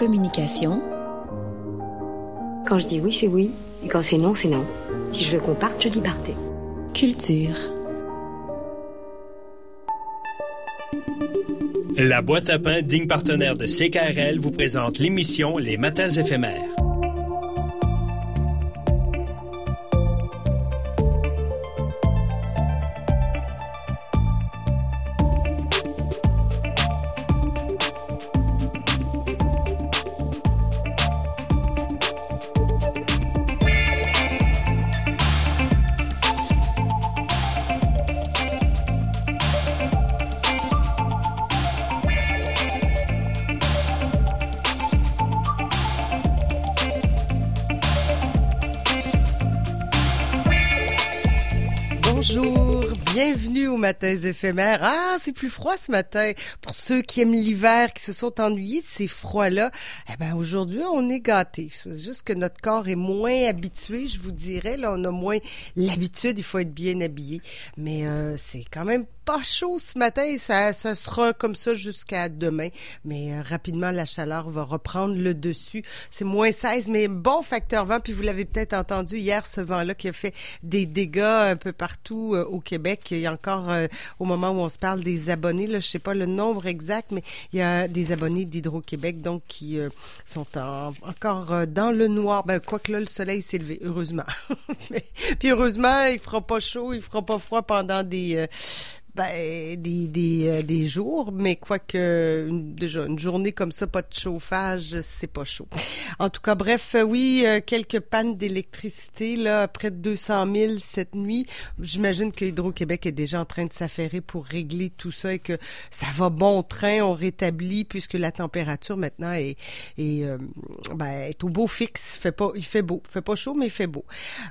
Communication. Quand je dis oui, c'est oui. Et quand c'est non, c'est non. Si je veux qu'on parte, je dis partez. Culture. La boîte à pain, digne partenaire de CKRL, vous présente l'émission Les Matins éphémères. Ah, c'est plus froid ce matin. Pour ceux qui aiment l'hiver, qui se sont ennuyés de ces froids-là, eh ben aujourd'hui, on est gâtés. C'est juste que notre corps est moins habitué, je vous dirais. Là, on a moins l'habitude, il faut être bien habillé. Mais euh, c'est quand même pas chaud ce matin ça, ça sera comme ça jusqu'à demain. Mais euh, rapidement, la chaleur va reprendre le dessus. C'est moins 16, mais bon facteur vent. Puis vous l'avez peut-être entendu hier, ce vent-là qui a fait des dégâts un peu partout euh, au Québec. Il y a encore, euh, au moment où on se parle des abonnés, là, je sais pas le nombre exact, mais il y a des abonnés d'Hydro-Québec, donc qui sont encore dans le noir. Ben, quoique là, le soleil s'est levé, heureusement. puis heureusement, il fera pas chaud, il fera pas froid pendant des ben, des, des, euh, des jours, mais quoique déjà une journée comme ça, pas de chauffage, c'est pas chaud. En tout cas, bref, euh, oui, euh, quelques pannes d'électricité, là, près de 200 000 cette nuit. J'imagine que Hydro-Québec est déjà en train de s'affairer pour régler tout ça et que ça va bon train, on rétablit puisque la température maintenant est, est, ben, est au beau fixe. Fait pas, il fait beau, fait pas chaud, mais il fait beau.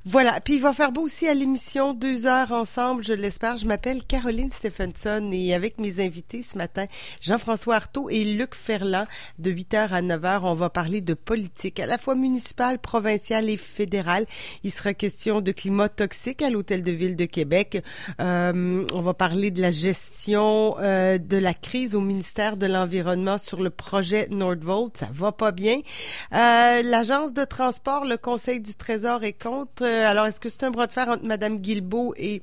Voilà. Puis il va faire beau aussi à l'émission deux heures ensemble, je l'espère. Je m'appelle Caroline Stephenson et avec mes invités ce matin, Jean-François Artaud et Luc Ferland, de 8h à 9h, on va parler de politique, à la fois municipale, provinciale et fédérale. Il sera question de climat toxique à l'Hôtel de Ville de Québec. Euh, on va parler de la gestion euh, de la crise au ministère de l'Environnement sur le projet Nordvolt. Ça va pas bien. Euh, L'agence de transport, le Conseil du Trésor est contre. Alors, est-ce que c'est un bras de fer entre Madame Guilbeault et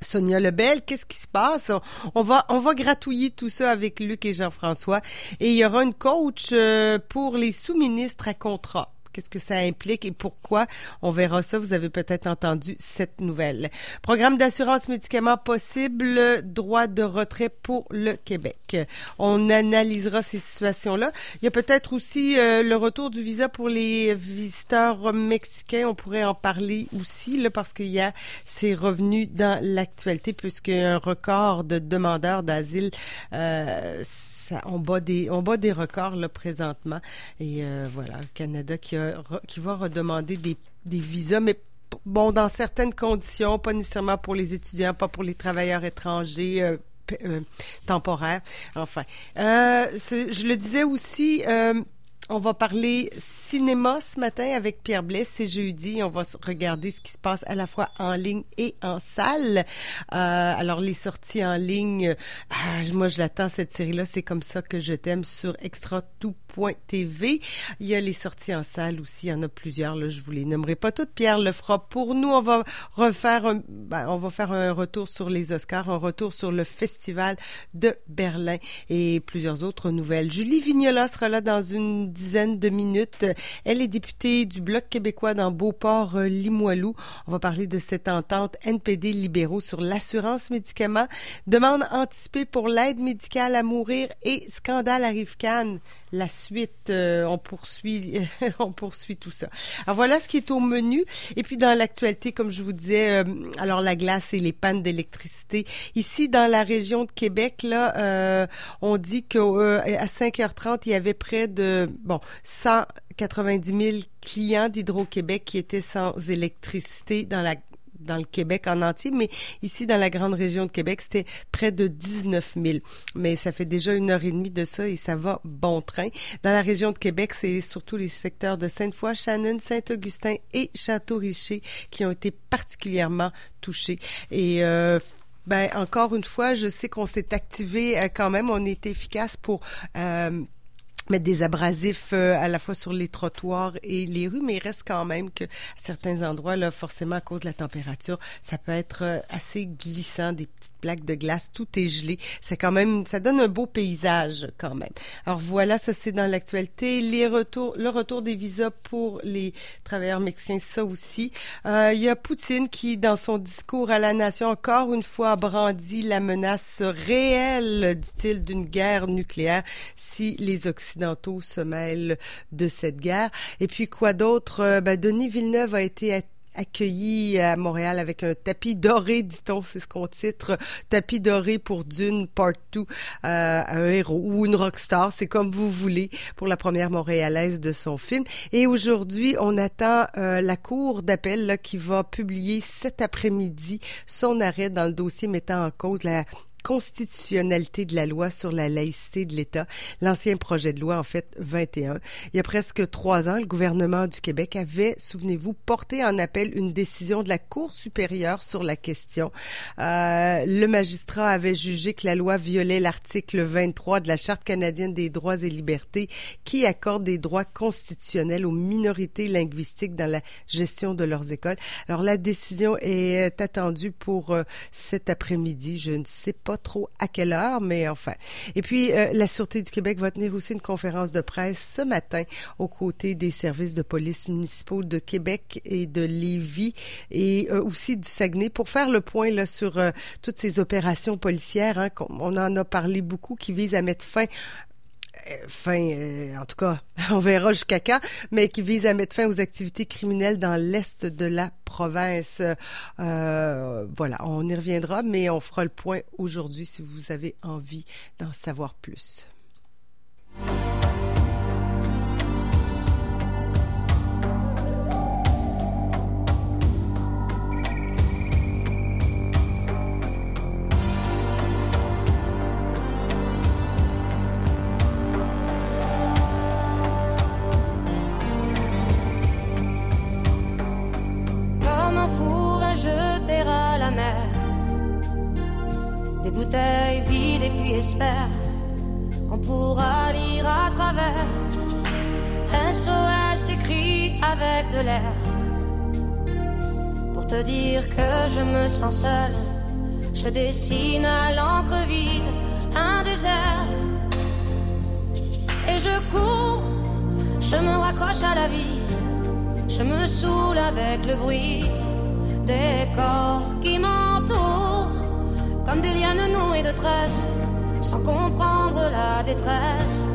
Sonia Lebel, qu'est-ce qui se passe? On va, on va gratouiller tout ça avec Luc et Jean-François. Et il y aura une coach euh, pour les sous-ministres à contrat. Qu'est-ce que ça implique et pourquoi? On verra ça. Vous avez peut-être entendu cette nouvelle. Programme d'assurance médicaments possible, droit de retrait pour le Québec. On analysera ces situations-là. Il y a peut-être aussi euh, le retour du visa pour les visiteurs mexicains. On pourrait en parler aussi, là, parce qu'il y a ces revenus dans l'actualité, puisqu'un record de demandeurs d'asile euh, on bat des records là présentement. Et euh, voilà le Canada qui va redemander des, des visas mais bon dans certaines conditions pas nécessairement pour les étudiants pas pour les travailleurs étrangers euh, euh, temporaires. Enfin je le disais aussi on va parler cinéma ce matin avec Pierre Blais. C'est jeudi. On va regarder ce qui se passe à la fois en ligne et en salle. Euh, alors, les sorties en ligne, ah, moi, je l'attends, cette série-là. C'est comme ça que je t'aime sur extra TV. Il y a les sorties en salle aussi. Il y en a plusieurs. Là, je vous les nommerai pas toutes. Pierre le fera pour nous. On va refaire un, ben, on va faire un retour sur les Oscars, un retour sur le Festival de Berlin et plusieurs autres nouvelles. Julie Vignola sera là dans une dizaine de minutes. Elle est députée du Bloc québécois dans Beauport-Limoilou. On va parler de cette entente NPD libéraux sur l'assurance médicaments, demande anticipée pour l'aide médicale à mourir et scandale à Rivcan. La euh, on poursuit, on poursuit tout ça. Alors voilà ce qui est au menu. Et puis dans l'actualité, comme je vous disais, euh, alors la glace et les pannes d'électricité. Ici dans la région de Québec, là, euh, on dit qu'à 5h30, il y avait près de bon, 190 000 clients d'Hydro-Québec qui étaient sans électricité dans la dans le Québec en entier, mais ici dans la grande région de Québec, c'était près de 19 000. Mais ça fait déjà une heure et demie de ça et ça va bon train. Dans la région de Québec, c'est surtout les secteurs de Sainte-Foy, Shannon, Saint-Augustin et Château-Richer qui ont été particulièrement touchés. Et euh, ben encore une fois, je sais qu'on s'est activé euh, quand même, on est efficace pour euh, mettre des abrasifs euh, à la fois sur les trottoirs et les rues, mais il reste quand même que certains endroits, là, forcément à cause de la température, ça peut être euh, assez glissant, des petites plaques de glace, tout est gelé. C'est quand même, ça donne un beau paysage quand même. Alors voilà, ça c'est dans l'actualité. Les retours, le retour des visas pour les travailleurs mexicains, ça aussi. Euh, il y a Poutine qui, dans son discours à la nation, encore une fois brandi la menace réelle, dit-il, d'une guerre nucléaire si les Occidentaux se mêlent de cette guerre. Et puis quoi d'autre? Euh, ben, Denis Villeneuve a été accueilli à Montréal avec un tapis doré, dit-on, c'est ce qu'on titre, tapis doré pour Dune Part 2, euh, un héros ou une rockstar, c'est comme vous voulez, pour la première montréalaise de son film. Et aujourd'hui, on attend euh, la cour d'appel qui va publier cet après-midi son arrêt dans le dossier mettant en cause la constitutionnalité de la loi sur la laïcité de l'État, l'ancien projet de loi en fait 21. Il y a presque trois ans, le gouvernement du Québec avait, souvenez-vous, porté en appel une décision de la Cour supérieure sur la question. Euh, le magistrat avait jugé que la loi violait l'article 23 de la Charte canadienne des droits et libertés qui accorde des droits constitutionnels aux minorités linguistiques dans la gestion de leurs écoles. Alors la décision est attendue pour euh, cet après-midi. Je ne sais pas trop à quelle heure, mais enfin. Et puis, euh, la Sûreté du Québec va tenir aussi une conférence de presse ce matin aux côtés des services de police municipaux de Québec et de Lévis et euh, aussi du Saguenay pour faire le point là, sur euh, toutes ces opérations policières. Hein, on en a parlé beaucoup qui visent à mettre fin fin, en tout cas, on verra jusqu'à quand, mais qui vise à mettre fin aux activités criminelles dans l'est de la province. Euh, voilà, on y reviendra, mais on fera le point aujourd'hui si vous avez envie d'en savoir plus. Bouteille vide et puis espère qu'on pourra lire à travers. SOS écrit avec de l'air pour te dire que je me sens seule. Je dessine à l'encre vide un désert et je cours, je me raccroche à la vie, je me saoule avec le bruit des corps qui m'entourent comme des lianes nouées de tresses, sans comprendre la détresse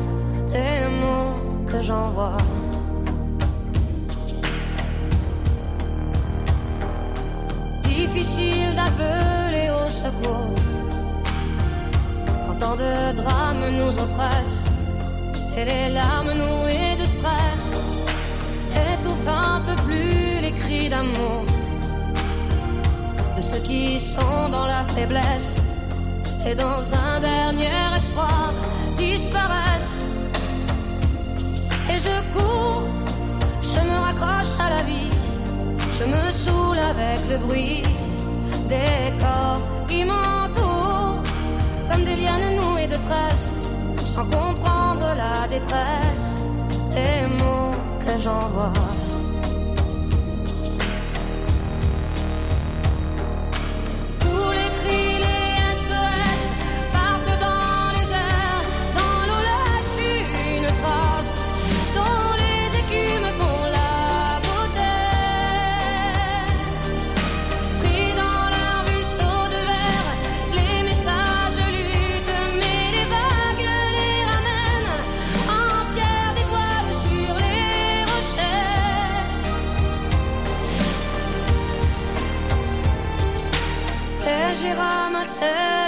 des mots que j'envoie. Difficile d'appeler au secours quand tant de drames nous oppressent et les larmes nouées de stress étouffent un peu plus les cris d'amour ceux qui sont dans la faiblesse et dans un dernier espoir disparaissent. Et je cours, je me raccroche à la vie, je me saoule avec le bruit des corps qui m'entourent, comme des lianes nouées de tresses, sans comprendre la détresse des mots que j'envoie.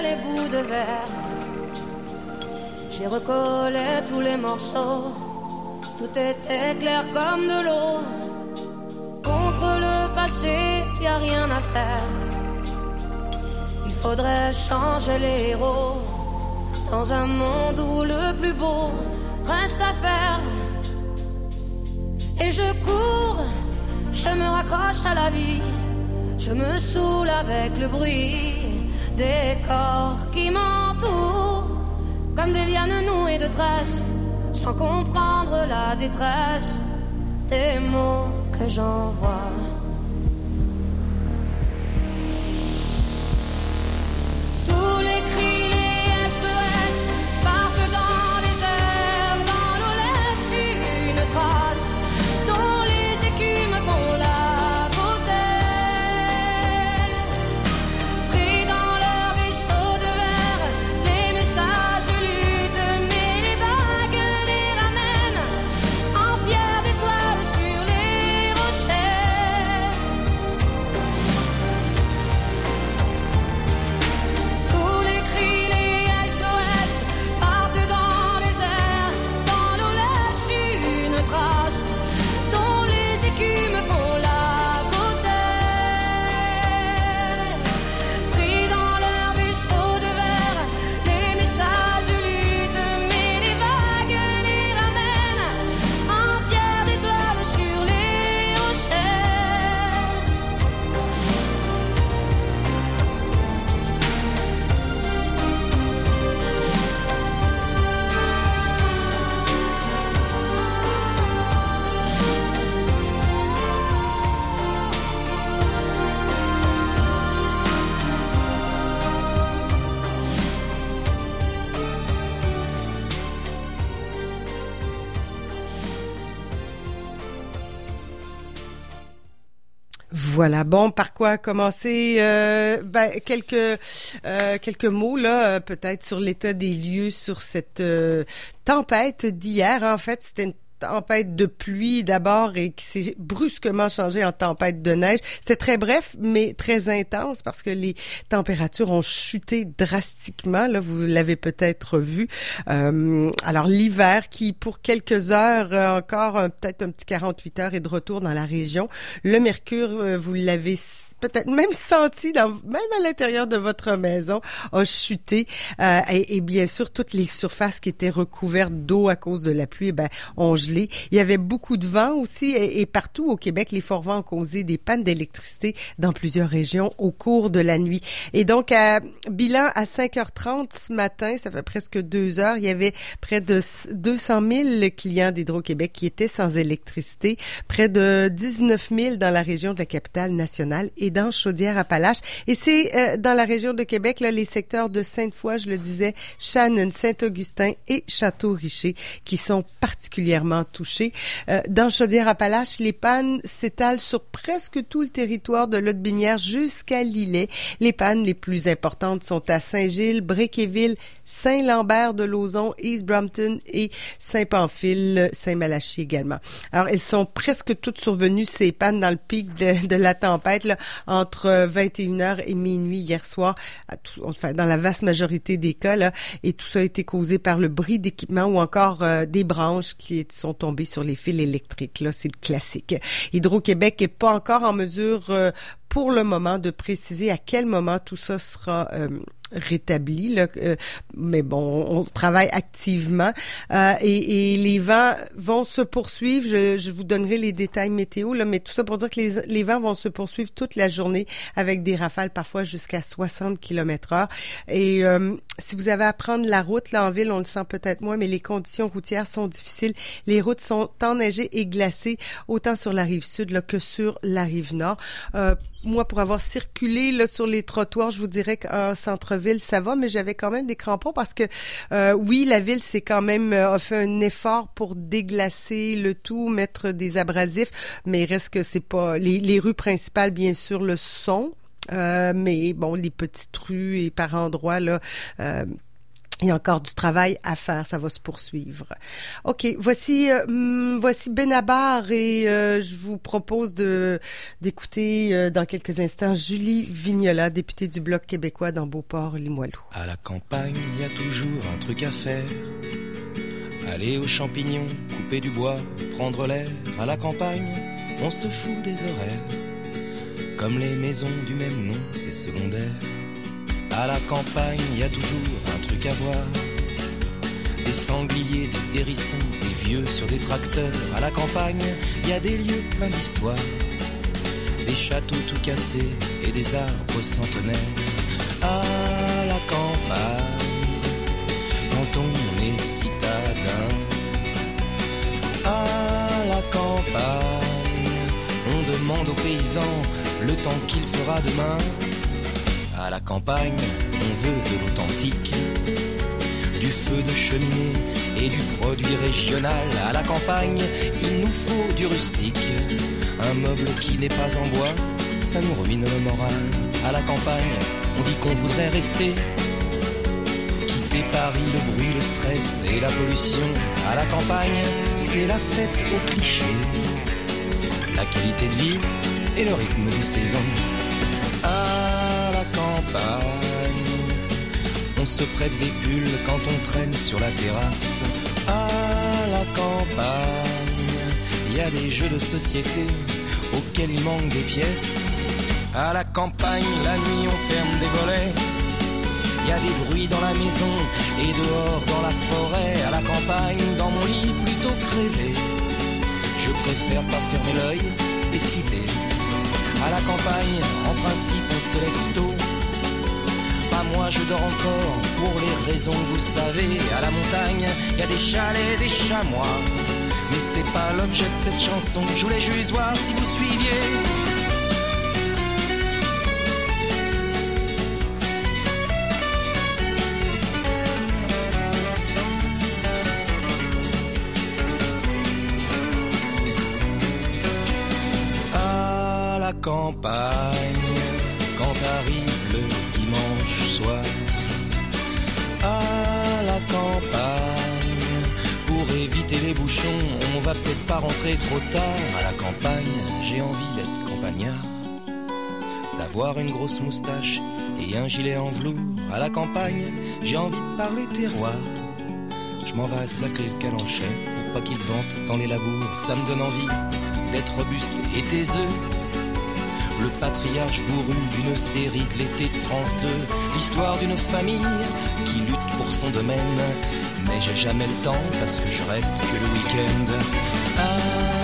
Les bouts de verre. J'ai recollé tous les morceaux. Tout était clair comme de l'eau. Contre le passé, y a rien à faire. Il faudrait changer les héros. Dans un monde où le plus beau reste à faire. Et je cours, je me raccroche à la vie. Je me saoule avec le bruit des corps qui m'entourent, comme des lianes nouées de tresses, sans comprendre la détresse des mots que j'envoie. Voilà, bon, par quoi commencer? Euh, ben, quelques euh, quelques mots là, euh, peut-être sur l'état des lieux sur cette euh, tempête d'hier. En fait, c'était une tempête de pluie d'abord et qui s'est brusquement changée en tempête de neige. C'était très bref, mais très intense parce que les températures ont chuté drastiquement. Là, vous l'avez peut-être vu. Euh, alors l'hiver qui, pour quelques heures euh, encore, un- peut-être un petit 48 heures, est de retour dans la région. Le mercure, euh, vous l'avez peut-être même senti, dans, même à l'intérieur de votre maison, a chuté. Euh, et, et bien sûr, toutes les surfaces qui étaient recouvertes d'eau à cause de la pluie eh ben, ont gelé. Il y avait beaucoup de vent aussi et, partout au Québec, les forts vents ont causé des pannes d'électricité dans plusieurs régions au cours de la nuit. Et donc, à bilan à 5h30 ce matin, ça fait presque deux heures, il y avait près de 200 000 clients d'Hydro-Québec qui étaient sans électricité, près de 19 000 dans la région de la capitale nationale dans Chaudière-Appalaches. Et c'est euh, dans la région de Québec, là, les secteurs de Sainte-Foy, je le disais, Shannon, Saint-Augustin et Château-Richer qui sont particulièrement touchés. Euh, dans Chaudière-Appalaches, les pannes s'étalent sur presque tout le territoire de l'Aude-Binière jusqu'à Lillet. Les pannes les plus importantes sont à Saint-Gilles, Bréquéville, Saint-Lambert de Lauzon, East Brompton et Saint-Pamphile, Saint-Malachie également. Alors, elles sont presque toutes survenues, ces pannes, dans le pic de, de la tempête, là, entre 21h et minuit hier soir, à tout- enfin, dans la vaste majorité des cas, là, et tout ça a été causé par le bris d'équipement ou encore euh, des branches qui sont tombées sur les fils électriques. Là, c'est le classique. Hydro-Québec est pas encore en mesure euh, pour le moment de préciser à quel moment tout ça sera euh, rétabli. Là, euh, mais bon, on travaille activement euh, et, et les vents vont se poursuivre. Je, je vous donnerai les détails météo, là, mais tout ça pour dire que les, les vents vont se poursuivre toute la journée avec des rafales parfois jusqu'à 60 km heure. Et euh, si vous avez à prendre la route là en ville, on le sent peut-être moins, mais les conditions routières sont difficiles. Les routes sont enneigées et glacées autant sur la rive sud là, que sur la rive nord. Moi, pour avoir circulé là, sur les trottoirs, je vous dirais qu'en centre-ville, ça va, mais j'avais quand même des crampons parce que euh, oui, la ville s'est quand même euh, a fait un effort pour déglacer le tout, mettre des abrasifs, mais il reste que c'est pas les, les rues principales, bien sûr, le sont. Euh, mais bon, les petites rues et par endroits là, euh, il y a encore du travail à faire, ça va se poursuivre. Ok, voici euh, hum, voici Benabar et euh, je vous propose de d'écouter euh, dans quelques instants Julie Vignola, députée du Bloc québécois dans Beauport-Limoilou. À la campagne, il y a toujours un truc à faire. Aller aux champignons, couper du bois, prendre l'air. À la campagne, on se fout des horaires. Comme les maisons du même nom, c'est secondaire. À la campagne, il y a toujours un truc à voir. Des sangliers, des hérissons, des vieux sur des tracteurs. À la campagne, il y a des lieux pleins d'histoires. Des châteaux tout cassés et des arbres centenaires. À la campagne, quand on est citadin. À la campagne, on demande aux paysans le temps qu'il fera demain. À la campagne, on veut de l'authentique, du feu de cheminée et du produit régional. À la campagne, il nous faut du rustique, un meuble qui n'est pas en bois, ça nous ruine le moral. À la campagne, on dit qu'on voudrait rester. Quitter Paris, le bruit, le stress et la pollution. À la campagne, c'est la fête au cliché. La qualité de vie et le rythme des saisons. Se prête des pulls quand on traîne sur la terrasse. À la campagne, il y a des jeux de société auxquels il manque des pièces. À la campagne, la nuit, on ferme des volets. Il y a des bruits dans la maison et dehors dans la forêt. À la campagne, dans mon lit, plutôt crevé. Je préfère pas fermer l'œil et filer. À la campagne, en principe, on se lève tôt. Pas moi, je dors encore pour les raisons que vous savez. À la montagne, il y a des chalets, des chamois. Mais c'est pas l'objet de cette chanson. Je voulais juste voir si vous suiviez. Une grosse moustache et un gilet en velours. À la campagne, j'ai envie de parler terroir. Je m'en vais sacrer le calanchet pour pas qu'il vente dans les labours. Ça me donne envie d'être robuste et taiseux. Le patriarche bourru d'une série de l'été de France 2. L'histoire d'une famille qui lutte pour son domaine. Mais j'ai jamais le temps parce que je reste que le week-end. À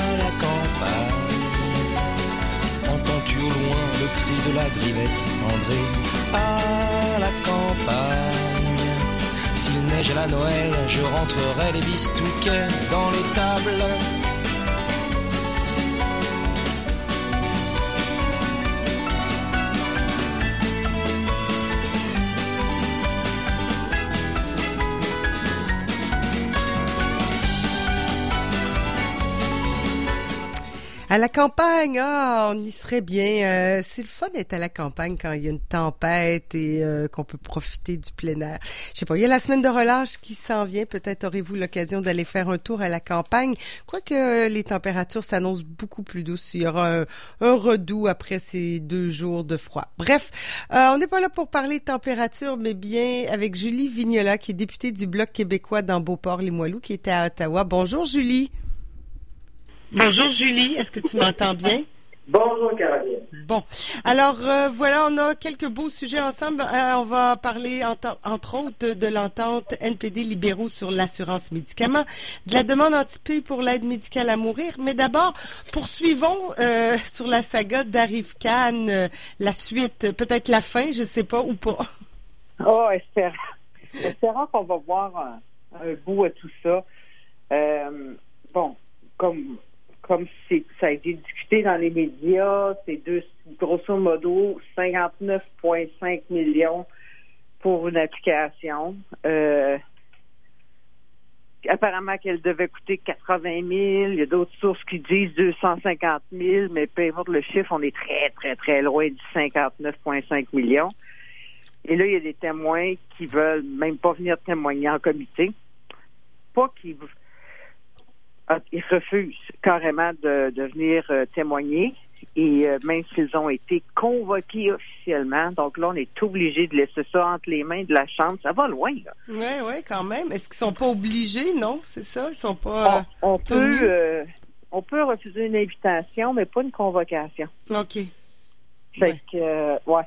cri de la grivette cendrée À la campagne, s'il neige à la Noël, je rentrerai les bistouquets dans les tables. À la campagne, ah, on y serait bien. Euh, c'est le fun d'être à la campagne quand il y a une tempête et euh, qu'on peut profiter du plein air. Je sais pas, il y a la semaine de relâche qui s'en vient. Peut-être aurez-vous l'occasion d'aller faire un tour à la campagne. Quoique les températures s'annoncent beaucoup plus douces. Il y aura un, un redout après ces deux jours de froid. Bref, euh, on n'est pas là pour parler de température, mais bien avec Julie Vignola, qui est députée du Bloc québécois dans Beauport-les-Moilous, qui était à Ottawa. Bonjour Julie. Bonjour Julie, est-ce que tu m'entends bien? Bonjour Caroline. Bon, alors euh, voilà, on a quelques beaux sujets ensemble. Euh, on va parler entre, entre autres de l'entente NPD libéraux sur l'assurance médicaments, de la demande anticipée pour l'aide médicale à mourir. Mais d'abord, poursuivons euh, sur la saga d'Arif Khan, euh, la suite, peut-être la fin, je sais pas ou pas. Oh, espérons, espérons qu'on va voir un, un bout à tout ça. Euh, bon, comme comme ça a été discuté dans les médias, c'est grosso modo 59,5 millions pour une application. Euh, apparemment qu'elle devait coûter 80 000. Il y a d'autres sources qui disent 250 000, mais peu importe le chiffre, on est très, très, très loin du 59,5 millions. Et là, il y a des témoins qui veulent même pas venir témoigner en comité. Pas qu'ils ils refusent carrément de, de venir euh, témoigner. Et euh, même s'ils ont été convoqués officiellement, donc là, on est obligé de laisser ça entre les mains de la Chambre. Ça va loin, là. Oui, oui, quand même. Est-ce qu'ils sont pas obligés, non? C'est ça? Ils sont pas. euh, on, on tenus? peut, euh, on peut refuser une invitation, mais pas une convocation. OK. Fait Ouais. que, euh, ouais.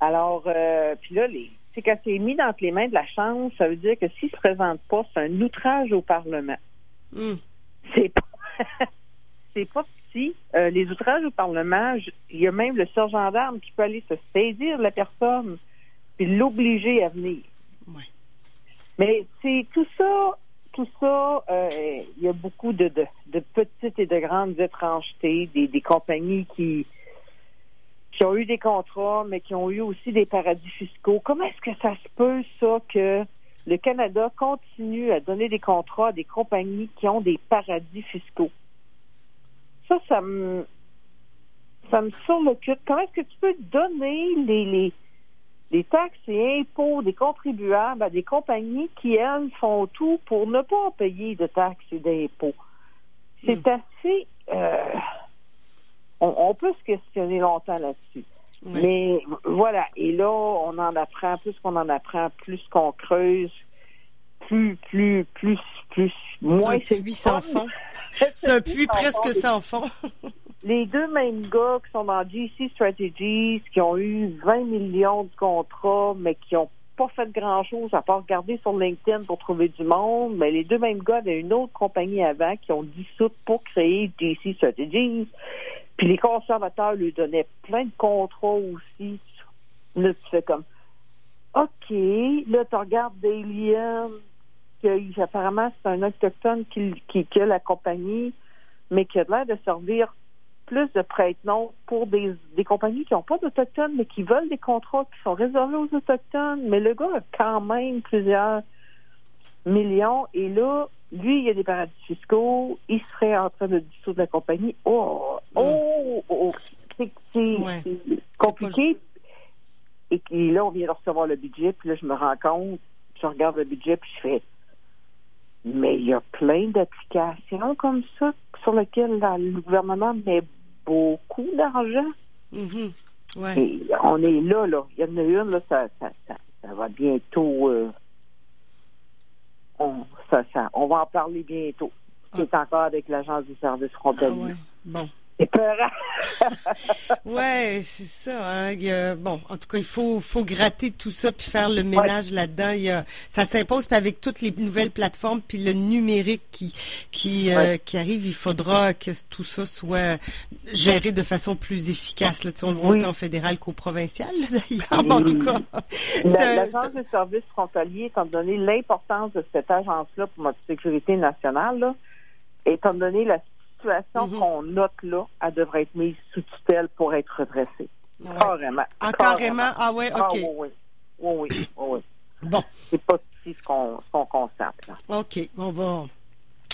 Alors, euh, puis là, les, c'est quand c'est mis entre les mains de la Chambre, ça veut dire que s'ils se présentent pas, c'est un outrage au Parlement. Hum. C'est pas, c'est pas petit. Euh, les outrages au Parlement, il y a même le sergent d'armes qui peut aller se saisir de la personne puis l'obliger à venir. Ouais. Mais c'est tout ça tout ça, euh, il y a beaucoup de, de, de petites et de grandes étrangetés, des, des compagnies qui qui ont eu des contrats, mais qui ont eu aussi des paradis fiscaux. Comment est-ce que ça se peut, ça, que le Canada continue à donner des contrats à des compagnies qui ont des paradis fiscaux? Ça, ça me, ça me surlocute. Comment est-ce que tu peux donner les, les, les taxes et impôts des contribuables à des compagnies qui, elles, font tout pour ne pas payer de taxes et d'impôts? C'est Hmm. assez... euh, on, on peut se questionner longtemps là-dessus. Mais voilà, et là, on en apprend, plus qu'on en apprend, plus qu'on creuse, plus, plus, plus, plus, moins c'est sans fond. C'est un puits presque sans fond. Les deux mêmes gars qui sont dans GC Strategies, qui ont eu 20 millions de contrats, mais qui n'ont pas fait grand-chose à part regarder sur LinkedIn pour trouver du monde, mais les deux mêmes gars avaient une autre compagnie avant qui ont dissout pour créer GC Strategies. Puis les conservateurs lui donnaient plein de contrats aussi. Là, tu fais comme, OK, là, tu regardes Dalian, que apparemment c'est un autochtone qui, qui, qui a la compagnie, mais qui a l'air de servir plus de prête-noms pour des, des compagnies qui n'ont pas d'Autochtones, mais qui veulent des contrats qui sont réservés aux Autochtones. Mais le gars a quand même plusieurs millions. Et là, lui, il y a des paradis fiscaux. Il serait en train de dissoudre la compagnie. Oh, oh, oh, c'est c'est- Ouais. compliqué. Et, là, on vient de recevoir le budget. Puis là, je me rends compte, je regarde le budget, puis je fais mais il y a plein d'applications comme ça sur lesquelles le gouvernement met beaucoup d'argent. Mhm. Ouais. Et on est là, là. Il y en a une, là, ça, ça, ça, ça va bientôt. euh, on, ça, ça, on va en parler bientôt. C'est encore avec l'Agence du service Ah frontalier. ouais. Bon. C'est peurant. Ouais, c'est ça. Hein. Il y a- bon, en tout cas, il faut, faut gratter tout ça puis faire le ménage là-dedans. Il y a, ça s'impose. Puis avec toutes les nouvelles plateformes puis le numérique qui qui, euh, qui arrive, il faudra que tout ça soit géré de façon plus efficace. Là. Tu sais, on le voit Oui. autant fédéral qu'au provincial, d'ailleurs. En tout cas, L'Agence du service frontalier, étant donné l'importance de cette agence-là pour notre sécurité nationale, là, étant donné la situation Mhm. qu'on note là, elle devrait être mise sous tutelle pour être redressée. Ouais. Carrément. Ah, carrément? Ah ouais, Ah OK. oui, oui. Oui, oui, oui, oui. Bon, C'est pas si ce qu'on constate. Là. OK. On va.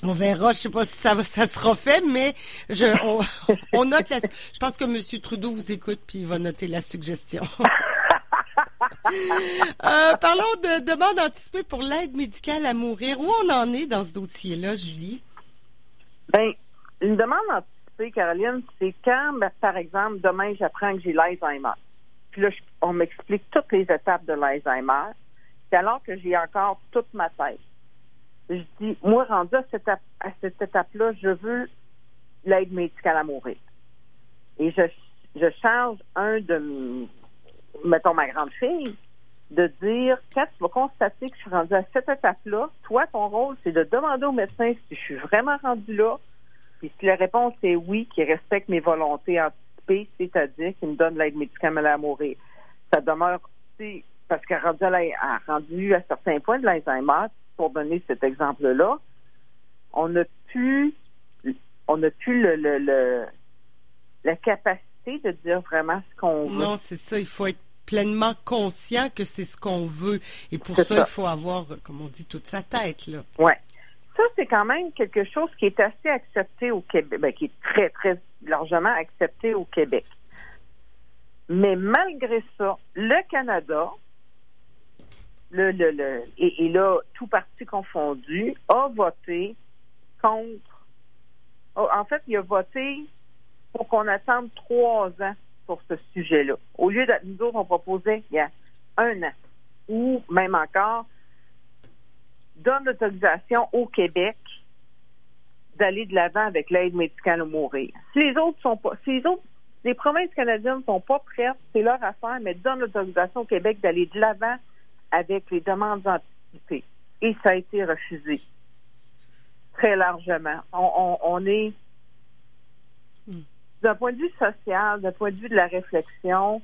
On verra. Je sais pas si ça, ça sera fait, mais je, on, on note la. Je pense que M. Trudeau vous écoute puis il va noter la suggestion. Euh, parlons de demande anticipée pour l'aide médicale à mourir. Où on en est dans ce dossier-là, Julie? Ben, une demande anticipée, Caroline, c'est quand, ben, par exemple, demain, j'apprends que j'ai l'Alzheimer. Puis là, on m'explique toutes les étapes de l'Alzheimer. C'est alors que j'ai encore toute ma tête. Je dis, moi, rendu à cette, à cette étape-là, je veux l'aide médicale à mourir. Et je, je charge un de, mettons, ma grande fille, de dire, quand tu vas constater que je suis rendue à cette étape-là, toi, ton rôle, c'est de demander au médecin si je suis vraiment rendue là. Puis si la réponse est oui, qu'il respecte mes volontés anticipées, c'est-à-dire qu'il me donne l'aide médicale à mourir. Ça demeure, parce qu'à rendu rendu à certains points de l'Alzheimer, pour donner cet exemple-là, on n'a plus, on n'a plus le, le, le- la capacité de dire vraiment ce qu'on veut. Non, c'est ça. Il faut être pleinement conscient que c'est ce qu'on veut. Et pour ça, ça. il faut avoir, comme on dit, toute sa tête, là. Ça, c'est quand même quelque chose qui est assez accepté au Québec, ben, qui est très, très largement accepté au Québec. Mais malgré ça, le Canada, le, le, le, et, là, tout parti confondu, a voté contre. oh, en fait, il a voté pour qu'on attende trois ans pour ce sujet-là. Au lieu de nous autres, on proposait il y a un an. Ou même encore, donne l'autorisation au Québec d'aller de l'avant avec l'aide médicale au mourir. Si les autres sont pas, si les autres, les provinces canadiennes sont pas prêtes, c'est leur affaire, mais donne l'autorisation au Québec d'aller de l'avant avec les demandes anticipées. Et ça a été refusé. Très largement. On, on, on est, Hmm. d'un point de vue social, d'un point de vue de la réflexion,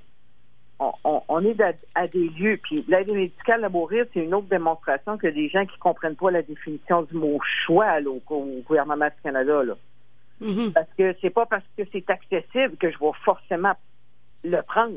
on, on est à, à des lieux, puis l'aide médicale à mourir, c'est une autre démonstration que des gens qui comprennent pas la définition du mot choix là, au, au gouvernement du Canada. Là. Mhm. Parce que c'est pas parce que c'est accessible que je vais forcément le prendre.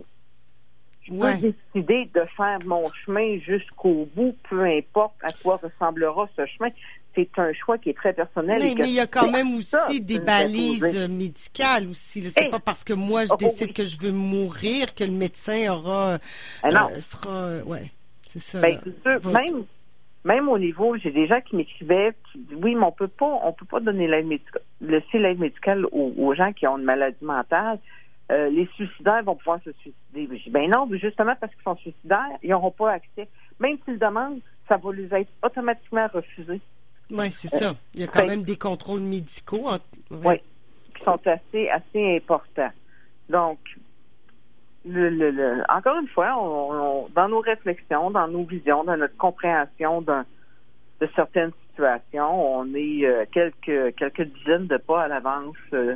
Je peux Ouais. décider de faire mon chemin jusqu'au bout, peu importe à quoi ressemblera ce chemin. C'est un choix qui est très personnel. Mais il y a quand même ça aussi des balises poser. médicales aussi. C'est Eh! pas parce que moi je Oh, décide oui. que je veux mourir que le médecin aura Ah non. euh, sera euh, ouais, c'est ça. Ben, sûr. Votre- Même, même au niveau, j'ai des gens qui m'écrivaient, qui disent, oui, mais on peut pas, on peut pas donner l'aide médicale, laisser l'aide médicale aux, aux gens qui ont une maladie mentale. Euh, les suicidaires vont pouvoir se suicider. Je dis, ben non, justement parce qu'ils sont suicidaires, ils n'auront pas accès. Même s'ils demandent, ça va lui être automatiquement refusé. Ouais, c'est ça. Il y a quand même des contrôles médicaux. en- Oui, qui sont assez, assez importants. Donc, le, le- le- encore une fois, on- on- dans nos réflexions, dans nos visions, dans notre compréhension de certaines situations, on est euh, quelques, quelques dizaines de pas à l'avance. euh.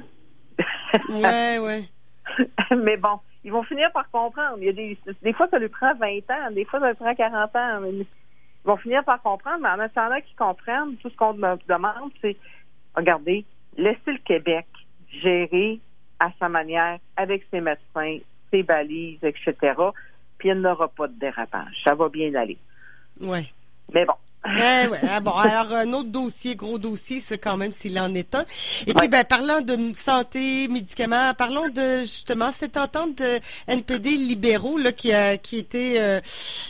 Ouais, ouais. mais bon, ils vont finir par comprendre. Il y a des, des fois, ça lui prend 20 ans, des fois, ça lui prend 40 ans. mais ils vont finir par comprendre, mais en attendant qu'ils comprennent, tout ce qu'on me demande, c'est, regardez, laissez le Québec gérer à sa manière, avec ses médecins, ses balises, etc. Puis il n'y aura pas de dérapage. Ça va bien aller. Ouais. Mais bon, Ouais, ouais. Ah bon, alors un autre dossier, gros dossier, c'est quand même s'il en est un. Et puis, ben, parlant de santé, médicaments, parlons de justement cette entente de NPD libéraux là, qui a qui était euh,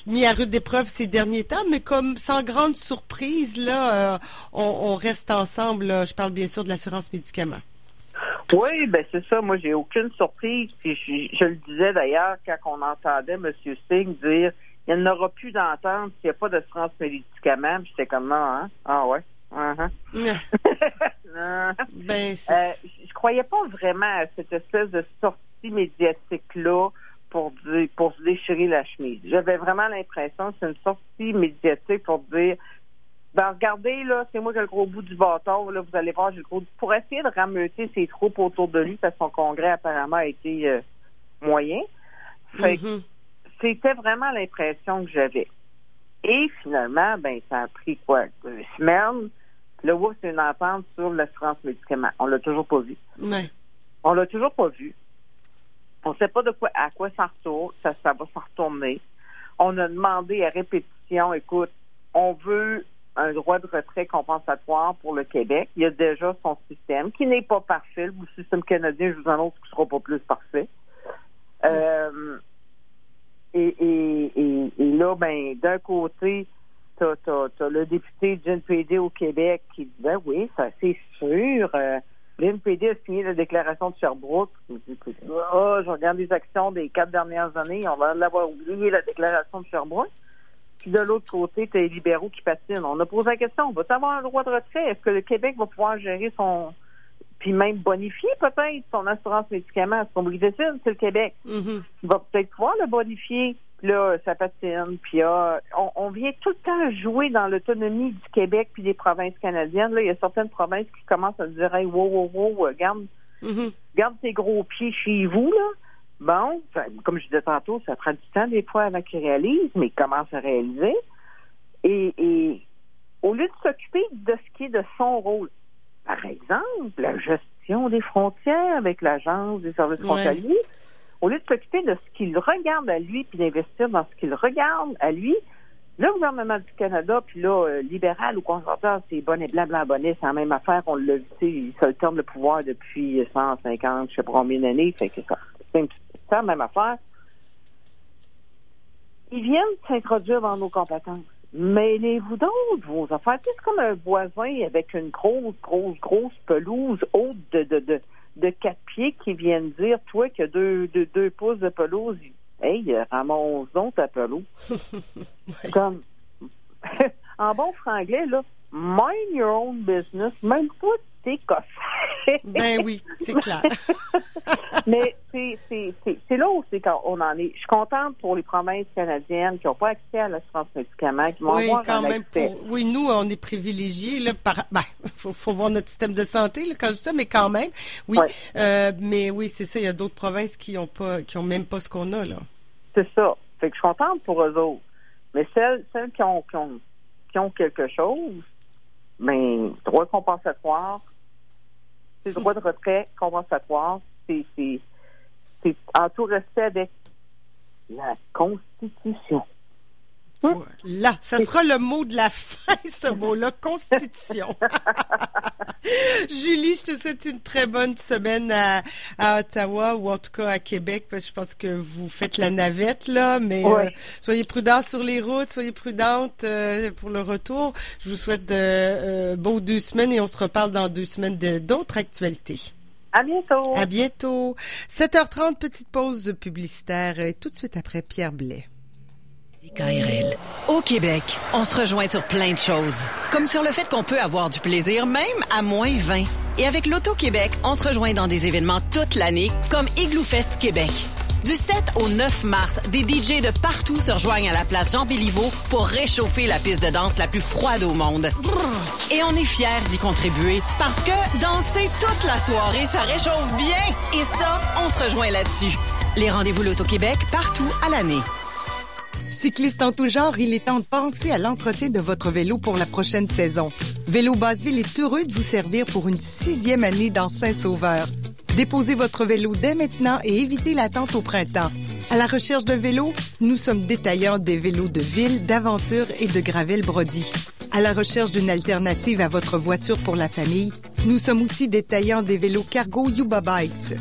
mis à rude épreuve ces derniers temps, mais comme sans grande surprise, là, euh, on, on reste ensemble. là. Je parle bien sûr de l'assurance médicaments. Oui, ben c'est ça. Moi, j'ai aucune surprise. Puis je, je le disais d'ailleurs quand on entendait M. Singh dire il n'y en aura plus d'entente s'il n'y a pas d'assurance médicaments. Puis j'étais comme non, hein? Ah ouais. Uh-huh. Ah. ben, c'est Euh, je croyais pas vraiment à cette espèce de sortie médiatique-là pour dire, pour se déchirer la chemise. J'avais vraiment l'impression que c'est une sortie médiatique pour dire ben regardez, là, c'est moi qui ai le gros bout du bâton, là, vous allez voir, j'ai le gros pour essayer de rameuter ses troupes autour de lui, parce que son congrès apparemment a été euh, moyen. Fait que Mhm. C'était vraiment l'impression que j'avais. Et finalement, ben, ça a pris quoi? Deux semaines? Là, ouais, c'est une entente sur l'assurance médicaments. On l'a toujours pas vu. Ouais. On l'a toujours pas vu. On ne sait pas de quoi, à quoi ça retourne, ça, ça va s'en retourner. On a demandé à répétition, écoute, on veut un droit de retrait compensatoire pour le Québec. Il y a déjà son système, qui n'est pas parfait. Le système canadien, je vous annonce qu'il ne sera pas plus parfait. Euh, et, là, ben, d'un côté, t'as as, le député du NPD au Québec qui dit ben oui, ça c'est sûr. Euh, le NPD a signé la déclaration de Sherbrooke. Ah, je regarde les actions des quatre dernières années, on va l'avoir oublié la déclaration de Sherbrooke. Puis de l'autre côté, tu as les libéraux qui patinent. On a posé la question, va-t-il avoir un droit de retrait? Est-ce que le Québec va pouvoir gérer son puis même bonifier peut-être son assurance médicaments? Est-ce qu'on décide, c'est le Québec? Mhm. Il va peut-être pouvoir le bonifier. Là, ça patine. Puis ah, on, on vient tout le temps jouer dans l'autonomie du Québec puis des provinces canadiennes. Là, il y a certaines provinces qui commencent à dire hey, wow, wow, wow, euh, garde, Mhm. garde tes gros pieds chez vous, là. Bon, comme je disais tantôt, ça prend du temps des fois avant qu'ils réalisent, mais ils commencent à réaliser. Et, et au lieu de s'occuper de ce qui est de son rôle, par exemple, la gestion des frontières avec l'Agence des services Ouais. frontaliers, au lieu de s'occuper de ce qu'il regarde à lui puis d'investir dans ce qu'il regarde à lui, le gouvernement du Canada, puis là, euh, libéral ou conservateur, c'est bonnet, blanc, blanc, bonnet, c'est la même affaire. On l'a vu, sais, ils s'alternent le pouvoir depuis 150, je sais pas combien d'années, fait que ça, c'est la même affaire. Ils viennent s'introduire dans nos compétences. Mêlez-vous d'autres, vos affaires. C'est comme un voisin avec une grosse, grosse, grosse pelouse haute de, de, de, de quatre pieds qui viennent dire, toi as deux, deux, deux pouces de pelouse, hey, euh, ramasse donc ta pelouse. Ouais. Comme, en bon franglais, là, mind your own business, même pas tes coffres. Ben oui, c'est clair. Mais c'est là où c'est qu'on en est. Je suis contente pour les provinces canadiennes qui n'ont pas accès à l'assurance médicaments, qui vont Oui, avoir quand même. Pour... Oui, nous, on est privilégiés. Là, par... ben, faut, faut voir notre système de santé là, quand je dis ça, mais quand même. Oui. Euh, mais oui, c'est ça. Il y a d'autres provinces qui ont pas, qui ont même pas ce qu'on a là. c'est ça. Fait que je suis contente pour eux autres. Mais celles, celles qui ont, qui ont, qui ont quelque chose, ben, droit compensatoire, c'est droit de retrait compensatoire, c'est, c'est, c'est en tout respect avec la Constitution. Là, ça sera le mot de la fin, ce mot-là, Constitution. Julie, je te souhaite une très bonne semaine à, à, Ottawa ou en tout cas à Québec, parce que je pense que vous faites la navette, là, mais Ouais. euh, soyez prudents sur les routes, soyez prudentes euh, pour le retour. Je vous souhaite de euh, beaux deux semaines et on se reparle dans deux semaines de- d'autres actualités. À bientôt. À bientôt. 7h30, petite pause publicitaire et tout de suite après Pierre Blais. Au Québec, on se rejoint sur plein de choses. Comme sur le fait qu'on peut avoir du plaisir même à moins 20. Et avec l'Auto-Québec, on se rejoint dans des événements toute l'année, comme Igloo Fest Québec. Du 7 au 9 mars, des DJ de partout se rejoignent à la place Jean Béliveau pour réchauffer la piste de danse la plus froide au monde. Et on est fiers d'y contribuer parce que danser toute la soirée, ça réchauffe bien. Et ça, on se rejoint là-dessus. Les rendez-vous l'Auto-Québec partout à l'année. Cycliste en tout genre, il est temps de penser à l'entretien de votre vélo pour la prochaine saison. Vélo Basseville est heureux de vous servir pour une sixième année dans Saint-Sauveur. Déposez votre vélo dès maintenant et évitez l'attente au printemps. À la recherche d'un vélo, nous sommes détaillants des vélos de ville, d'aventure et de gravel Brody. À la recherche d'une alternative à votre voiture pour la famille, nous sommes aussi détaillants des vélos cargo Yuba Bikes.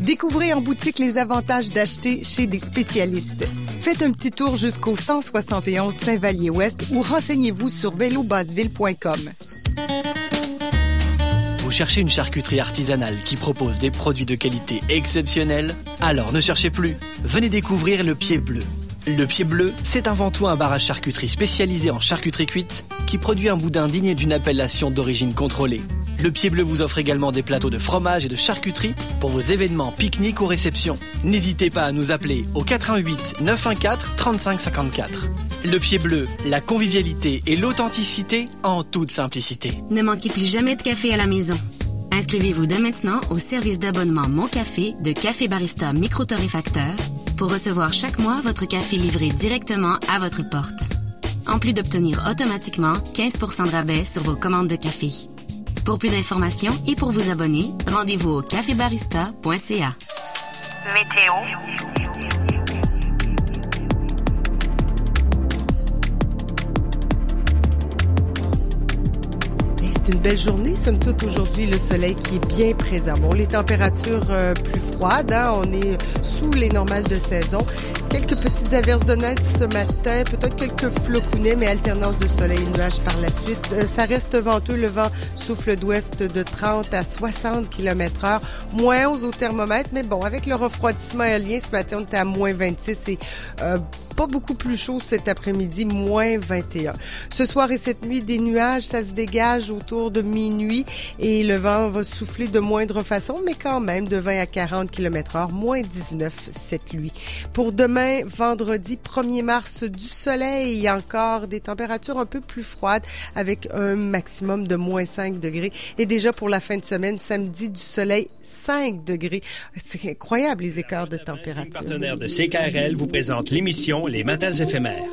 Découvrez en boutique les avantages d'acheter chez des spécialistes. Faites un petit tour jusqu'au 171 Saint-Vallier-Ouest ou renseignez-vous sur vélobasseville.com. Vous cherchez une charcuterie artisanale qui propose des produits de qualité exceptionnelle? Alors ne cherchez plus. Venez découvrir le Pied Bleu. Le Pied Bleu, c'est avant tout un bar à charcuterie spécialisé en charcuterie cuite qui produit un boudin digne d'une appellation d'origine contrôlée. Le Pied Bleu vous offre également des plateaux de fromage et de charcuterie pour vos événements pique-nique ou réceptions. N'hésitez pas à nous appeler au 88 914 35 54. Le Pied Bleu, la convivialité et l'authenticité en toute simplicité. Ne manquez plus jamais de café à la maison. Inscrivez-vous dès maintenant au service d'abonnement Mon Café de Café Barista Micro-Torréfacteur pour recevoir chaque mois votre café livré directement à votre porte. En plus d'obtenir automatiquement 15% de rabais sur vos commandes de café. Pour plus d'informations et pour vous abonner, rendez-vous au cafébarista.ca. Météo. Une belle journée, somme toute, aujourd'hui, le soleil qui est bien présent. Bon, les températures euh, plus froides, hein, on est sous les normales de saison. Quelques petites averses de neige ce matin, peut-être quelques flocounets, mais alternance de soleil et nuages par la suite. Euh, ça reste venteux, le vent souffle d'ouest de 30 à 60 km heure, moins 11 au thermomètre, mais bon, avec le refroidissement aérien, ce matin, on était à moins 26 et euh, pas beaucoup plus chaud cet après-midi, moins 21. Ce soir et cette nuit, des nuages, ça se dégage autour de minuit et le vent va souffler de moindre façon, mais quand même de 20 à 40 km heure, moins 19 cette nuit. Pour demain, vendredi 1er mars, du soleil et encore des températures un peu plus froides avec un maximum de moins 5 degrés. Et déjà pour la fin de semaine, samedi, du soleil 5 degrés. C'est incroyable les écarts de température. Partenaire de CKRL vous présente l'émission Les Matins éphémères.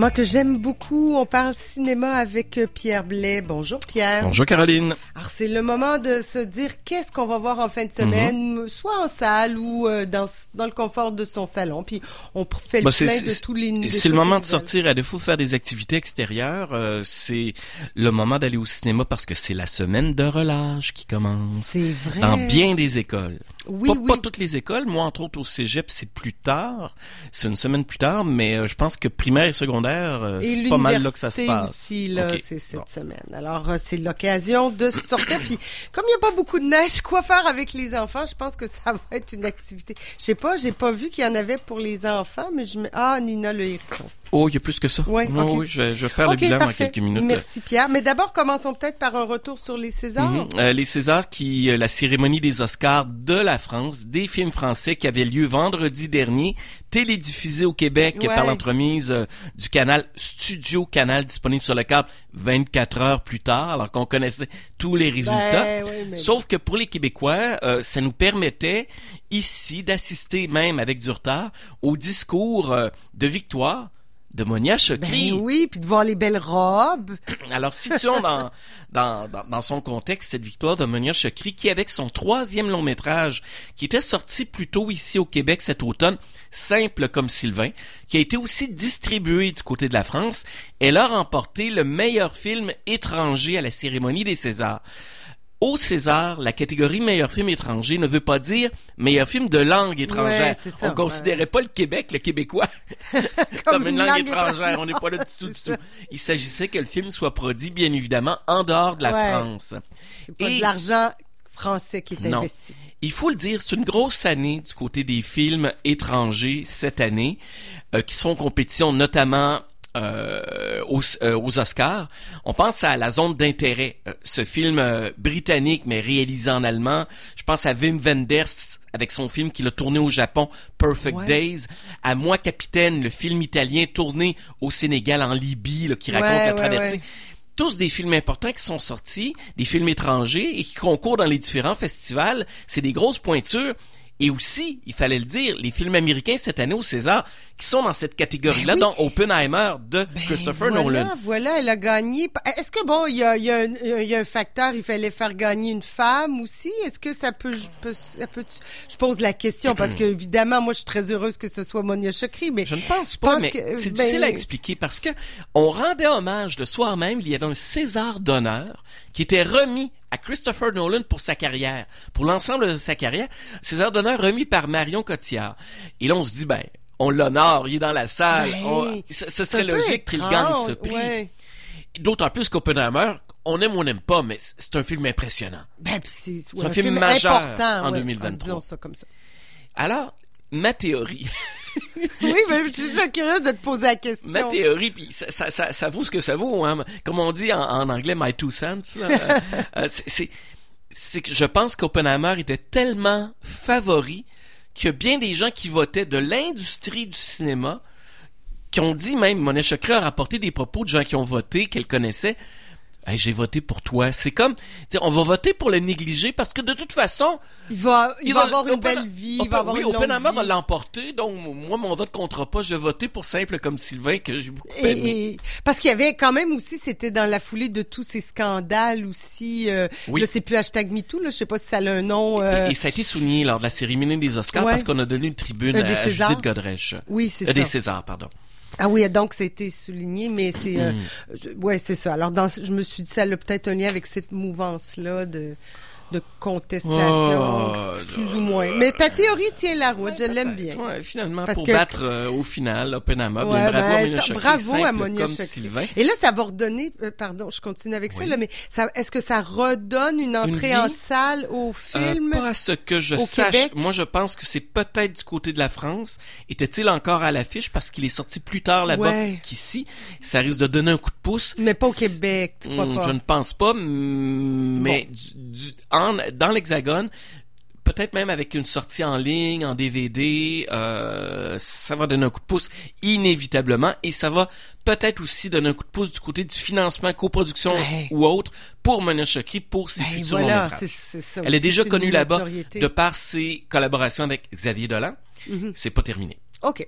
Moment que j'aime beaucoup. On parle cinéma avec euh, Pierre Blais. Bonjour Pierre. Bonjour Caroline. Alors c'est le moment de se dire qu'est-ce qu'on va voir en fin de semaine, soit en salle ou euh, dans, dans le confort de son salon. Puis on fait le Bah, plein c'est- de tous les. C'est le moment de sortir, à défaut de faire des activités extérieures, euh, c'est le moment d'aller au cinéma parce que c'est la semaine de relâche qui commence. C'est vrai. Dans bien des écoles. Oui, pas, oui. pas toutes les écoles. Moi, entre autres, au cégep, c'est plus tard. C'est une semaine plus tard, mais euh, je pense que primaire et secondaire, euh, c'est pas mal là que ça se passe. aussi, là, c'est cette Bon. semaine. Alors, euh, c'est l'occasion de sortir. Puis, comme il n'y a pas beaucoup de neige, quoi faire avec les enfants? Je pense que ça va être une activité. Je sais pas, j'ai pas vu qu'il y en avait pour les enfants, mais je me... Ah, Nina le hérisson. Oh, il y a plus que ça. Non, ok. oui, je vais, je vais faire le bilan parfait. dans quelques minutes. Merci, Pierre. Mais d'abord, commençons peut-être par un retour sur les Césars. Mhm. Euh, les Césars qui euh, la cérémonie des Oscars de la France, des films français qui avait lieu vendredi dernier, télédiffusé au Québec Ouais. par l'entremise euh, du canal Studio Canal disponible sur le câble 24 heures plus tard alors qu'on connaissait tous les résultats. Ben, oui, mais- Sauf que pour les Québécois, ça nous permettait ici d'assister même avec du retard au discours de victoire de Monia Chokri. Ben oui, puis de voir les belles robes. Alors, situons dans, dans, dans, dans son contexte cette victoire de Monia Chokri, qui avec son troisième long métrage, qui était sorti plus tôt ici au Québec cet automne, Simple comme Sylvain, qui a été aussi distribué du côté de la France, elle a remporté le meilleur film étranger à la cérémonie des Césars. Au César, la catégorie meilleur film étranger ne veut pas dire meilleur film de langue étrangère. Ouais, c'est ça, On considérait pas le Québec, le Québécois, comme, une langue, étrangère. On n'est pas là du tout, du tout. Il s'agissait que le film soit produit, bien évidemment, en dehors de la Ouais. France. C'est pas Et- de l'argent français qui est Non. investi. Il faut le dire, c'est une grosse année du côté des films étrangers cette année, euh, qui sont en compétition notamment euh, aux, euh, aux Oscars. On pense à La Zone d'intérêt, euh, ce film euh, britannique mais réalisé en allemand. Je pense à Wim Wenders avec son film qu'il a tourné au Japon, Perfect Ouais. Days. À Moi Capitaine, le film italien tourné au Sénégal en Libye, là, qui Ouais, raconte la traversée ouais. tous des films importants qui sont sortis, des films étrangers et qui concourent dans les différents festivals. C'est des grosses pointures. Et aussi, il fallait le dire, les films américains cette année au César qui sont dans cette catégorie-là, Ben oui. dont Oppenheimer de Christopher voilà, Nolan. Voilà, elle a gagné. Est-ce que bon, il y a, y, a y a un facteur, il fallait faire gagner une femme aussi? Est-ce que ça peut, je, peux- ça peut- je pose la question parce que évidemment, moi, je suis très heureuse que ce soit Monia Chokri, mais Je ne pense pas, mais que- c'est ben, difficile à expliquer parce que on rendait hommage le soir même, il y avait un César d'honneur qui était remis à Christopher Nolan pour sa carrière, pour l'ensemble de sa carrière. César d'honneur remis par Marion Cotillard. Et là, on se dit, ben, on l'honore, il est dans la salle. Ben, on- ce, serait logique qu'il gagne ce prix. ouais. D'autant plus qu'Oppenheimer, on aime ou on n'aime pas, mais c'est un film impressionnant. Ben, c'est un film majeur en ouais, 2023. disons ça comme ça. Alors, ma théorie, Oui, mais je suis déjà curieuse de te poser la question. Ma théorie, puis ça, ça, ça, ça vaut ce que ça vaut, hein. Comme on dit en, en anglais, my two cents. Euh, c'est- que je pense qu'Oppenheimer était tellement favori qu'il y a bien des gens qui votaient de l'industrie du cinéma qui ont dit même, Monet Chokri a rapporté des propos de gens qui ont voté, qu'elle connaissait. Hey, j'ai voté pour toi. C'est comme, on va voter pour le négliger parce que de toute façon, Il va, il, il va va- avoir une belle vie, il va avoir oui, une longue Oppenheimer va l'emporter. Donc, moi, mon vote comptera pas. Je vais voter pour simple comme Sylvain, que j'ai beaucoup aimé. Et, et- parce qu'il y avait quand même aussi, c'était dans la foulée de tous ces scandales aussi. Euh, Oui. Là, c'est plus hashtag MeToo, là. Je sais pas si ça a un nom. euh, Et, et ça a été souligné lors de la cérémonie des Oscars Ouais. parce qu'on a donné une tribune des à. Judith Godrèche. Oui, c'est Euh, Des ça. Césars, pardon. Ah oui, donc c'était souligné, mais c'est, euh, Mm. ouais, c'est ça. Alors, dans, je me suis dit, ça a peut-être un lien avec cette mouvance-là de, de contestation, Oh, plus ou moins. Mais ta théorie tient la route, je l'aime bien. Ouais, finalement, Parce pour que- battre euh, au final Oppenheimer. Ouais, bien, bravo à ben, Monia bravo à simple Monia comme Chokri. Sylvain. Et là, ça va redonner, euh, pardon, je continue avec ça, Oui. là, mais ça, est-ce que ça redonne une entrée en salle au film? Euh, pas à ce que je sache. Québec? Moi, je pense que c'est peut-être du côté de la France. Était-il encore à l'affiche? Parce qu'il est sorti plus tard là-bas qu'ici? Ça risque de donner un coup de pouce. Mais pas au Québec, tu crois Hmm, pas? Je ne pense pas, mais du- du- en, dans l'Hexagone, peut-être même avec une sortie en ligne, en DVD, euh, ça va donner un coup de pouce inévitablement et ça va peut-être aussi donner un coup de pouce du côté du financement, coproduction ou autre pour Monia Chokri pour ses Ben, futurs voilà, longs ça Elle est déjà connue là-bas de par ses collaborations avec Xavier Dolan. Mhm. C'est pas terminé. OK.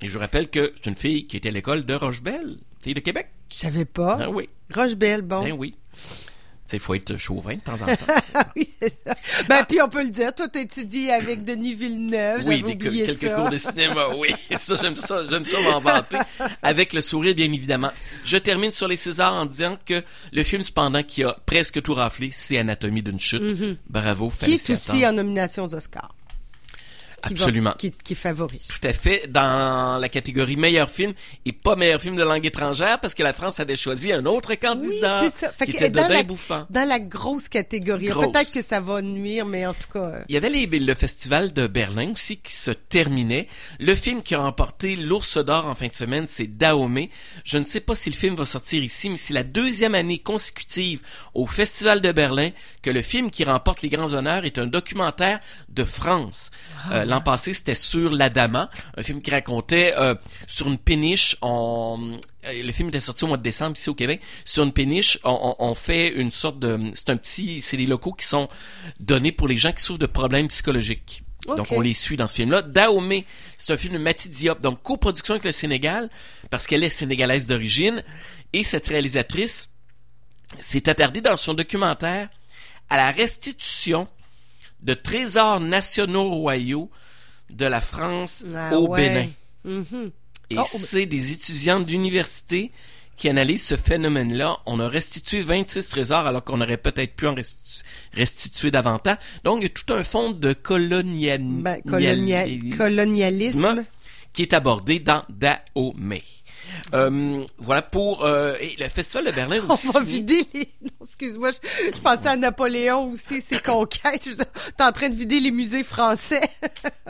Et je rappelle que c'est une fille qui était à l'école de Rochebelle, fille de Québec. Je savais pas. Ah oui. Roche Belle, bon. Ben oui. Il faut être chauvin de temps en temps. oui. Ben, puis on peut le dire, toi, t'étudies avec Denis Villeneuve. Oui, j'avais des- oublié quelques ça. cours de cinéma, oui. Ça, j'aime ça, j'aime ça m'en vanter. Avec le sourire, bien évidemment. Je termine sur les Césars en disant que le film, cependant, qui a presque tout raflé, c'est Anatomie d'une chute. Mhm. Bravo, Qui est aussi en nomination aux Oscars. Qui va- Absolument. qui, qui est favori. Tout à fait, dans la catégorie meilleur film et pas meilleur film de langue étrangère, parce que la France avait choisi un autre Oui, candidat c'est ça. Fait qui que était dans Dodin la, Bouffant. dans la grosse catégorie. Peut-être que ça va nuire, mais en tout cas. euh, Il y avait les- le festival de Berlin aussi qui se terminait. Le film qui a remporté l'Ours d'Or en fin de semaine, c'est Dahomey. Je ne sais pas si le film va sortir ici, mais c'est la deuxième année consécutive au festival de Berlin que le film qui remporte les grands honneurs est un documentaire de France. Euh, L'an passé, c'était sur l'Adama, un film qui racontait euh, sur une péniche, on, euh, le film était sorti au mois de décembre ici au Québec. Sur une péniche, on, fait une sorte de, c'est un petit, c'est des locaux qui sont donnés pour les gens qui souffrent de problèmes psychologiques. Donc on les suit dans ce film-là. Dahomey, c'est un film de Mati Diop, donc coproduction avec le Sénégal parce qu'elle est sénégalaise d'origine et cette réalisatrice s'est attardée dans son documentaire à la restitution de trésors nationaux royaux de la France ah au ouais. Bénin. Mhm. Et Oh, c'est des étudiantes d'université qui analysent ce phénomène-là. On a restitué 26 trésors alors qu'on aurait peut-être pu en restitu- restituer davantage. Donc, il y a tout un fond de colonial- Ben, colonia- colonialisme. qui est abordé dans Dahomey. Euh, voilà pour euh, et le festival de Berlin On aussi. va souligne- vider les... Non, excuse-moi, je, je pensais à Napoléon aussi, ses conquêtes. Je T'es en train de vider les musées français.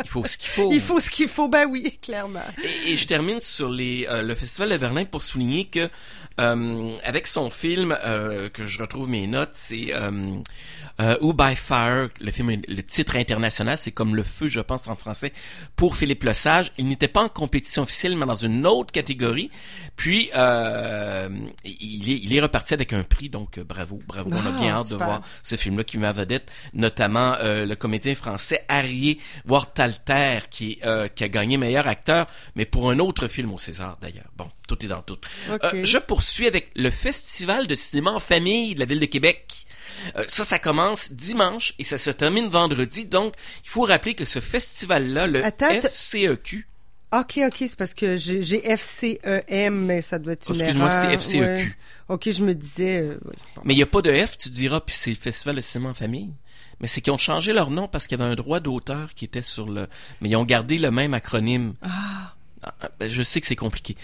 Il faut ce qu'il faut. Il faut ce qu'il faut, ben oui, clairement. Et, et je termine sur les, euh, le Festival de Berlin pour souligner que euh, avec son film euh, que je retrouve mes notes, c'est euh, Who by Fire, le film, le titre international, c'est comme le feu, je pense en français, pour Philippe Lesage. Il n'était pas en compétition officielle, mais dans une autre catégorie. Puis euh, il, est, il est reparti avec un prix, donc euh, bravo, bravo. On a Ah, bien hâte super. de voir ce film-là qui m'a vedette, notamment euh, le comédien français Arié Wortalter qui, euh, qui a gagné meilleur acteur, mais pour un autre film au César d'ailleurs. Bon, tout est dans tout. Ok. Euh, je poursuis avec le Festival de cinéma en famille de la ville de Québec. Euh, ça, ça commence dimanche et ça se termine vendredi. Donc, il faut rappeler que ce festival-là, le Attends, FCEQ, OK, OK, c'est parce que j'ai FCEM, mais ça doit être une Excuse-moi, c'est FCEQ. Ouais. OK, je me disais... euh, ouais. Mais il n'y a pas de F, tu diras, puis c'est le Festival de cinéma en famille. Mais c'est qu'ils ont changé leur nom parce qu'il y avait un droit d'auteur qui était sur le... Mais ils ont gardé le même acronyme. Ah, Je sais que c'est compliqué.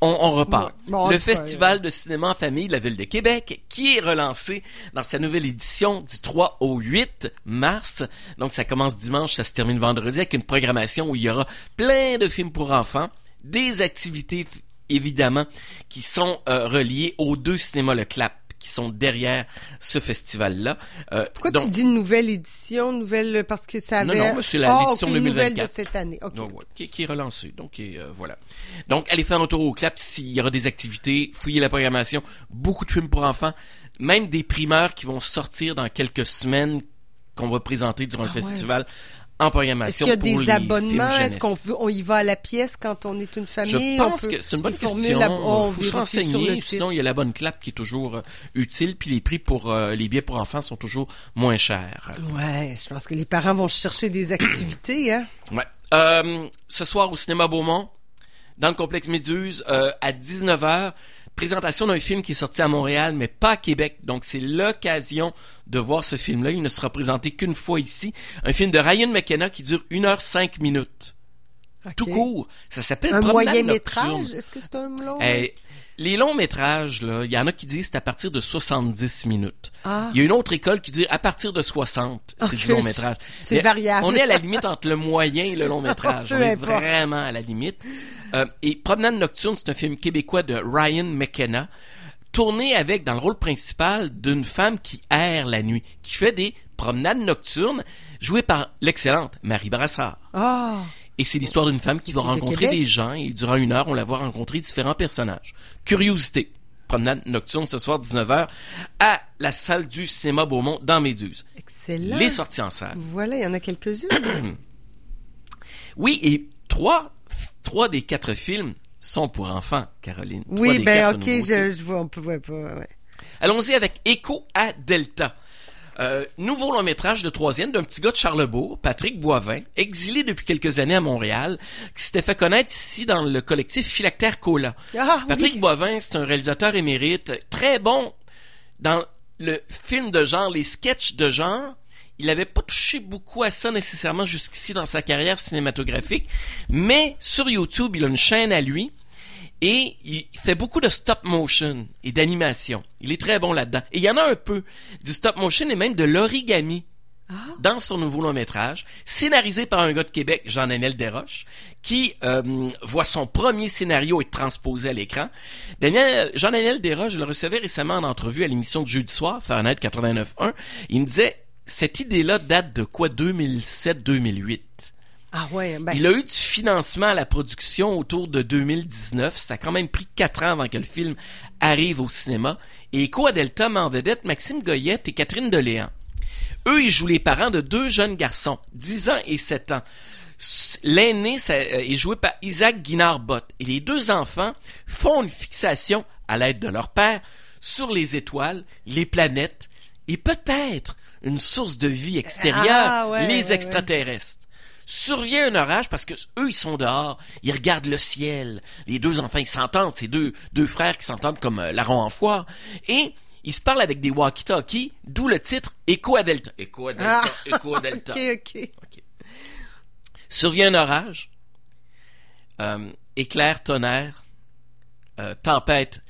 On, on repart. Le Festival de cinéma en famille de la Ville de Québec, qui est relancé dans sa nouvelle édition du 3 au 8 mars. Donc, ça commence dimanche, ça se termine vendredi avec une programmation où il y aura plein de films pour enfants, des activités, évidemment, qui sont euh, reliées aux deux cinémas Le Clap qui sont derrière ce festival-là. Euh, Pourquoi donc, tu dis nouvelle édition, nouvelle parce que ça Non, avait... non, mais c'est la- Ah, l'édition ok, une nouvelle 2024. de cette année. OK. Donc, ouais, qui, qui est relancé. Donc, et, euh, voilà. Donc, allez faire un tour au clap s'il y aura des activités, fouillez la programmation, beaucoup de films pour enfants, même des primeurs qui vont sortir dans quelques semaines qu'on va présenter durant le Ah ouais. En Est-ce programmation qu'il y a pour des les abonnements? Est-ce qu'on peut- on y va à la pièce quand on est une famille? Je On pense peut- que c'est une bonne formule question. on faut se vérifie sur le renseigner. site. Sinon, il y a la bonne clap qui est toujours euh, utile. Puis les prix pour euh, les billets pour enfants sont toujours moins chers. Ouais, je pense que les parents vont chercher des activités, hein? Ouais. Euh, ce soir au cinéma Beaumont, dans le complexe Méduse, euh, à 19h, présentation d'un film qui est sorti à Montréal, mais pas à Québec. Donc, c'est l'occasion de voir ce film-là. Il ne sera présenté qu'une fois ici. Un film de Ryan McKenna qui dure 1 heure 5 minutes. Tout court. Ça s'appelle Un Promenade moyen nocturne. métrage? Est-ce que c'est un long? Eh, les longs métrages, là, il y en a qui disent c'est à partir de 70 minutes. Ah. Il y a une autre école qui dit à partir de 60, c'est du long métrage. c'est variable. On est à la limite entre le moyen et le long métrage. On est importe. vraiment à la limite. Euh, et Promenade nocturne, c'est un film québécois de Ryan McKenna, tourné avec dans le rôle principal d'une femme qui erre la nuit, qui fait des promenades nocturnes, jouée par l'excellente Marie Brassard. Ah! Et c'est l'histoire d'une femme qui va rencontrer des gens et durant une heure, on la voit rencontrer différents personnages. Curiosité. Promenade nocturne ce soir 19h à la salle du cinéma Beaumont dans Méduse. Excellent. Les sorties en salle. Voilà, il y en a quelques-unes. Oui, et trois, trois des quatre films sont pour enfants, Caroline. Oui, ben ok, je, je vois, on peut pas. Ouais. Allons-y avec Écho à Delta. Euh, nouveau long métrage de troisième d'un petit gars de Charlebourg, Patrick Boivin, exilé depuis quelques années à Montréal, qui s'était fait connaître ici dans le collectif Philactère Cola. Ah, Patrick oui. Boivin, c'est un réalisateur émérite, très bon dans le film de genre, les sketchs de genre. Il avait pas touché beaucoup à ça nécessairement jusqu'ici dans sa carrière cinématographique, mais sur YouTube, il a une chaîne à lui et il fait beaucoup de stop motion et d'animation. Il est très bon là-dedans. Et il y en a un peu du stop motion et même de l'origami dans son nouveau long métrage, scénarisé par un gars de Québec, Jean-Daniel Desroches, qui euh, voit son premier scénario être transposé à l'écran. Daniel, Jean-Daniel Desroches, je le recevais récemment en entrevue à l'émission de jeudi soir, Fahrenheit 89.1. Il me disait, cette idée-là date de quoi? 2007-2008. Ah ouais, ben, Il a eu du financement à la production autour de 2019. Ça a quand même pris quatre ans avant que le film arrive au cinéma. Et Echo à Delta met en vedette Maxime Goyette et Catherine Deléan. Eux, ils jouent les parents de deux jeunes garçons, 10 ans et 7 ans. L'aîné euh, est joué par Isaac Guinard-Bott. Et les deux enfants font une fixation, à l'aide de leur père, sur les étoiles, les planètes et peut-être une source de vie extérieure, Ah, ouais, les ouais, ouais. Survient un orage parce que eux ils sont dehors, ils regardent le ciel. Les deux enfants ils s'entendent, c'est deux deux frères qui s'entendent comme euh, larron en foire et ils se parlent avec des walkie-talkies, d'où le titre Echo à Delta. Echo à Delta, Ah. Echo à Delta. ok, ok. Survient un orage, euh, éclair, tonnerre, euh, tempête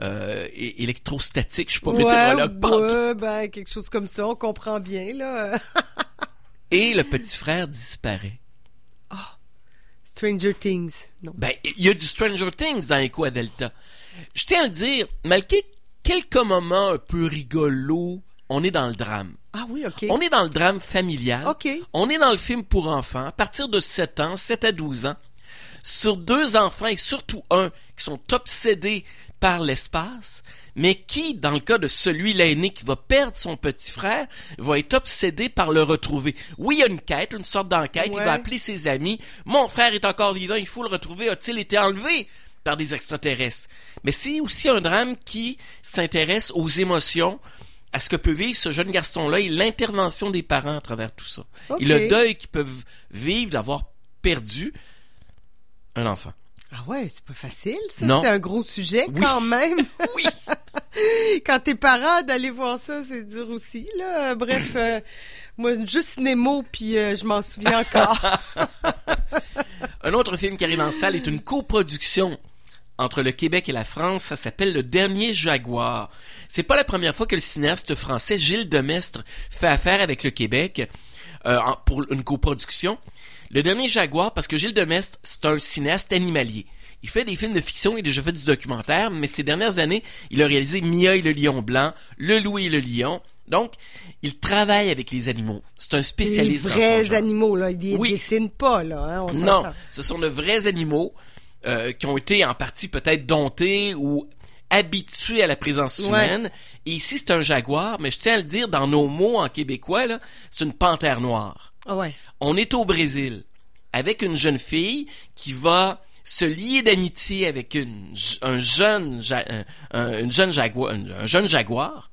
euh, électrostatique, je suis pas Ouais, météorologue, ouais, ben, quelque chose comme ça, on comprend bien, là. et le petit frère disparaît. Stranger Things, non. Ben, il y a du Stranger Things dans Echo à Delta. Je tiens à le dire, malgré quelques moments un peu rigolos, on est dans le drame. Ah oui, ok. On est dans le drame familial. Ok. On est dans le film pour enfants, à partir de 7 ans, 7 à 12 ans, sur deux enfants et surtout un qui sont obsédés par l'espace, mais qui, dans le cas de celui l'aîné qui va perdre son petit frère, va être obsédé par le retrouver? Oui, il y a une quête, une sorte d'enquête, il Ouais. va appeler ses amis. Mon frère est encore vivant, il faut le retrouver. A-t-il été enlevé par des extraterrestres? Mais c'est aussi un drame qui s'intéresse aux émotions, à ce que peut vivre ce jeune garçon-là et l'intervention des parents à travers tout ça. Ok. Et le deuil qu'ils peuvent vivre d'avoir perdu un enfant. Ah ouais, c'est pas facile, ça. C'est un gros sujet, Oui. quand même. Oui. quand t'es parent, d'aller voir ça, c'est dur aussi, là. Bref, euh, moi, juste Nemo, puis euh, je m'en souviens encore. Un autre film qui arrive en salle est une coproduction entre le Québec et la France. Ça s'appelle Le Dernier Jaguar. C'est pas la première fois que le cinéaste français Gilles Demestre fait affaire avec le Québec euh, pour une coproduction. Le Dernier Jaguar, parce que Gilles Demestre, c'est un cinéaste animalier. Il fait des films de fiction, il a déjà fait du documentaire, mais ces dernières années, il a réalisé Mia et le lion blanc, Le loup et le lion. Donc, il travaille avec les animaux. C'est un Les spécialiste dans son vrais genre. animaux, là. Ils Oui. dessinent pas, là. Hein, on Non, ce sont de vrais animaux euh, qui ont été en partie peut-être domptés ou habitués à la présence Ouais. humaine. Et ici, c'est un jaguar, mais je tiens à le dire dans nos mots en québécois, là, c'est une panthère noire. Ah ouais. On est au Brésil avec une jeune fille qui va se lier d'amitié avec une, un jeune, ja- un- un- une jeune jaguar, un, un jeune jaguar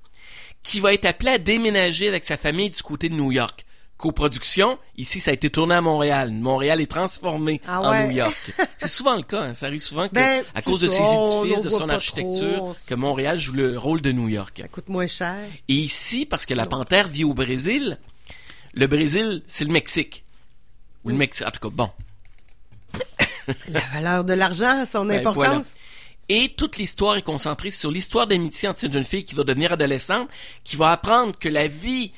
qui va être appelé à déménager avec sa famille du côté de New York. Coproduction, ici ça a été tourné à Montréal. Montréal est transformé Ah en. New York. C'est souvent le cas, hein. ça arrive souvent que, Ben, à cause de ses édifices, de son architecture, trop. que Montréal joue le rôle de New York. Ça coûte moins cher. Et ici, parce que la panthère vit au Brésil, le Brésil, c'est le Mexique. Ou le Mexique, en tout cas, bon. La valeur de l'argent, son Ben, importance. voilà. Et toute l'histoire est concentrée sur l'histoire d'amitié entre cette jeune fille qui va devenir adolescente, qui va apprendre que la vie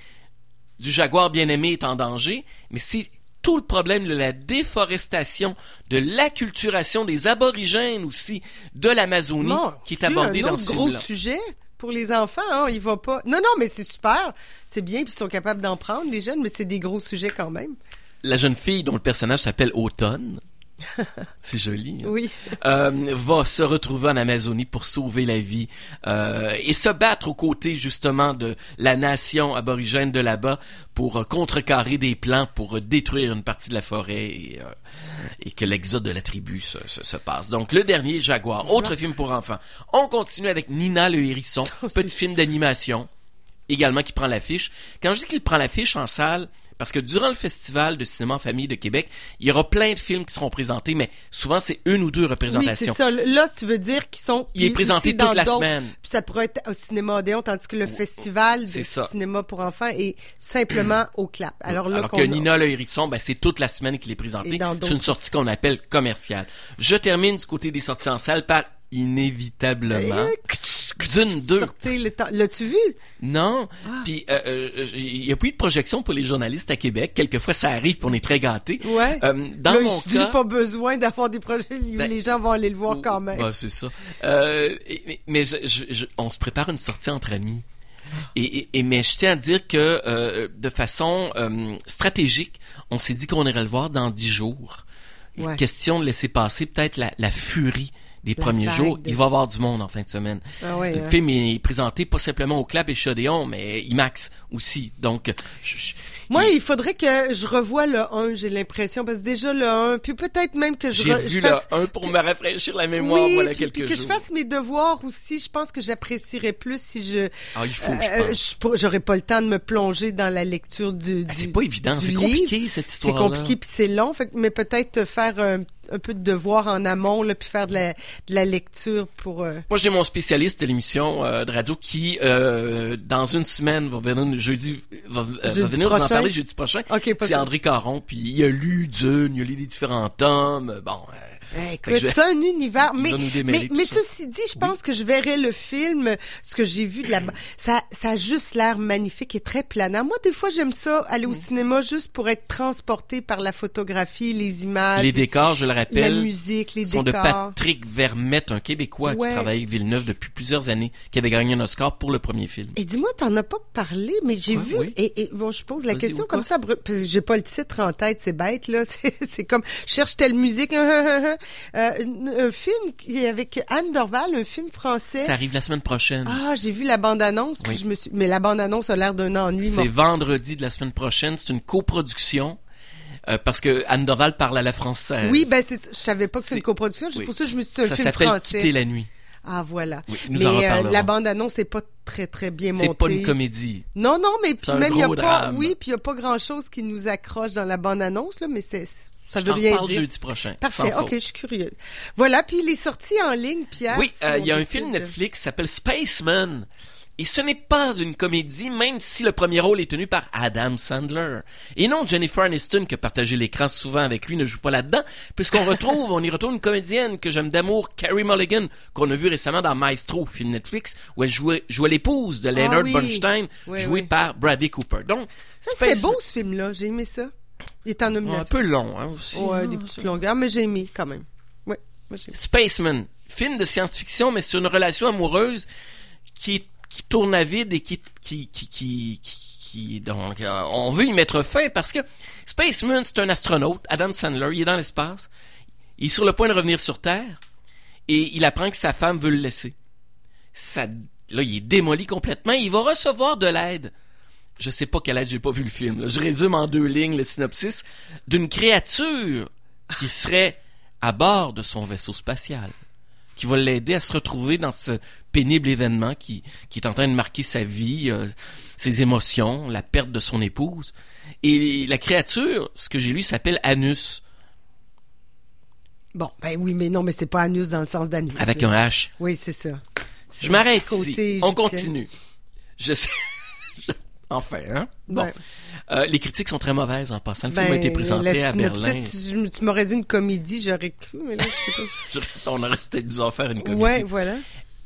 du jaguar bien-aimé est en danger, mais c'est tout le problème de la déforestation, de l'acculturation des aborigènes aussi, de l'Amazonie, Bon, qui est abordé dans ce gros film-là. sujet pour les enfants. Hein, il va pas. Non, non, mais c'est super. C'est bien, puis ils sont capables d'en prendre, les jeunes, mais c'est des gros sujets quand même. La jeune fille dont le personnage s'appelle Automne, c'est joli. hein? Oui. Euh, va se retrouver en Amazonie pour sauver la vie euh, et se battre aux côtés justement de la nation aborigène de là-bas pour euh, contrecarrer des plans pour détruire une partie de la forêt et, et que l'exode de la tribu se, se, se passe. Donc le dernier Jaguar, autre film pour enfants. On continue avec Nina le hérisson, petit film d'animation également qui prend l'affiche. Quand je dis qu'il prend l'affiche en salle, parce que durant le festival de cinéma en famille de Québec, il y aura plein de films qui seront présentés, mais souvent c'est une ou deux Oui, représentations. c'est ça. Là, tu veux dire qu'ils sont. Il est présenté toute la semaine. Puis ça pourrait être au cinéma Odéon, tandis que le festival de cinéma pour enfants est simplement au clap. Alors là, Alors que Nina le hérisson, ben, c'est toute la semaine qu'il est présenté. C'est une sortie qu'on appelle commerciale. Je termine du côté des sorties en salle par inévitablement Dune 2. Sortez le. L'as-tu vu? Non. Puis euh, euh, il y a plus de projection pour les journalistes à Québec. Quelquefois ça arrive, puis on est très gâtés. Ouais. Euh, dans Là, mon cas, pas besoin d'avoir des projets Ben, les gens vont aller le voir quand même. bah, c'est ça. Euh, mais mais je- je- je- on se prépare une sortie entre amis. Et, et- et- mais je tiens à dire que euh, de façon euh, stratégique, on s'est dit qu'on irait le voir dans dix jours. Ouais. Question de laisser passer peut-être la, la furie La premiers jours. de- Il va y avoir du monde en fin de semaine. Ah ouais, le hein. film est présenté pas simplement au Clap et Chodéon, mais IMAX aussi. Donc, je- je- Moi, il faudrait que je revoie le 1, j'ai l'impression, parce que déjà le 1, puis peut-être même que je, j'ai re- vu je fasse... le 1 pour me rafraîchir la mémoire, oui, voilà puis, quelques puis que jours. je fasse mes devoirs aussi, je pense que j'apprécierais plus si je... Ah, il faut, je Euh, pense. je pour- J'aurais pas le temps de me plonger dans la lecture du. Ah, c'est pas évident, c'est compliqué, cette C'est histoire-là. compliqué puis c'est long, fait, mais peut-être faire un, un peu de devoir en amont là, puis faire de la, de la lecture pour. euh, Moi, j'ai mon spécialiste de l'émission euh, de radio qui, euh, dans une semaine, va venir jeudi, va, va venir nous en parler jeudi prochain. Ok, pas C'est. André Caron, puis il a lu Dune, il a lu les différents tomes. Bon, écoute, vais- c'est un univers. Mais, mais, mais ceci dit, je pense que je verrai le film, ce que j'ai vu de là-bas. Ça, ça a juste l'air magnifique et très planant. Moi, des fois, j'aime ça, aller au cinéma juste pour être transporté par la photographie, les images. les décors, je le rappelle, La musique, les sont décors. de Patrick Vermette, un Québécois Ouais. qui travaille avec Villeneuve depuis plusieurs années, qui avait gagné un Oscar pour le premier film. Et dis-moi, t'en as pas parlé, mais j'ai vu, oui. et, et bon, je pose la question comme ça, j'ai pas le titre en tête, c'est bête, là. C'est, comme, cherche telle musique, euh, un film qui est avec Anne Dorval, un film français. Ça arrive la semaine prochaine. Ah, j'ai vu la bande-annonce, puis je me suis, mais la bande-annonce a l'air d'un ennui. C'est vendredi de la semaine prochaine. C'est une coproduction. euh, parce que Anne Dorval parle à la française. Oui, ben, ça. je savais pas que c'est une coproduction, c'est oui. pour ça que je me suis dit, un Ça film s'appelle français. Quitter la nuit. Ah, voilà. Oui, nous mais en euh, la bande-annonce est pas très, très bien montée. C'est pas une comédie. Non, non, mais puis même il y a pas, oui, puis il y a pas grand chose qui nous accroche dans la bande annonce là, mais c'est ça Je veut rien dire. jeudi prochain. Parfait, ok, je suis curieuse. Voilà, puis il est sorti en ligne, Pierre. Oui, euh, il y a un film de- Netflix qui s'appelle Spaceman. Et ce n'est pas une comédie, même si le premier rôle est tenu par Adam Sandler. Et non, Jennifer Aniston, qui a partagé l'écran souvent avec lui, ne joue pas là-dedans, puisqu'on retrouve, on y retrouve une comédienne que j'aime d'amour, Carrie Mulligan, qu'on a vu récemment dans Maestro, film Netflix, où elle jouait, jouait l'épouse de Leonard Ah oui. Bernstein, Oui, jouée oui. par Bradley Cooper. Donc, Ça, C'était beau ce film-là, j'ai aimé ça. Il est en nomination. un peu long, hein, aussi. Ouais, hein, des petites longueurs, mais j'ai aimé quand même. Ouais, moi j'ai aimé. Spaceman, film de science-fiction, mais sur une relation amoureuse qui, qui tourne à vide et qui, qui, qui, qui, qui- qui- donc, euh, on veut y mettre fin parce que Spaceman, c'est un astronaute, Adam Sandler, il est dans l'espace, il est sur le point de revenir sur Terre et il apprend que sa femme veut le laisser. Ça, là, il est démoli complètement, il va recevoir de l'aide. Je sais pas quelle aide, j'ai pas vu le film. là. Je résume en deux lignes le synopsis d'une créature qui serait à bord de son vaisseau spatial, qui va l'aider à se retrouver dans ce pénible événement qui, qui est en train de marquer sa vie, euh, ses émotions, la perte de son épouse. Et la créature, ce que j'ai lu, s'appelle Anus, Bon, ben oui, mais non, mais c'est pas anus dans le sens d'anus. avec un H. Oui, c'est ça. Je m'arrête ici. On continue. Je sais. je- Enfin, hein? Bon. Ouais. Euh, les critiques sont très mauvaises en passant. Le film a Ben, été présenté à Berlin. je- tu m'aurais dit une comédie, j'aurais cru, mais là, je sais pas. On aurait peut-être dû en faire une comédie. ouais, voilà.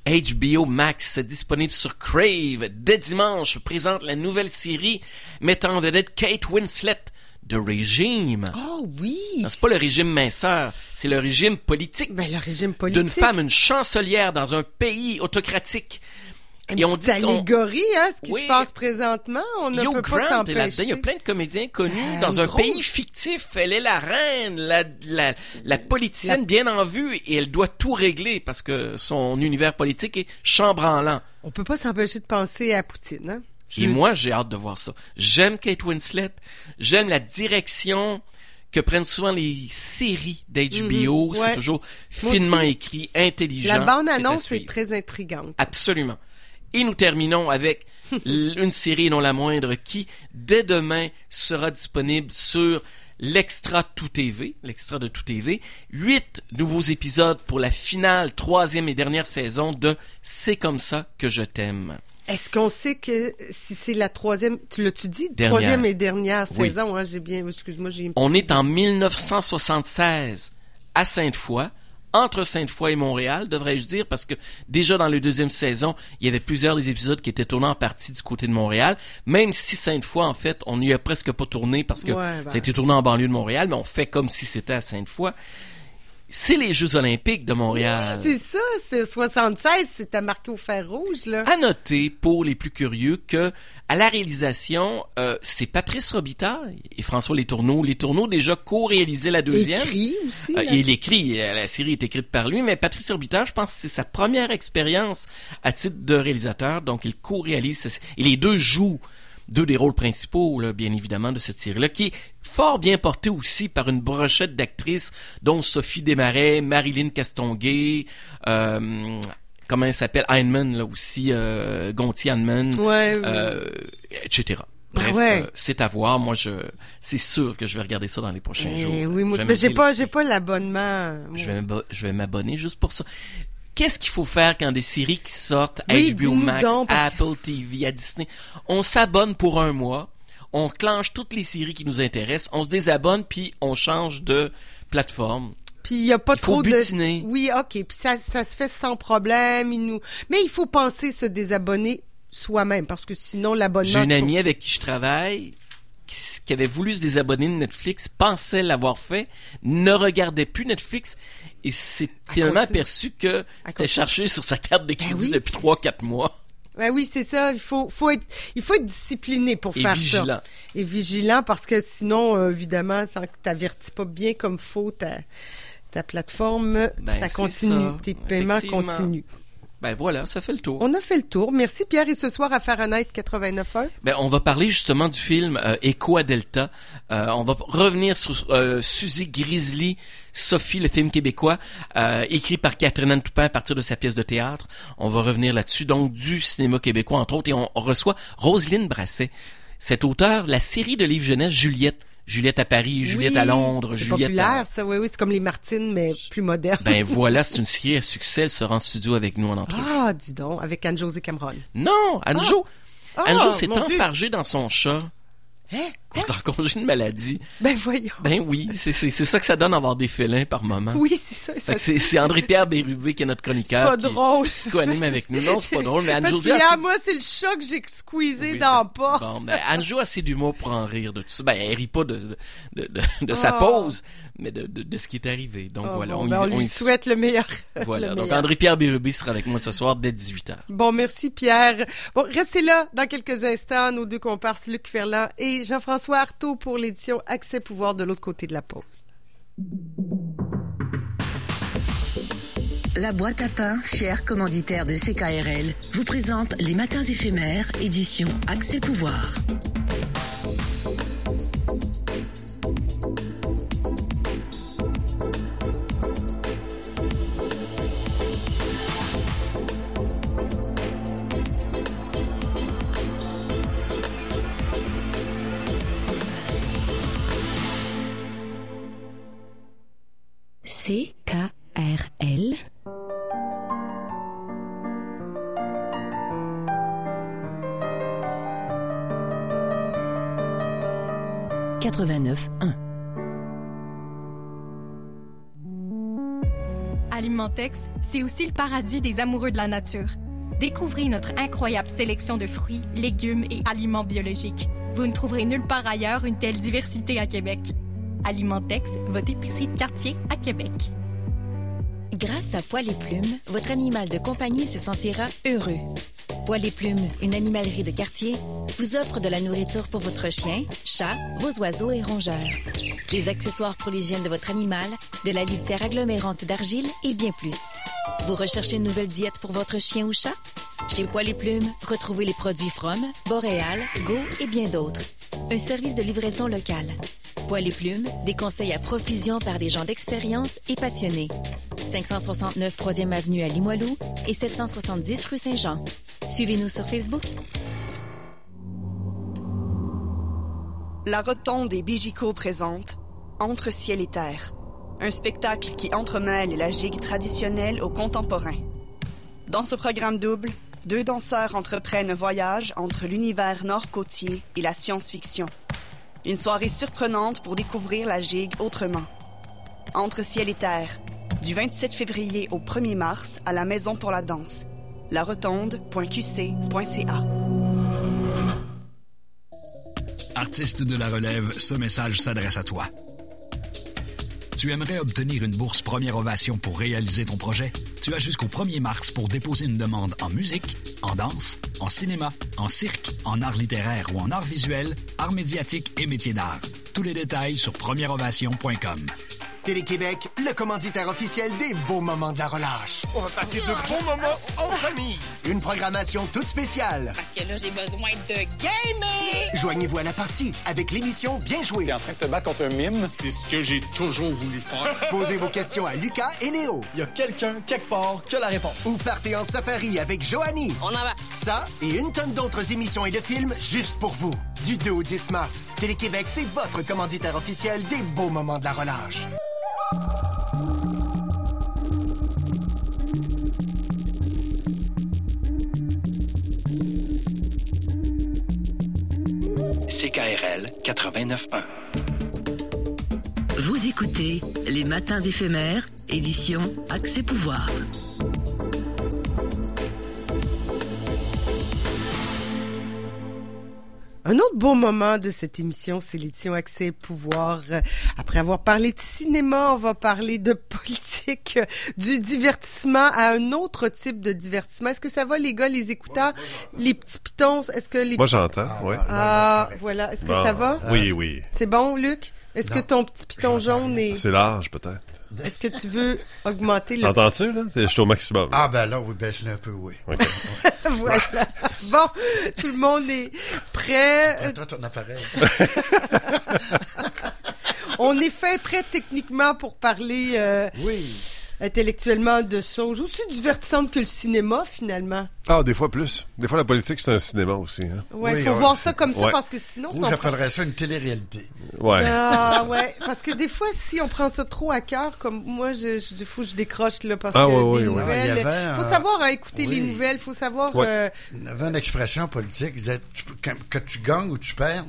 HBO Max, disponible sur Crave, dès dimanche, présente la nouvelle série mettant en vedette Kate Winslet de Régime. Oh oui! C'est pas le régime minceur, c'est le régime politique Ben, le régime politique. d'une femme, une chancelière dans un pays autocratique Une Et on dit allégorie, hein, ce qui Oui. se passe présentement. On ne Hugh peut pas Grant là-dedans. Il y a plein de comédiens connus dans un gros- pays fictif. Elle est la reine, la, la, la politicienne bien en vue et elle doit tout régler parce que son univers politique est chambranlant. On peut pas s'empêcher de penser à Poutine, hein? Et moi, j'ai hâte de voir ça. J'aime Kate Winslet. J'aime la direction que prennent souvent les séries d'HBO. Mhm, C'est ouais. toujours Moi finement aussi. écrit, intelligent. La bande-annonce est très intrigante. Absolument. Et nous terminons avec une série non la moindre qui, dès demain, sera disponible sur l'extra Tout TV, l'extra de Tout TV. Huit nouveaux épisodes pour la finale, troisième et dernière saison de C'est comme ça que je t'aime. Est-ce qu'on sait que si c'est la troisième, tu l'as-tu dit, Dernière. troisième et dernière Oui. saison, hein, j'ai bien, excuse-moi, j'ai On est en 1976 à Sainte-Foy, entre Sainte-Foy et Montréal, devrais-je dire, parce que déjà dans la deuxième saison, il y avait plusieurs des épisodes qui étaient tournés en partie du côté de Montréal, même si Sainte-Foy, en fait, on n'y a presque pas tourné parce que Ouais, ben. ça a été tourné en banlieue de Montréal, mais on fait comme si c'était à Sainte-Foy. C'est les Jeux olympiques de Montréal. C'est ça, c'est 76, c'était marqué au fer rouge, là. À noter, pour les plus curieux, que à la réalisation, euh, c'est Patrice Robitaille et François Letourneau. Letourneau déjà co-réalisé la deuxième. Écrit aussi. Euh, là. il écrit, euh, la série est écrite par lui, mais Patrice Robitaille, je pense que c'est sa première expérience à titre de réalisateur, donc il co-réalise, et les deux jouent deux des rôles principaux, là, bien évidemment, de cette série-là, qui est fort bien portée aussi par une brochette d'actrices, dont Sophie Desmarais, Marilyn Castonguay, euh, comment elle s'appelle, Heinemann, là aussi, euh, Gontier Heinemann, Ouais, ouais. euh, etc. Bref, Ah ouais. euh, c'est à voir. Moi, je, c'est sûr que je vais regarder ça dans les prochains Eh jours. oui, moi, j'ai pas, j'ai pas l'abonnement. Je vais je vais m'abonner juste pour ça. Qu'est-ce qu'il faut faire quand des séries qui sortent à Oui, HBO Max, donc, parce- Apple TV, à Disney, on s'abonne pour un mois, on clenche toutes les séries qui nous intéressent, on se désabonne puis on change de plateforme. Puis il y a pas Il faut trop butiner. de. Oui, ok. Puis ça, ça se fait sans problème. Il nous. Mais il faut penser se désabonner soi-même parce que sinon l'abonnement. J'ai une amie pour- avec qui je travaille qui avait voulu se désabonner de Netflix, pensait l'avoir fait, ne regardait plus Netflix et s'est finalement aperçu que c'était cherché sur sa carte de crédit Ben oui. depuis 3-4 mois. Ben oui, c'est ça. Il faut, faut être, il faut être discipliné pour Et faire vigilant. ça. Et vigilant parce que sinon, euh, évidemment, sans que t'avertis pas bien comme faut ta, ta plateforme, Ben, ça c'est continue. ça, Tes paiements continuent. Ben voilà, ça fait le tour. On a fait le tour. Merci Pierre. Et ce soir à Fahrenheit 89.1. Ben, on va parler justement du film euh, Echo à Delta. Euh, on va revenir sur euh, Suzy Grizzly, Sophie, le film québécois, euh, écrit par Catherine Anne Toupin à partir de sa pièce de théâtre. On va revenir là-dessus, donc du cinéma québécois entre autres, et on reçoit Roselyne Brasset, cet auteur, la série de livres jeunesse Juliette. Juliette à Paris, Juliette Oui, à Londres, C'est Juliette populaire, à... ça. Oui, oui. C'est comme les Martines, mais plus moderne. Ben voilà, c'est une série à succès. Elle sera en studio avec nous en entrevue. Ah, dis donc, avec Anne-Josée Cameron. Non, Anjo, Ah, Anjo s'est mon Dieu. enfargé dans son chat. Hein? Est en congé de maladie. Ben voyons. Ben oui, c'est c'est c'est ça que ça donne avoir des félins par moment. Oui, c'est ça. Ça C'est c'est André-Pierre Bérubé qui est notre c'est chroniqueur. pas qui, drôle. Qui co-anime avec nous. Non, c'est pas drôle, mais Parce Anne-Josée que a hier, assez- moi, c'est le chat que j'ai squeezé Oui, dans ben, porte. Bon, ben, Anjo a assez d'humour pour en rire de tout ça. Ben, elle rit pas de, de, de, de sa Oh. pause, mais de, de, de ce qui est arrivé. Donc Ah, voilà, bon, on, ben, on lui souhaite le meilleur. Voilà, le donc. André-Pierre Bérubé sera avec moi ce soir dès 18h. Bon, merci Pierre. Bon, restez là dans quelques instants, nos deux comparses Luc Ferland et Jean-François Artaud pour l'édition Accès Pouvoir de l'autre côté de la pause. La boîte à pain, fier commanditaire de CKRL, vous présente les matins éphémères, édition Accès Pouvoir. C-K-R-L. Quatre-vingt-neuf un. Alimentex, c'est aussi le paradis des amoureux de la nature. Découvrez notre incroyable sélection de fruits, légumes et aliments biologiques. Vous ne trouverez nulle part ailleurs une telle diversité à Québec. Alimentex, votre épicerie de quartier à Québec. Grâce à Poil et Plumes, votre animal de compagnie se sentira heureux. Poil et Plumes, une animalerie de quartier, vous offre de la nourriture pour votre chien, chat, vos oiseaux et rongeurs. Des accessoires pour l'hygiène de votre animal, de la litière agglomérante d'argile et bien plus. Vous recherchez une nouvelle diète pour votre chien ou chat? Chez Poil et Plumes, retrouvez les produits From, Boréal, Go et bien d'autres. Un service de livraison local. Poil et Plumes, des conseils à profusion par des gens d'expérience et passionnés. 569 3e Avenue à Limoilou et 770 rue Saint-Jean. Suivez-nous sur Facebook. La Rotonde et Bigico présente Entre ciel et terre, un spectacle qui entremêle la gigue traditionnelle au contemporain. Dans ce programme double, deux danseurs entreprennent un voyage entre l'univers nord-côtier et la science-fiction. Une soirée surprenante pour découvrir la gigue autrement. Entre ciel et terre, du 27 février au 1er mars à la Maison pour la danse. larotonde.qc.ca. Artiste de la relève, ce message s'adresse à toi. Tu aimerais obtenir une bourse Première Ovation pour réaliser ton projet? Tu as jusqu'au 1er mars pour déposer une demande en musique, en danse, en cinéma, en cirque, en art littéraire ou en art visuel, art médiatique et métier d'art. Tous les détails sur premièreovation.com. Télé-Québec, le commanditaire officiel des beaux moments de la relâche. On va passer de bons moments en famille. Une programmation toute spéciale. Parce que là, j'ai besoin de gamer. Joignez-vous à la partie avec l'émission Bien joué. T'es en train de te battre contre un mime? C'est ce que j'ai toujours voulu faire. Posez vos questions à Lucas et Léo. Il y a quelqu'un, quelque part, qui a la réponse. Ou partez en safari avec Joanie. On en va. Ça et une tonne d'autres émissions et de films juste pour vous. Du 2 au 10 mars, Télé-Québec, c'est votre commanditaire officiel des beaux moments de la relâche. CKRL 89.1. Vous écoutez Les Matins éphémères, édition Accès Pouvoir. Un autre beau moment de cette émission, c'est l'édition Accès et Pouvoir. Après avoir parlé de cinéma, on va parler de politique, du divertissement à un autre type de divertissement. Est-ce que ça va, les gars, les écouteurs, les petits pitons? Est-ce que les Moi, j'entends, oui. Ah, voilà. Est-ce que Bon. ça va? Oui, oui. C'est bon, Luc? Est-ce que ton petit piton jaune est... C'est large, peut-être. Est-ce que tu veux augmenter le... Entends-tu, là? C'est- Je suis au maximum. Ah, ben là, oui, baisse-le un peu, oui. voilà. Bon, tout le monde est prêt. Prends-toi ton appareil. On est fait prêt techniquement pour parler euh, intellectuellement de choses aussi divertissantes que le cinéma, finalement. Ah, des fois plus. Des fois, la politique, c'est un cinéma aussi. Hein? Ouais, Oui, faut ouais. voir ça comme ça Ouais. parce que sinon... Ou si j'appellerais ça une télé-réalité. Ouais. Ah ouais, parce que des fois, si on prend ça trop à cœur, comme moi, je, je, des fois, je décroche là parce Ah, que ouais, les ouais, ouais. nouvelles, Ah, il avait, faut savoir hein, écouter les nouvelles, faut savoir. Ouais. euh, Il y avait une expression politique qui disait que tu gagnes ou tu perds,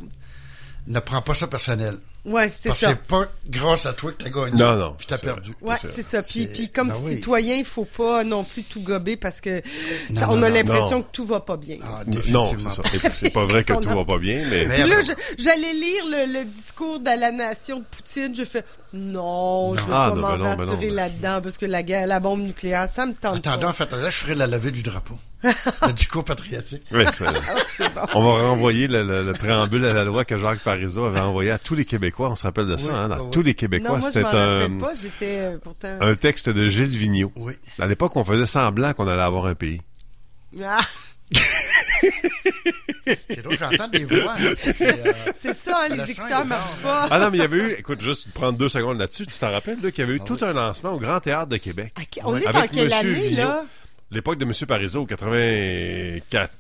ne prends pas ça personnel. Ouais, c'est Parce que ça. c'est pas grâce à toi que t'as gagné. Non, non, Puis t'as perdu. Ouais, c'est ça. Puis, puis comme ben oui. citoyen, il faut pas non plus tout gober parce que Non, ça- on non, a l'impression que tout va pas bien. Ah, Non, c'est ça. C'est pas vrai que tout va pas bien, mais... Là, je- j'allais lire le, le discours de la nation de Poutine. Je fais non, je vais Ah, pas non, ben ben m'aventurer là-dedans parce que la, guerre- la bombe nucléaire, ça me tente Attendons, pas. faites là, je ferai la levée du drapeau. le discours patriotique. Oui, c'est- Ah, On va renvoyer le, le- le préambule à la loi que Jacques Parizeau avait envoyé à tous les Québécois. On se rappelle de ça, Oui, hein? Oui, tous les Québécois, c'était un, pas. Euh, pourtant. un texte de Gilles Vigneault. Oui. À l'époque, on faisait semblant qu'on allait avoir un pays. Ah, C'est drôle, j'entends des voix. hein, c'est- euh, c'est ça, hein, le les est marchent pas. Ah non, mais il y avait eu, écoute, juste prendre deux secondes là-dessus, tu t'en rappelles, là, qu'il y avait eu Ah tout un lancement au Grand Théâtre de Québec. Ok, On est Avec en quelle Monsieur année, Vigneault. là? L'époque de M. Parizeau, 84,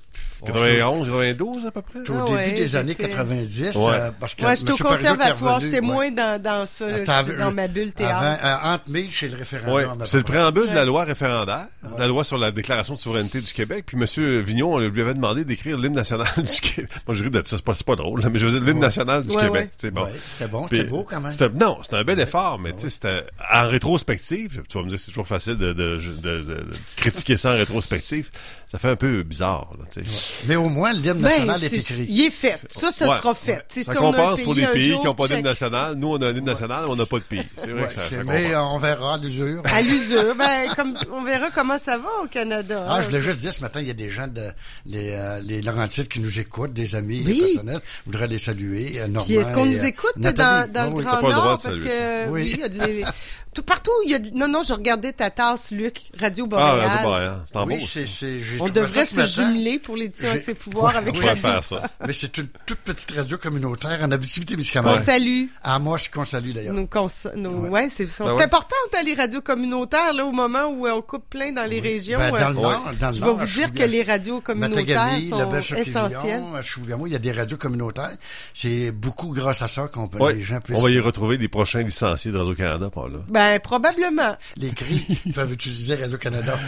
91, 92 à peu près. C'est au Ah début ouais, des années j'étais- 90, Ouais. euh, parce que Moi, j'étais au conservatoire. J'étais ouais. moins dans, dans ça. là, dans ma bulle théâtre. Avant, euh, entre mille chez le référendum. Ouais, c'est le préambule de la loi référendaire, la loi sur la déclaration de souveraineté du Québec. Puis M. Vignon, on lui avait demandé d'écrire l'hymne national du Québec. Moi, je ris de ça, c'est pas, c'est pas drôle, mais je veux dire l'hymne national du Ouais, Québec. ouais. tu sais, bon. Ouais, c'était bon, c'était beau quand même. non, c'était un bel effort, mais tu sais, c'était en rétrospective. Tu vas me dire, c'est toujours facile de, de, de- de- de critiquer ça en rétrospective. Ça fait un peu bizarre, là, tu sais. Mais au moins, l'hymne Ben, national est, c'est- écrit. Il est fait. Ça, ça Ouais. sera fait. Sais, Ça si on a un compense pour les pays qui n'ont pas d'hymne national. Nous, on a un hymne national, mais on n'a pas de pays. C'est vrai Ouais, que ça, c'est- mais ça euh, on verra à l'usure. À l'usure. Ben, comme, on verra comment ça va au Canada. Ah, hein. je voulais juste dire, ce matin, il y a des gens de les, euh, les Laurentides qui nous écoutent, des amis Oui. personnels. Je voudrais les saluer. euh, Normand Puis est-ce qu'on nous euh, écoute dans, dans le. Grand le Nord? Parce que, oui, il y a tout, partout, il y a du- non, non, je regardais ta tasse, Luc, Radio Ah, Boréal. Radio Boréal. C'est en Oui, c'est, c'est, j'ai On devrait ça ce se matin. jumeler pour l'édition ses pouvoirs avec On pourrait Radio. faire ça. Mais c'est une toute petite radio communautaire en Abitibi-Témiscamingue. Qu'on salue. À moi, je qu'on salue d'ailleurs. Nos cons- nos- ouais, c'est c'est Ben ouais. important hein, les radios communautaires là au moment où euh, on coupe plein dans les régions. Ben, dans euh, le Nord, dans le je vais vous dire que les radios communautaires sont la belle essentielles. Chougamau, il y a des radios communautaires. C'est beaucoup grâce à ça qu'on peut, Ouais. les gens puissent... On va y retrouver les prochains licenciés de Radio-Canada par là. Ben probablement. Les cris peuvent utiliser Radio-Canada.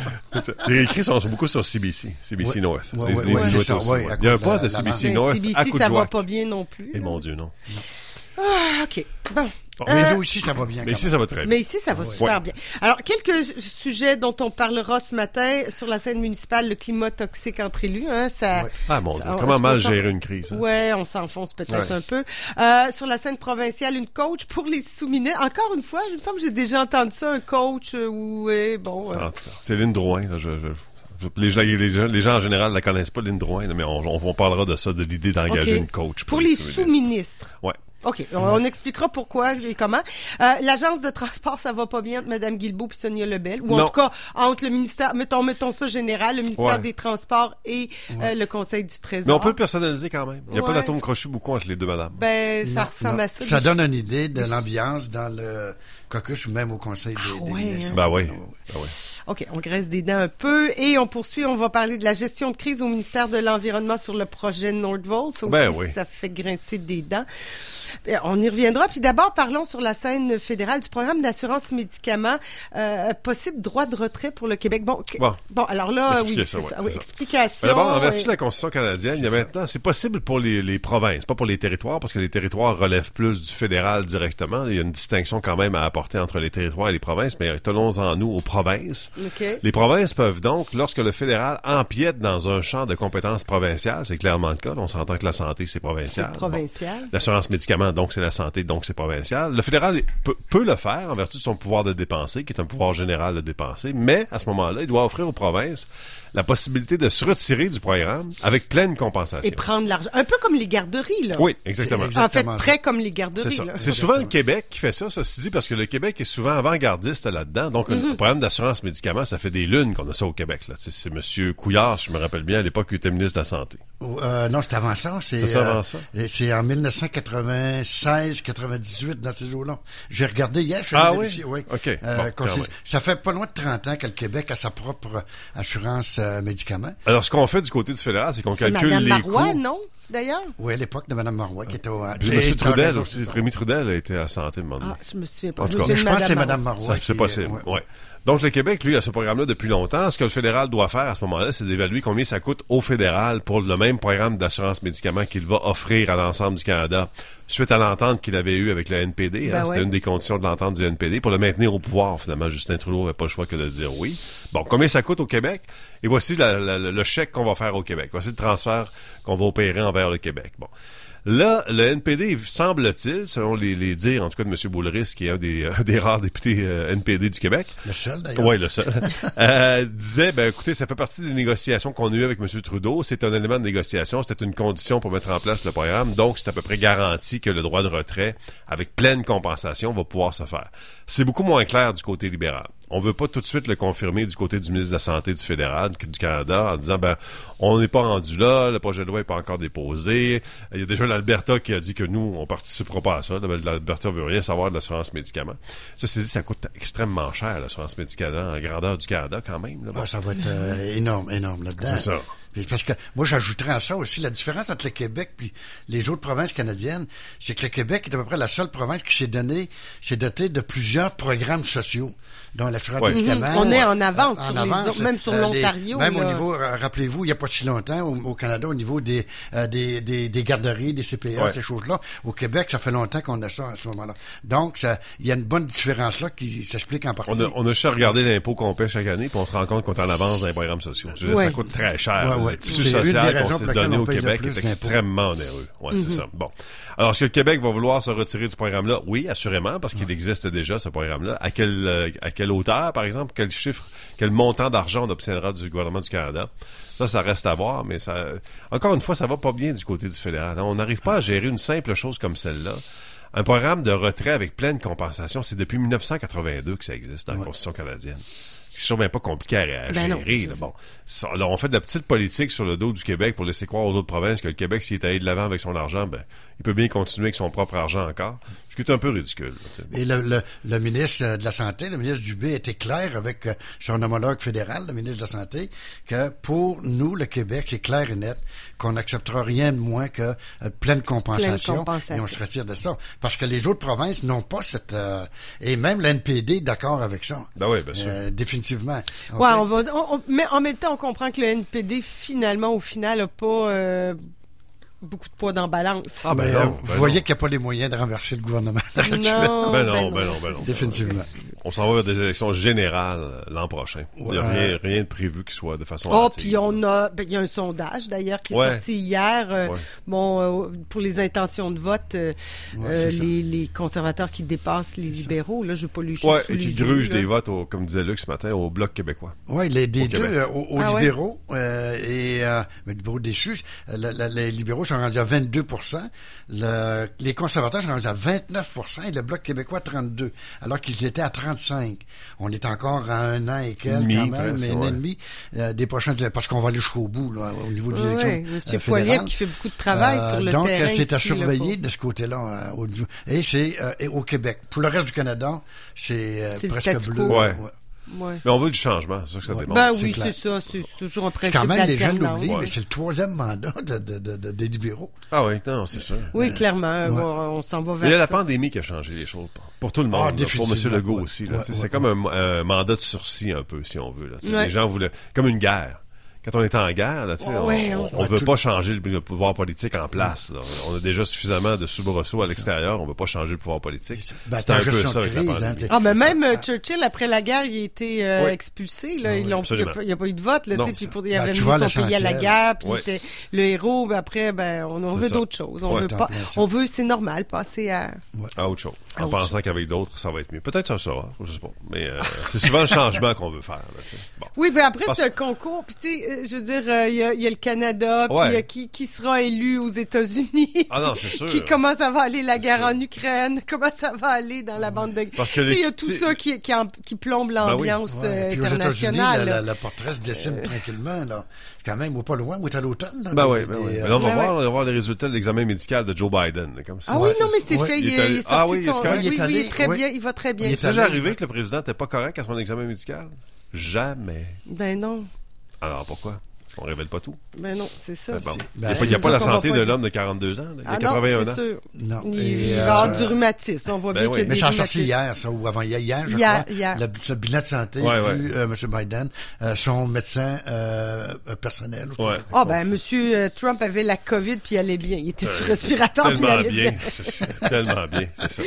Les écrits sont, sont beaucoup sur CBC, CBC Ouais. North. Ouais, Les- ouais, les ouais, Inuits c'est ça, aussi, ouais, ouais. à Il y a un de poste de CBC Ben, North à CBC ça va pas bien non plus. Et là. mon Dieu, non. Ah, OK. Bon. Mais Euh, nous aussi, ça va bien. Mais ici, ça va très bien. Mais ici, ça va Ouais. super bien. Alors, quelques sujets dont on parlera ce matin sur la scène municipale, le climat toxique entre élus. Hein, ça, Ouais. Ah, mon Dieu. ça- Comment mal gérer une crise. hein? Ouais, on s'enfonce peut-être Ouais. un peu. Euh, sur la scène provinciale, une coach pour les sous-ministres. Encore une fois, je me semble que j'ai déjà entendu ça, un coach euh, où, ouais, bon... euh, Lynn Drouin. Là, je, je- je- les, gens, les, gens, les gens, en général, la connaissent pas, Lynn Drouin, mais on, on, on parlera de ça, de l'idée d'engager une coach. Pour les sous-ministres. sous-ministres. Ouais. OK, on, on expliquera pourquoi et comment. Euh, L'agence de transport, ça va pas bien entre Mme Guilbeault et Sonia Lebel. Ou en Non. tout cas, entre le ministère, mettons, mettons ça général, le ministère Ouais. des Transports et euh, le Conseil du Trésor. Mais on peut le personnaliser quand même. Il n'y a pas d'atome crochu beaucoup entre les deux madames. Ben, ça Non, ressemble non. à ça. Ça donne une idée de l'ambiance dans le caucus ou même au conseil des, des ouais, ministres. hein. Ben oui. Ah, ouais. Ben oui. OK, on graisse des dents un peu et on poursuit. On va parler de la gestion de crise au ministère de l'Environnement sur le projet Nordvolt. Ça aussi, Ben oui. ça fait grincer des dents. Euh, On y reviendra. Puis d'abord, parlons sur la scène fédérale du programme d'assurance médicaments. Euh, possible droit de retrait pour le Québec. Bon, Bon. alors là, Expliquez oui, ça, ça. c'est Oui, ça. explication. Ben D'abord, en vertu euh, de la Constitution canadienne, il y a maintenant, c'est possible pour les, les provinces, pas pour les territoires, parce que les territoires relèvent plus du fédéral directement. Il y a une distinction quand même à apporter entre les territoires et les provinces, mais tenons-en nous aux provinces. Les provinces peuvent donc, lorsque le fédéral empiète dans un champ de compétences provinciales, c'est clairement le cas, on s'entend que la santé, c'est provincial. C'est provincial. Bon. L'assurance médicaments, donc c'est la santé, donc c'est provincial. Le fédéral peut, peut le faire en vertu de son pouvoir de dépenser, qui est un pouvoir général de dépenser, mais à ce moment-là, il doit offrir aux provinces la possibilité de se retirer du programme avec pleine compensation. Et prendre l'argent. Un peu comme les garderies, là. Oui, exactement. En fait, très comme les garderies, C'est ça. là. C'est souvent le Québec qui fait ça, ça se dit, parce que le Québec est souvent avant-gardiste là-dedans. Donc, Mhm. le programme d'assurance médicaments, ça fait des lunes qu'on a ça au Québec. Là. C'est Monsieur Couillard, je me rappelle bien, à l'époque, qui était ministre de la Santé. Euh, non, c'est avant ça. C'est C'est ça, euh, avant ça? et C'est en 1996, 98 dans ces eaux-là. J'ai regardé hier. Je suis Ah allé oui? vérifier, oui. OK. Euh, Bon, même. ça fait pas loin de 30 ans que le Québec a sa propre assurance euh, médicaments. Alors, ce qu'on fait du côté du fédéral, c'est qu'on calcule Madame les Marois, coûts. non, d'ailleurs? Oui, à l'époque de Mme Marois qui était au... Puis c'est- M. Trudel aussi. Rémi Trudel a été à santé, donné. Ah, je me souviens pas. En tout cas, je pense que c'est Madame Mme Marois. C'est possible. ouais. Donc, le Québec, lui, a ce programme-là depuis longtemps. Ce que le fédéral doit faire à ce moment-là, c'est d'évaluer combien ça coûte au fédéral pour le même programme d'assurance médicaments qu'il va offrir à l'ensemble du Canada suite à l'entente qu'il avait eue avec le NPD. Ben hein. C'était ouais. une des conditions de l'entente du NPD pour le maintenir au pouvoir. Finalement, Justin Trudeau n'avait pas le choix que de dire oui. Bon, combien ça coûte au Québec? Et voici la- la- le chèque qu'on va faire au Québec. Voici le transfert qu'on va opérer envers le Québec. Bon. Là, le NPD, semble-t-il, selon les, les dires, en tout cas de M. Boulris, qui est un des, un des rares députés euh, NPD du Québec. Le seul, d'ailleurs. Oui, le seul. euh, disait, ben écoutez, ça fait partie des négociations qu'on a eues avec M. Trudeau. C'est un élément de négociation. C'était une condition pour mettre en place le programme. Donc, c'est à peu près garanti que le droit de retrait, avec pleine compensation, va pouvoir se faire. C'est beaucoup moins clair du côté libéral. On veut pas tout de suite le confirmer du côté du ministre de la Santé du fédéral, du Canada, en disant, ben, on n'est pas rendu là, le projet de loi n'est pas encore déposé. Il y a déjà l'Alberta qui a dit que nous, on participera pas à ça. L'Alberta veut rien savoir de l'assurance médicaments. Ça, c'est dit, ça coûte extrêmement cher, l'assurance médicaments, en grandeur du Canada, quand même. là. Bon. Ah, ça va être euh, énorme, énorme là-dedans. C'est ça. Puis parce que moi, j'ajouterais à ça aussi la différence entre le Québec puis les autres provinces canadiennes, c'est que le Québec est à peu près la seule province qui s'est donné, s'est dotée de plusieurs programmes sociaux, dont l'assurance Ouais. médicaments. Mhm. On est en avance en sur les autres, même sur les- l'Ontario, Même au niveau, euh, rappelez-vous, il n'y a pas si longtemps, au, au Canada, au niveau des, euh, des, des, des garderies, des CPA, Ouais. ces choses-là. Au Québec, ça fait longtemps qu'on a ça à ce moment-là. Donc, il y a une bonne différence là qui s'explique en partie. On a, on a juste regardé l'impôt qu'on paie chaque année, puis on se rend compte qu'on est en avance dans les programmes sociaux. Je veux dire, Ouais. Ça coûte très cher. Ouais, le tissu c'est une des social qu'on raisons s'est pour lesquelles donné on au Québec est extrêmement onéreux. Ouais, Mhm. c'est ça. Bon. Alors, est-ce que le Québec va vouloir se retirer du programme-là? Oui, assurément, parce qu'il existe déjà, ce programme-là. À quelle, euh, à quelle hauteur, par exemple? Quel chiffre, quel montant d'argent on obtiendra du gouvernement du Canada? Ça, ça reste à voir, mais ça, encore une fois, ça va pas bien du côté du fédéral. On n'arrive pas à gérer une simple chose comme celle-là. Un programme de retrait avec pleine compensation, c'est depuis 1982 que ça existe dans la Constitution canadienne. C'est toujours bien pas compliqué à, à Ben non, gérer. là. Bon, Ça, là, on fait de la petite politique sur le dos du Québec pour laisser croire aux autres provinces que le Québec, s'il est allé de l'avant avec son argent, ben, il peut bien continuer avec son propre argent encore. Ce qui est un peu ridicule. là, tu sais. Bon. Et le, le, le ministre euh, de la Santé, le ministre Dubé, était clair avec euh, son homologue fédéral, le ministre de la Santé, que pour nous, le Québec, c'est clair et net qu'on n'acceptera rien de moins que euh, pleine compensation. compensation. Et on se retire de ça. Parce que les autres provinces n'ont pas cette... euh, et même l'NPD d'accord avec ça. Ben oui, bien sûr. Euh, définitivement. Ouais, on va, on- on- mais en même temps, on comprend que le NPD, finalement, au final, n'a pas euh, beaucoup de poids dans la balance. Ah, ben non, euh, ben vous non. voyez qu'il n'y a pas les moyens de renverser le gouvernement. Non, Ben non, ben non, ben non. Définitivement. On s'en va vers des élections générales euh, l'an prochain. Il n'y a rien, rien de prévu qui soit de façon Oh, puis on a, ben, il y a un sondage d'ailleurs qui est sorti hier. euh, Ouais. Bon, euh, pour les intentions de vote, euh, euh, les, les conservateurs qui dépassent les libéraux. Là, je vais pas les Ouais, et qui yeux, gruge là. des votes, au- comme disait Luc ce matin, au Bloc québécois. Oui, les des Au deux, euh, aux, aux Ah ouais? libéraux euh, et euh, mais les libéraux déçus, euh, la- la- les libéraux sont rendus à 22 le, les conservateurs sont rendus à 29 et le Bloc québécois 32 alors qu'ils étaient à 35 On est encore à un an et quelques Demi, quand même, presque, et un ouais. an et demi euh, des prochaines parce qu'on va aller jusqu'au bout là, au niveau des Ouais, élections ouais, euh, Poilievre fédérales. qui fait beaucoup de travail Euh, sur le donc, terrain. c'est à surveiller de ce côté-là. euh, au- et c'est euh, au Québec. Pour le reste du Canada, c'est euh, C'est presque bleu. quo. Ouais. Ouais. Mais on veut du changement, c'est ça que ça démontre. Ben c'est oui, clair. c'est ça. C'est toujours un principe Quand même, les gens l'oublient, mais c'est le troisième mandat de, de, de, de- des libéraux. Ah oui, non, c'est sûr. Oui, clairement. Ouais. On, on s'en va Mais vers il y a la pandémie qui a changé les choses pour- tout le Ah, monde, là, pour M. Legault ouais. aussi. Ouais, ouais, c'est comme un, un mandat de sursis un peu, si on veut. Là. Ouais. Les gens voulaient... Comme une guerre. Quand on est en guerre, là, tu sais, on- Ouais, on, on- veut tout- pas changer le, le pouvoir politique en place. là. On a déjà suffisamment de soubresauts à l'extérieur. On veut pas changer le pouvoir politique. Ben, C'était un peu ça avec la crise, pandémie. hein, Ah, mais même euh, Churchill, après la guerre, il a été euh, Oui. expulsé. Là. Ah Ils oui, l'ont- il n'y a, pas- eu de vote. Là, Non, tu sais, puis pour, il Ben, avait mis son pays à la guerre, puis Ouais. il était le héros. Ben, après, ben, on, veut d'autres choses. On Ouais, veut pas. On c'est normal, passer à. À autre chose. En pensant qu'avec d'autres, ça va être mieux. Peut-être ça sera, je sais pas. Mais euh, c'est souvent le changement qu'on veut faire. Oui, ben après, c'est un concours. Puis, tu sais, je veux dire, euh, il y, a, il y a le Canada, puis Ouais. euh, qui, qui sera élu aux États-Unis. Ah non, c'est sûr. qui, comment ça va aller la guerre sûr. en Ukraine? Comment ça va aller dans la bande de... Parce que Tu sais, il y a tout ça qui, qui, en- qui plombe oui. l'ambiance Ouais, euh, aux internationale. la, la, la porteresse dessine tranquillement, là. Quand même, ou pas loin, ou est à l'automne. Ben des- oui, ben oui. on va voir, on va voir les résultats de l'examen médical de Joe Biden. Comme ça. Ah oui, non, mais c'est fait. il est Ah oui, il très bien. Il va très bien. Il est déjà arrivé que le président n'était pas correct à son examen médical? Jamais. Ben non. Alors pourquoi? On révèle pas tout. Ben non, c'est ça. C'est bon. C'est- Il n'y a pas, a c'est la santé de l'homme de 42 ans. là. Il a Ah 81 non, c'est ans? sûr. Non. Il, Et, il euh, du rhumatisme. On voit Ben bien oui. qu'il y a Mais des ça a sorti hier, ça, ou avant hier, hier, je Hier, crois. hier. Le, ce bilan de santé Ouais, du ouais. euh, M. Biden, euh, son médecin personnel. ou Ouais. Ah ben, euh, Trump avait la COVID puis il allait bien. Il était sur respirateur puis il Tellement allait bien. bien. Tellement bien, c'est ça.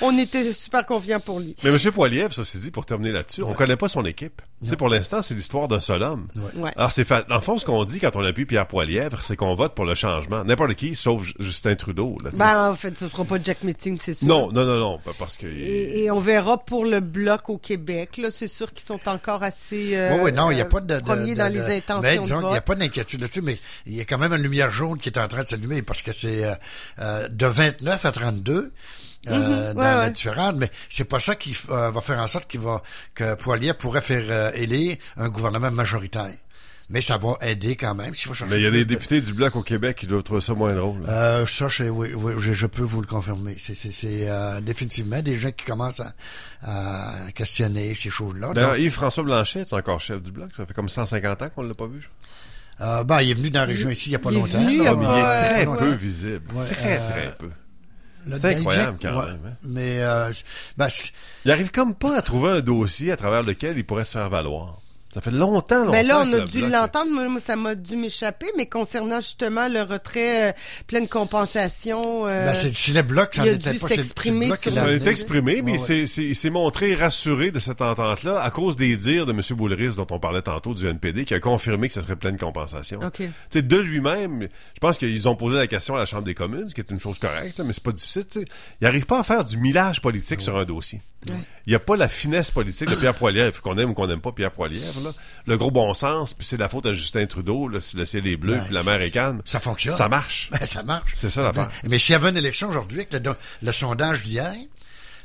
On était super confiants pour lui. Mais M. Poilievre, ça s'est dit, pour terminer là-dessus, on connaît pas son équipe. Tu sais, pour l'instant, c'est l'histoire d'un seul homme. Ouais. Alors, c'est fa... dans le fond, ce qu'on dit quand on appuie Pierre Poilievre, c'est qu'on vote pour le changement. N'importe qui, sauf Justin Trudeau. Là, tu sais. Ben, en fait, ce sera pas Jack Meeting, c'est sûr. non, non, non, non, pas parce que... Et, et on verra pour le bloc au Québec. Là, c'est sûr qu'ils sont encore assez euh, Oui, oui, non, il n'y a pas de... de- premiers de- dans de- les mais intentions qu'il n'y a pas d'inquiétude là-dessus, mais il y a quand même une lumière jaune qui est en train de s'allumer parce que c'est euh, euh, de 29 à 32. Euh, Mhm, dans ouais, la ouais. différente, mais c'est pas ça qui euh, va faire en sorte qu'il va que Poilier pourrait faire euh, élire un gouvernement majoritaire. Mais ça va aider quand même. S'il faut chercher Mais il y a des de- députés du Bloc au Québec qui doivent trouver ça moins drôle. là. Euh, ça, c'est- oui, oui, je, je peux vous le confirmer. C'est, c'est, c'est euh, définitivement des gens qui commencent à, à questionner ces choses-là. D'ailleurs, Donc, Yves-François Blanchet, c'est encore chef du Bloc. Ça fait comme 150 ans qu'on l'a pas vu. euh, ben, il est venu dans la région ici il n'y a pas il est longtemps. venu, là, il Ah, il est très ouais. peu visible. Ouais, très, euh, très peu. C'est incroyable, Belgique, quand ouais. même, hein. Mais euh, ben, Il arrive comme pas à trouver un dossier à travers lequel il pourrait se faire valoir. Ça fait longtemps, longtemps. Ben là, on a dû l'entendre. Moi, ça m'a dû m'échapper. Mais concernant justement le retrait, euh, pleine compensation, euh, Ben, c'est- le bloc, ça il a n'était dû pas, s'exprimer Ça a été exprimé, mais Ouais, il s'est- c'est- il s'est montré rassuré de cette entente-là à cause des dires de M. Boulris, dont on parlait tantôt, du NPD, qui a confirmé que ce serait pleine compensation. OK. Tu sais, de lui-même, je pense qu'ils ont posé la question à la Chambre des communes, ce qui est une chose correcte, là, mais c'est pas difficile. tu sais. Il n'arrive pas à faire du millage politique sur un dossier. Ouais. Il n'y a pas la finesse politique de Pierre Poilievre, qu'on aime ou qu'on n'aime pas Pierre Poilievre. Là. Le gros bon sens, puis c'est la faute à Justin Trudeau, là, si le ciel est bleu, Ben, puis la mer est calme. Ça fonctionne. Ça marche. Ben, ça marche. C'est ça l'affaire. Ben, mais s'il y avait une élection aujourd'hui, avec le, le sondage d'hier,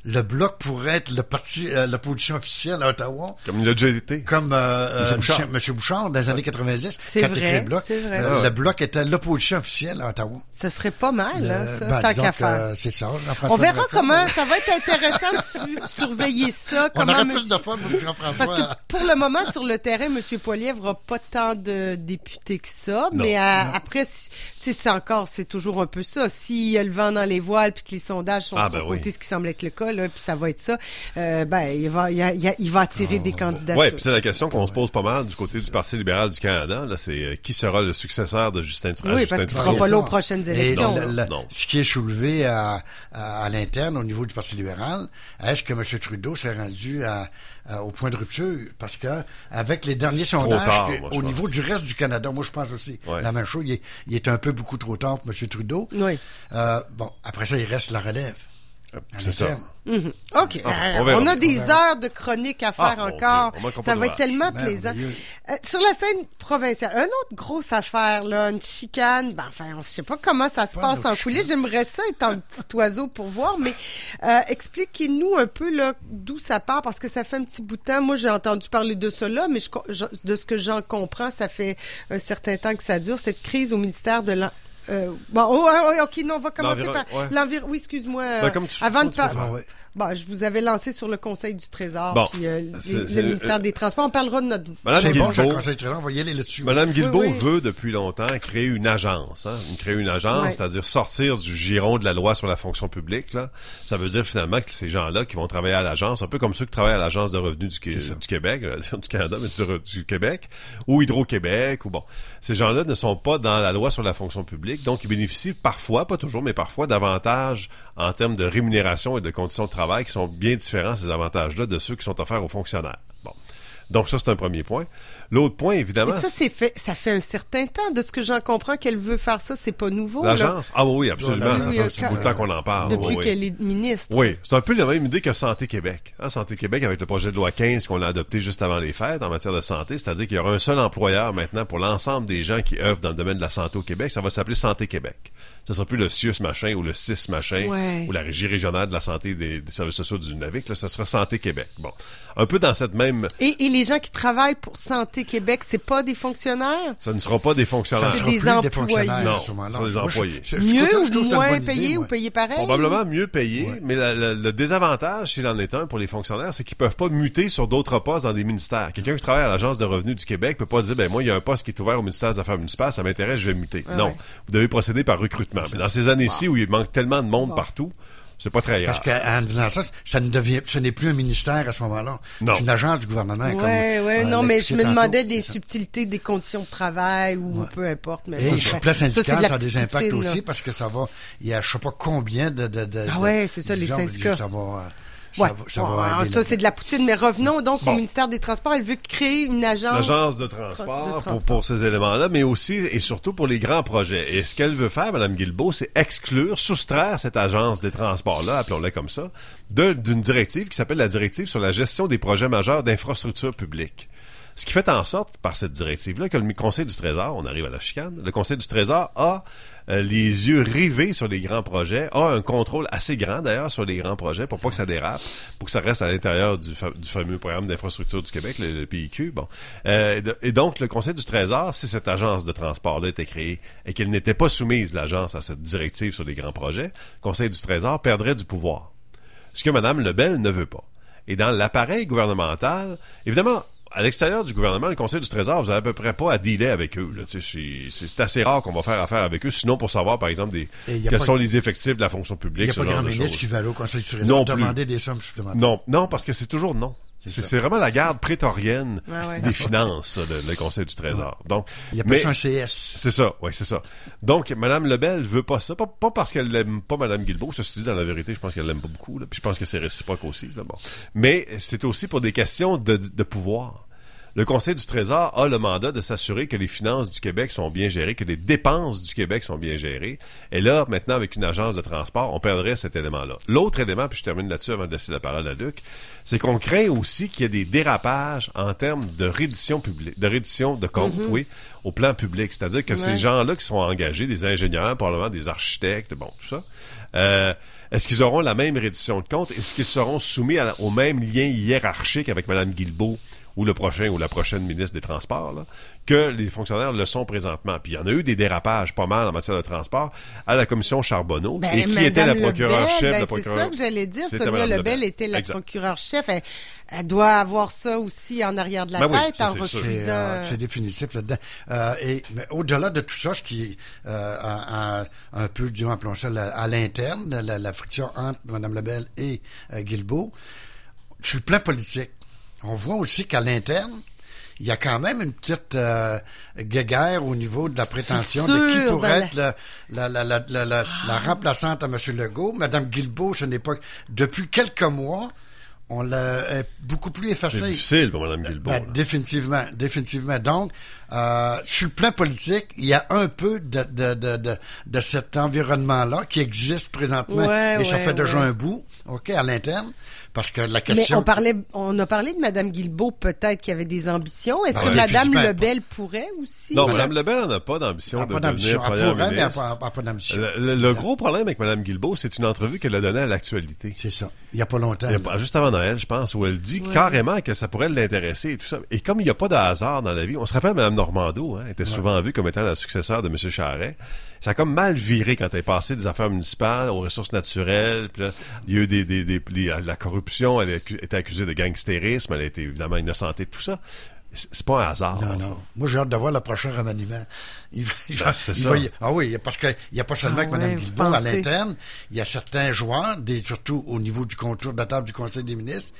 le bloc pourrait être le parti, euh, l'opposition officielle à Ottawa. Comme il l'a déjà été. Comme euh, Monsieur euh, Bouchard. Monsieur Bouchard, dans les années 90, C'est quand il vrai, créé le bloc, c'est vrai. euh, Ah ouais. le bloc était l'opposition officielle à Ottawa. ça serait pas mal, hein, Euh, ça, ben, tant qu'à faire. euh, C'est ça. On verra comment, ça va être intéressant de su- surveiller ça. On monsieur- plus de fun, Jean-François. Parce que pour le moment, sur le terrain, M. Poilievre n'a pas tant de députés que ça. Non. mais à- après, si- tu sais, c'est encore, c'est toujours un peu ça. S'il y a le vent dans les voiles puis que les sondages sont Ah, de son ben oui. côté, ce qui semble être le cas, là, puis ça va être ça, euh, ben, il va, il, y a- il y a- il va attirer des candidatures. Ouais, puis c'est la question qu'on se pose pas mal du côté du Parti libéral du Canada. Là, c'est euh, qui sera le successeur de Justin Trudeau. Oui, parce qu'il sera pas là aux prochaines élections. Non. ce qui est soulevé à, à, à l'interne au niveau du Parti libéral, est-ce que M. Trudeau s'est rendu à- à- au point de rupture? Parce que avec les derniers sondages, tard, moi, au pense. niveau du reste du Canada, moi je pense aussi Ouais. la même chose, il est, il est un peu beaucoup trop tard pour M. Trudeau. Oui. Euh, bon, après ça, il reste la relève. C'est ça. Mhm. OK. Enfin, Euh, on verra. on a des On heures de chronique à faire Ah, encore. On Ça va être tellement plaisant. Euh, sur la scène provinciale, une autre grosse affaire, là, une chicane. Ben, enfin, je sais pas comment ça se Pas passe en coulisses. J'aimerais ça être un petit oiseau pour voir, mais euh, expliquez-nous un peu là d'où ça part, parce que ça fait un petit bout de temps. Moi, j'ai entendu parler de ça là, mais je, co- je- de ce que j'en comprends, ça fait un certain temps que ça dure cette crise au ministère de l'en- euh, bon, oh, oh, oh, ok, non, on va commencer par ouais. l'environ. Oui, excuse-moi. Ben, comme tu- avant de parler. Bon, je vous avais lancé sur le Conseil du Trésor, Bon, puis euh, les- le ministère euh, des Transports. On parlera de notre... Madame C'est bon, Guilbeault- ça, le Conseil du Trésor, on va y aller là-dessus. Madame Guilbeault Oui, oui. veut depuis longtemps créer une agence, hein, créer une agence, c'est-à-dire sortir du giron de la loi sur la fonction publique. Là. Ça veut dire finalement que ces gens-là qui vont travailler à l'agence, un peu comme ceux qui travaillent à l'agence de revenus du Québec, euh, du Canada, mais du, du Québec, ou Hydro-Québec, ou bon, ces gens-là ne sont pas dans la loi sur la fonction publique, donc ils bénéficient parfois, pas toujours, mais parfois davantage en termes de rémunération et de conditions de travail qui sont bien différents ces avantages-là de ceux qui sont offerts aux fonctionnaires. Bon. Donc ça, c'est un premier point. L'autre point, évidemment, Mais ça, c'est fait, ça fait un certain temps. De ce que j'en comprends, qu'elle veut faire ça, c'est pas nouveau. L'agence? Ah oui, absolument. Ça fait un petit quand- bout de temps qu'on en parle. Depuis oui. qu'elle est ministre. Oui, c'est un peu la même idée que Santé Québec. Hein, Santé Québec, avec le projet de loi 15 qu'on a adopté juste avant les fêtes en matière de santé, c'est-à-dire qu'il y aura un seul employeur maintenant pour l'ensemble des gens qui œuvrent dans le domaine de la santé au Québec. Ça va s'appeler Santé Québec. Ça sera plus le CIUS machin ou le CIS machin Ouais. ou la Régie régionale de la santé des, des services sociaux du Nunavik. Là, ça sera Santé Québec. Bon, un peu dans cette même... Et, et les gens qui travaillent pour Santé Québec, c'est pas des fonctionnaires? Ça ne sera pas des fonctionnaires. C'est sera des plus des employés. fonctionnaires Non, ce ce sont des employés. je- je- je trouve- je Mieux ou moins payés ou payés pareil? Probablement mieux payé, mais la- la- le désavantage, s'il en est un pour les fonctionnaires, c'est qu'ils peuvent pas muter sur d'autres postes dans des ministères. Quelqu'un qui travaille à l'Agence de revenus du Québec peut pas dire, ben moi, il y a un poste qui est ouvert au ministère des Affaires municipales, ça m'intéresse, je vais muter. Ah non. ouais. Vous devez procéder par recrutement. Mais dans ces années-ci où il manque tellement de monde partout, c'est pas très grave. Parce qu'en devenant ça, ça ne devient, ce n'est plus un ministère à ce moment-là. Non. C'est une agence du gouvernement. Ouais, ouais, on non, mais je me tantôt. demandais des subtilités des conditions de travail ou peu importe. Mais Et ça, sur le plan ça, c'est de syndical, la ça a des impacts poutine, aussi là. parce que ça va, il y a je sais pas combien de, de, de Ah ouais, c'est ça, les syndicats. Ça va, Ouais. ça va, ça Bon, va alors aider ça, là-dedans. c'est de la poutine, mais revenons donc Bon. au ministère des Transports. Elle veut créer une agence. L'agence de de transport, pour, transport. pour ces éléments-là, mais aussi et surtout pour les grands projets. Et ce qu'elle veut faire, Mme Guilbeault, c'est exclure, soustraire cette agence des transports-là, appelons-la comme ça, d'une directive qui s'appelle la directive sur la gestion des projets majeurs d'infrastructures publiques. Ce qui fait en sorte, par cette directive-là, que le Conseil du Trésor, on arrive à la chicane, le Conseil du Trésor a euh, les yeux rivés sur les grands projets, a un contrôle assez grand d'ailleurs sur les grands projets pour pas que ça dérape, pour que ça reste à l'intérieur du, fa- du fameux programme d'infrastructure du Québec, le, PIQ. Bon, Euh, et donc le Conseil du Trésor, si cette agence de transport-là était créée et qu'elle n'était pas soumise l'agence à cette directive sur les grands projets, le Conseil du Trésor perdrait du pouvoir. Ce que Mme Lebel ne veut pas. Et dans l'appareil gouvernemental, évidemment, à l'extérieur du gouvernement, le Conseil du Trésor, vous avez à peu près pas à dealer avec eux. là. Tu sais, C'est c'est assez rare qu'on va faire affaire avec eux, sinon pour savoir, par exemple, des, il y a quels pas- sont les effectifs de la fonction Il publique, n'y a pas grand de ministre qui va aller au Conseil du Trésor Non plus. demander des sommes supplémentaires. Non, non, parce que c'est toujours non. C'est c'est vraiment la garde prétorienne ouais. des finances, ça, le, le Conseil du Trésor. Donc, Il appelle mais- ça un CS. C'est ça, oui, c'est ça. Donc, Mme Lebel veut pas ça, pas, pas parce qu'elle l'aime pas Mme Guilbeault, ceci dit, dans la vérité, je pense qu'elle l'aime pas beaucoup, là, puis je pense que c'est réciproque aussi, là, bon. Mais c'est aussi pour des questions de, de pouvoir. Le Conseil du Trésor a le mandat de s'assurer que les finances du Québec sont bien gérées, que les dépenses du Québec sont bien gérées. Et là, maintenant, avec une agence de transport, on perdrait cet élément-là. L'autre élément, puis je termine là-dessus avant de laisser la parole à Luc, c'est qu'on craint aussi qu'il y ait des dérapages en termes de reddition publique, de reddition de comptes, Mhm. oui, au plan public. C'est-à-dire que ces gens-là qui sont engagés, des ingénieurs, probablement des architectes, bon, tout ça, euh, est-ce qu'ils auront la même reddition de comptes? Est-ce qu'ils seront soumis à- au même lien hiérarchique avec Mme Guilbeault? Ou le prochain ou la prochaine ministre des Transports, là, que les fonctionnaires le sont présentement. Puis il y en a eu des dérapages pas mal en matière de transport à la commission Charbonneau. Ben, et qui était la Madame procureure Lebel, chef ben, la procureure... C'est ça que j'allais dire. C'était Sonia Madame Lebel était la Exact. procureure chef. Elle, elle doit avoir ça aussi en arrière de la Ben oui, tête ça, en refusant. C'est, euh, c'est définitif là-dedans. Euh, et mais au-delà de tout ça, ce qui euh, a, a un peu, disons, appelons ça la- à l'interne, la, la friction entre Mme Lebel et euh, Guilbeault, sur le plan politique, on voit aussi qu'à l'interne, il y a quand même une petite euh, guéguerre au niveau de la prétention de qui pourrait être la, la, la, la, la, la- la remplaçante à M. Legault. Mme Guilbeault, ce n'est pas... Depuis quelques mois, on l'a beaucoup plus effacée. C'est difficile pour Mme Guilbeault. Ben, définitivement, définitivement. Donc, euh, sur le plan politique, il y a un peu de, de, de, de, de cet environnement-là qui existe présentement, Ouais, et ça ouais, fait déjà ouais. un bout, ok, à l'interne, parce que la Mais on parlait, on a parlé de Madame Guilbeault peut-être qui avait des ambitions. Est-ce Ben, que Madame définitivement Lebel pourrait aussi? Non, Mme Lebel n'a pas d'ambition Elle de n'a pas d'ambition. devenir Elle première pourrait, mais elle n'a pas- d'ambition. Le, le- le gros problème avec Mme Guilbeault, c'est une entrevue qu'elle a donnée à l'actualité. C'est ça. Il n'y a pas longtemps. Il y a pas- juste avant Noël, je pense, où elle dit Ouais. carrément que ça pourrait l'intéresser et tout ça. Et comme il n'y a pas de hasard dans la vie, on se rappelle Mme Normando, hein, elle était souvent vue comme étant la successeur de M. Charret. Ça a comme mal viré quand elle est passée des affaires municipales aux ressources naturelles. Puis là, il y a eu des, des, des- des- la corruption, elle a été accusée de gangstérisme, elle a été évidemment innocentée de tout ça. C'est pas un hasard. Non, ça. non. Moi, j'ai hâte de voir le prochain remaniement. Il, va- il va- Ben, il ça. va y- ah oui, parce qu'il n'y a pas seulement Ah que Mme Guilbeault à l'interne, il y a certains joueurs, des, surtout au niveau du contour de la table du Conseil des ministres,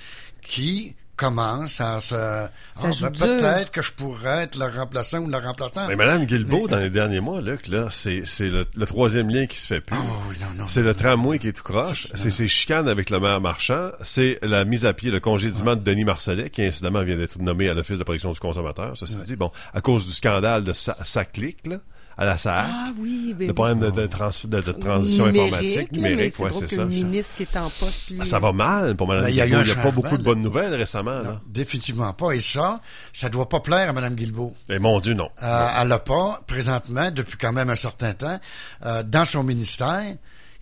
qui commencent à se... Ah, ben, peut-être que je pourrais être le remplaçant ou le remplaçant. Mais Mme Guilbeault, dans les derniers mois, Luc, là, c'est, c'est le, le troisième lien qui se fait plus. Ah c'est le tramway qui est tout croche. C'est ses chicanes avec le maire marchand. C'est la mise à pied, le congédiement de Denis Marcellet, qui incidemment vient d'être nommé à l'Office de protection du consommateur. Ceci dit, bon, à cause du scandale de sa, sa clique, là, à la SAC. Ah oui, ben le problème de, de, trans- de- de transition Numérique, informatique, mais numérique, ouais, c'est ça. Le ça. ministre qui est en poste. lui. Ça va mal pour Mme Ben, Guilbeault. Il n'y a pas beaucoup de bonnes nouvelles récemment. Là. Définitivement pas. Et ça, ça doit pas plaire à Mme Guilbeault. Et mon Dieu, non. Euh, elle n'a pas, présentement, depuis quand même un certain temps, euh, dans son ministère,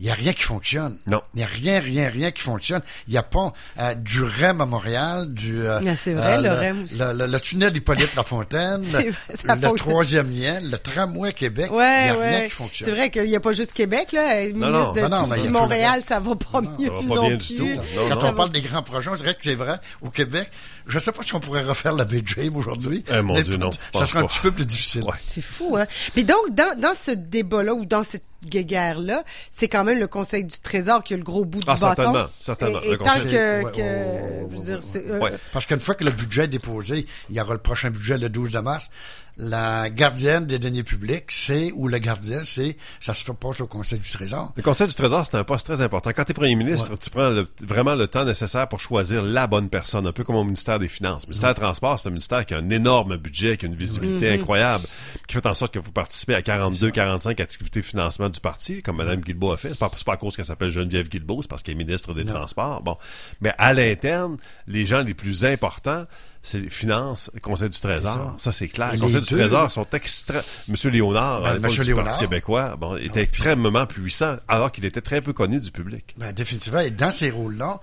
il n'y a rien qui fonctionne. Non. Il n'y a rien, rien, rien qui fonctionne. Il n'y a pas euh, du REM à Montréal, du... euh, Ah, c'est vrai, le REM aussi. Le, le- le tunnel d'Hippolyte Lafontaine, C'est le, vrai, ça le fonctionne. troisième lien, le tramway Québec, il Ouais, n'y a ouais. rien qui fonctionne. C'est vrai qu'il n'y a pas juste Québec, là. Non, ministre non, de non, non, tout mais il y a tout Montréal, ça va pas mieux. ça va pas non bien du tout. Non, Quand non. on parle des grands projets, on dirait que c'est vrai. Au Québec, je ne sais pas si on pourrait refaire la James aujourd'hui. Eh, mon mais Dieu, non, je Ça sera un pas. petit peu plus difficile. C'est fou, hein? Mais donc, dans, dans ce débat-là ou dans cette guéguerre-là, c'est quand même le Conseil du Trésor qui a le gros bout du Ah, bâton. certainement, certainement. Et, tant que, Ouais, que- ouais, ouais, je veux dire, c'est, euh, Ouais. Parce qu'une fois que le budget est déposé, il y aura le prochain budget le 12 de mars. La gardienne des deniers publics, c'est, ou le gardien, c'est, ça se fait pas au Conseil du Trésor. Le Conseil du Trésor, c'est un poste très important. Quand tu es premier ministre, tu prends le- vraiment le temps nécessaire pour choisir la bonne personne, un peu comme au ministère des Finances. Le ministère des Transports, c'est un ministère qui a un énorme budget, qui a une visibilité Mhm. incroyable, qui fait en sorte que vous participez à 42, 45 activités de financement du parti, comme Mme Guilbeault a fait. C'est pas, pas à cause qu'elle s'appelle Geneviève Guilbeault, c'est parce qu'elle est ministre des Transports. Bon. Mais à l'interne, les gens les plus importants, c'est les finances, le Conseil du Trésor. Ça, c'est clair. Et Le Conseil les du Trésor sont extra... Monsieur Léonard, Ben, à l'époque Monsieur du Parti québécois, bon, était extrêmement puissant, alors qu'il était très peu connu du public. Ben, définitivement. Et dans ces rôles-là,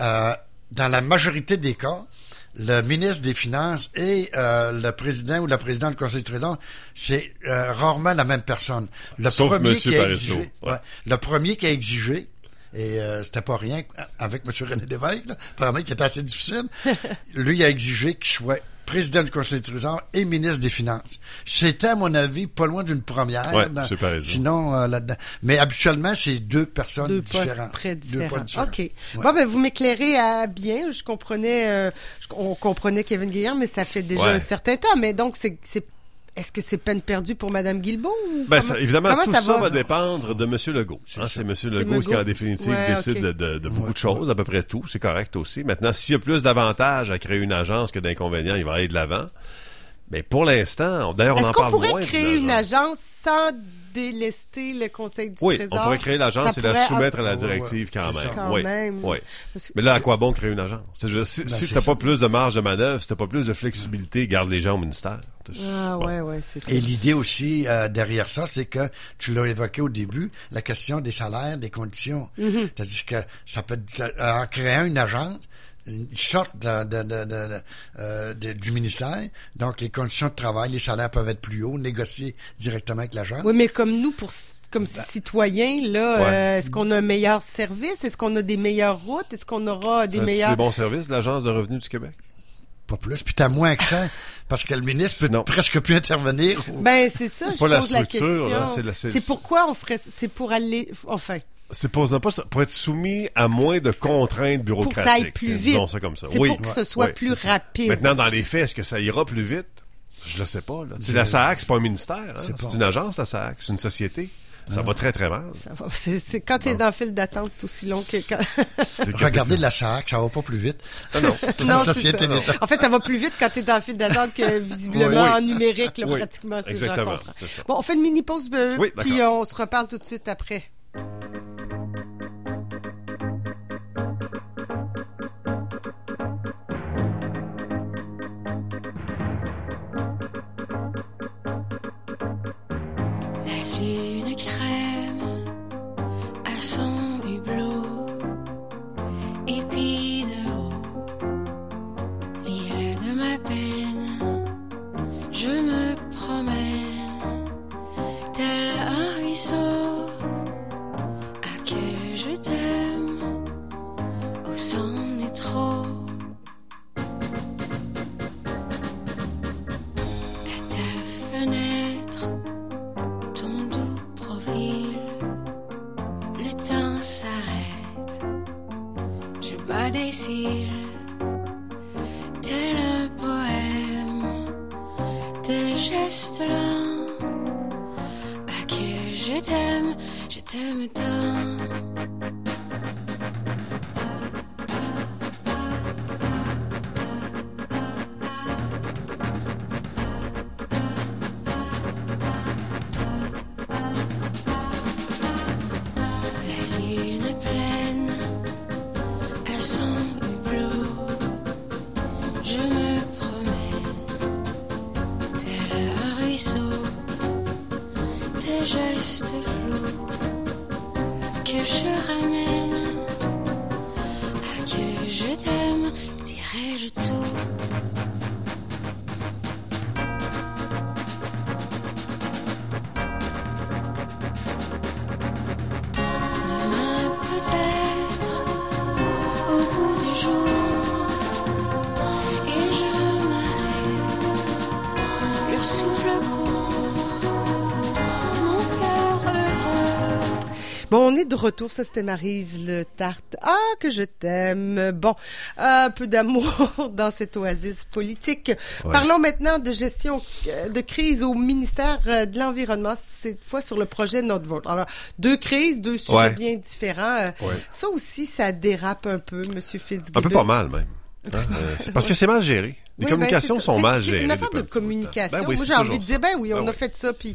euh, dans la majorité des cas, le ministre des Finances et euh, le président ou la présidente du Conseil du Trésor, c'est euh, rarement la même personne. Le Sauf premier qui a exigé, ouais. ouais, le premier qui a exigé, et euh, c'était pas rien avec M. René Lévesque, là, apparemment qui était assez difficile, lui il a exigé qu'il soit président du Conseil du Trésor et ministre des Finances. C'était, à mon avis, pas loin d'une première. Ouais, dans- sinon, euh, là-dedans. Mais habituellement, c'est deux personnes Deux postes différentes. très Deux différents. postes différents. OK. Ouais. Bon, ben, vous m'éclairez à bien. Je comprenais, euh, je- on comprenait Kevin Guillerme, mais ça fait déjà Ouais. un certain temps. Mais donc, c'est, c'est, est-ce que c'est peine perdue pour Madame Guilbeault? ou Ben, comment- ça- évidemment, tout ça, va? dépendre de M. Legault. Hein, c'est M. Legault qui, en définitive, Ouais, décide de- de beaucoup de choses, à peu près tout. C'est correct aussi. Maintenant, s'il y a plus d'avantages à créer une agence que d'inconvénients, il va aller de l'avant. Mais pour l'instant, d'ailleurs, on Est-ce en qu'on parle moins. pourrait d'une créer une agence? sans délester le Conseil du Oui, Trésor? on pourrait créer l'agence et la pourrait- soumettre à la Ah, directive ouais, quand même. Quand oui, même. oui. Parce Mais là, à quoi bon créer une agence? Juste, si Ben, si t'as ça. pas plus de marge de manœuvre, si t'as pas plus de flexibilité, garde les gens au ministère. Ah, Bon. ouais, ouais, c'est ça. Et l'idée aussi euh, derrière ça, c'est que tu l'as évoqué au début, la question des salaires, des conditions. Mhm. C'est-à-dire que ça peut, ça- en créant une agence, une sorte de, de- de- de- euh, de- du ministère, donc les conditions de travail, les salaires peuvent être plus hauts, négociés directement avec l'agence. Oui, mais comme nous, pour comme citoyens, là, Ouais. euh, est-ce qu'on a un meilleur service? Est-ce qu'on a des meilleures routes? Est-ce qu'on aura des meilleurs... des bons services, l'Agence de revenus du Québec? Pas plus, puis t'as moins accès, parce que le ministre peut Non. presque plus intervenir. ou- Ben, c'est ça, je Pas la pose la structure, là, question. c'est la- c'est- C'est pourquoi on ferait... C'est pour aller... Enfin, C'est pour, non, être soumis à moins de contraintes bureaucratiques. Pour que ça aille plus vite. Disons ça comme ça. C'est oui. pour que ce soit Ouais, plus ça. rapide. Maintenant, dans les faits, est-ce que ça ira plus vite? Je le sais pas. Là. Tu La SAAC, c'est pas un ministère. hein. C'est une agence, la SAAC. C'est une société. Ça va très, très mal. ça va. C'est, c'est- quand t'es dans le fil d'attente, c'est aussi long que quand... Regardez la SAC, ça va pas plus vite. Ah non. C'est Non, société ça. d'État. En fait, ça va plus vite quand t'es dans le fil d'attente que visiblement Oui, oui. en numérique, là, Oui, pratiquement, exactement, ça. Bon, on fait une mini pause, euh, Oui, puis d'accord. on se reparle tout de suite après. Lune crème cils, tel un poème, tes gestes lents, à que je t'aime, je t'aime tant. De retour. Ça, c'était Marise Le Tarte. Ah, que je t'aime. Bon, un peu d'amour dans cette oasis politique. Ouais. Parlons maintenant de gestion euh, de crise au ministère euh, de l'Environnement, cette fois sur le projet Notre Vote. Alors, deux crises, deux sujets Ouais. bien différents. Euh, Ouais. Ça aussi, ça dérape un peu, Monsieur Fitzgibbon. Un peu pas mal, même. Hein, euh, c'est parce que c'est mal géré. Les Oui, communications ben, c'est ça. sont C'est- mal c'est gérées. une affaire de communication. Ben oui, Moi, c'est j'ai envie de dire, ben oui, on Ben a oui. fait ça, puis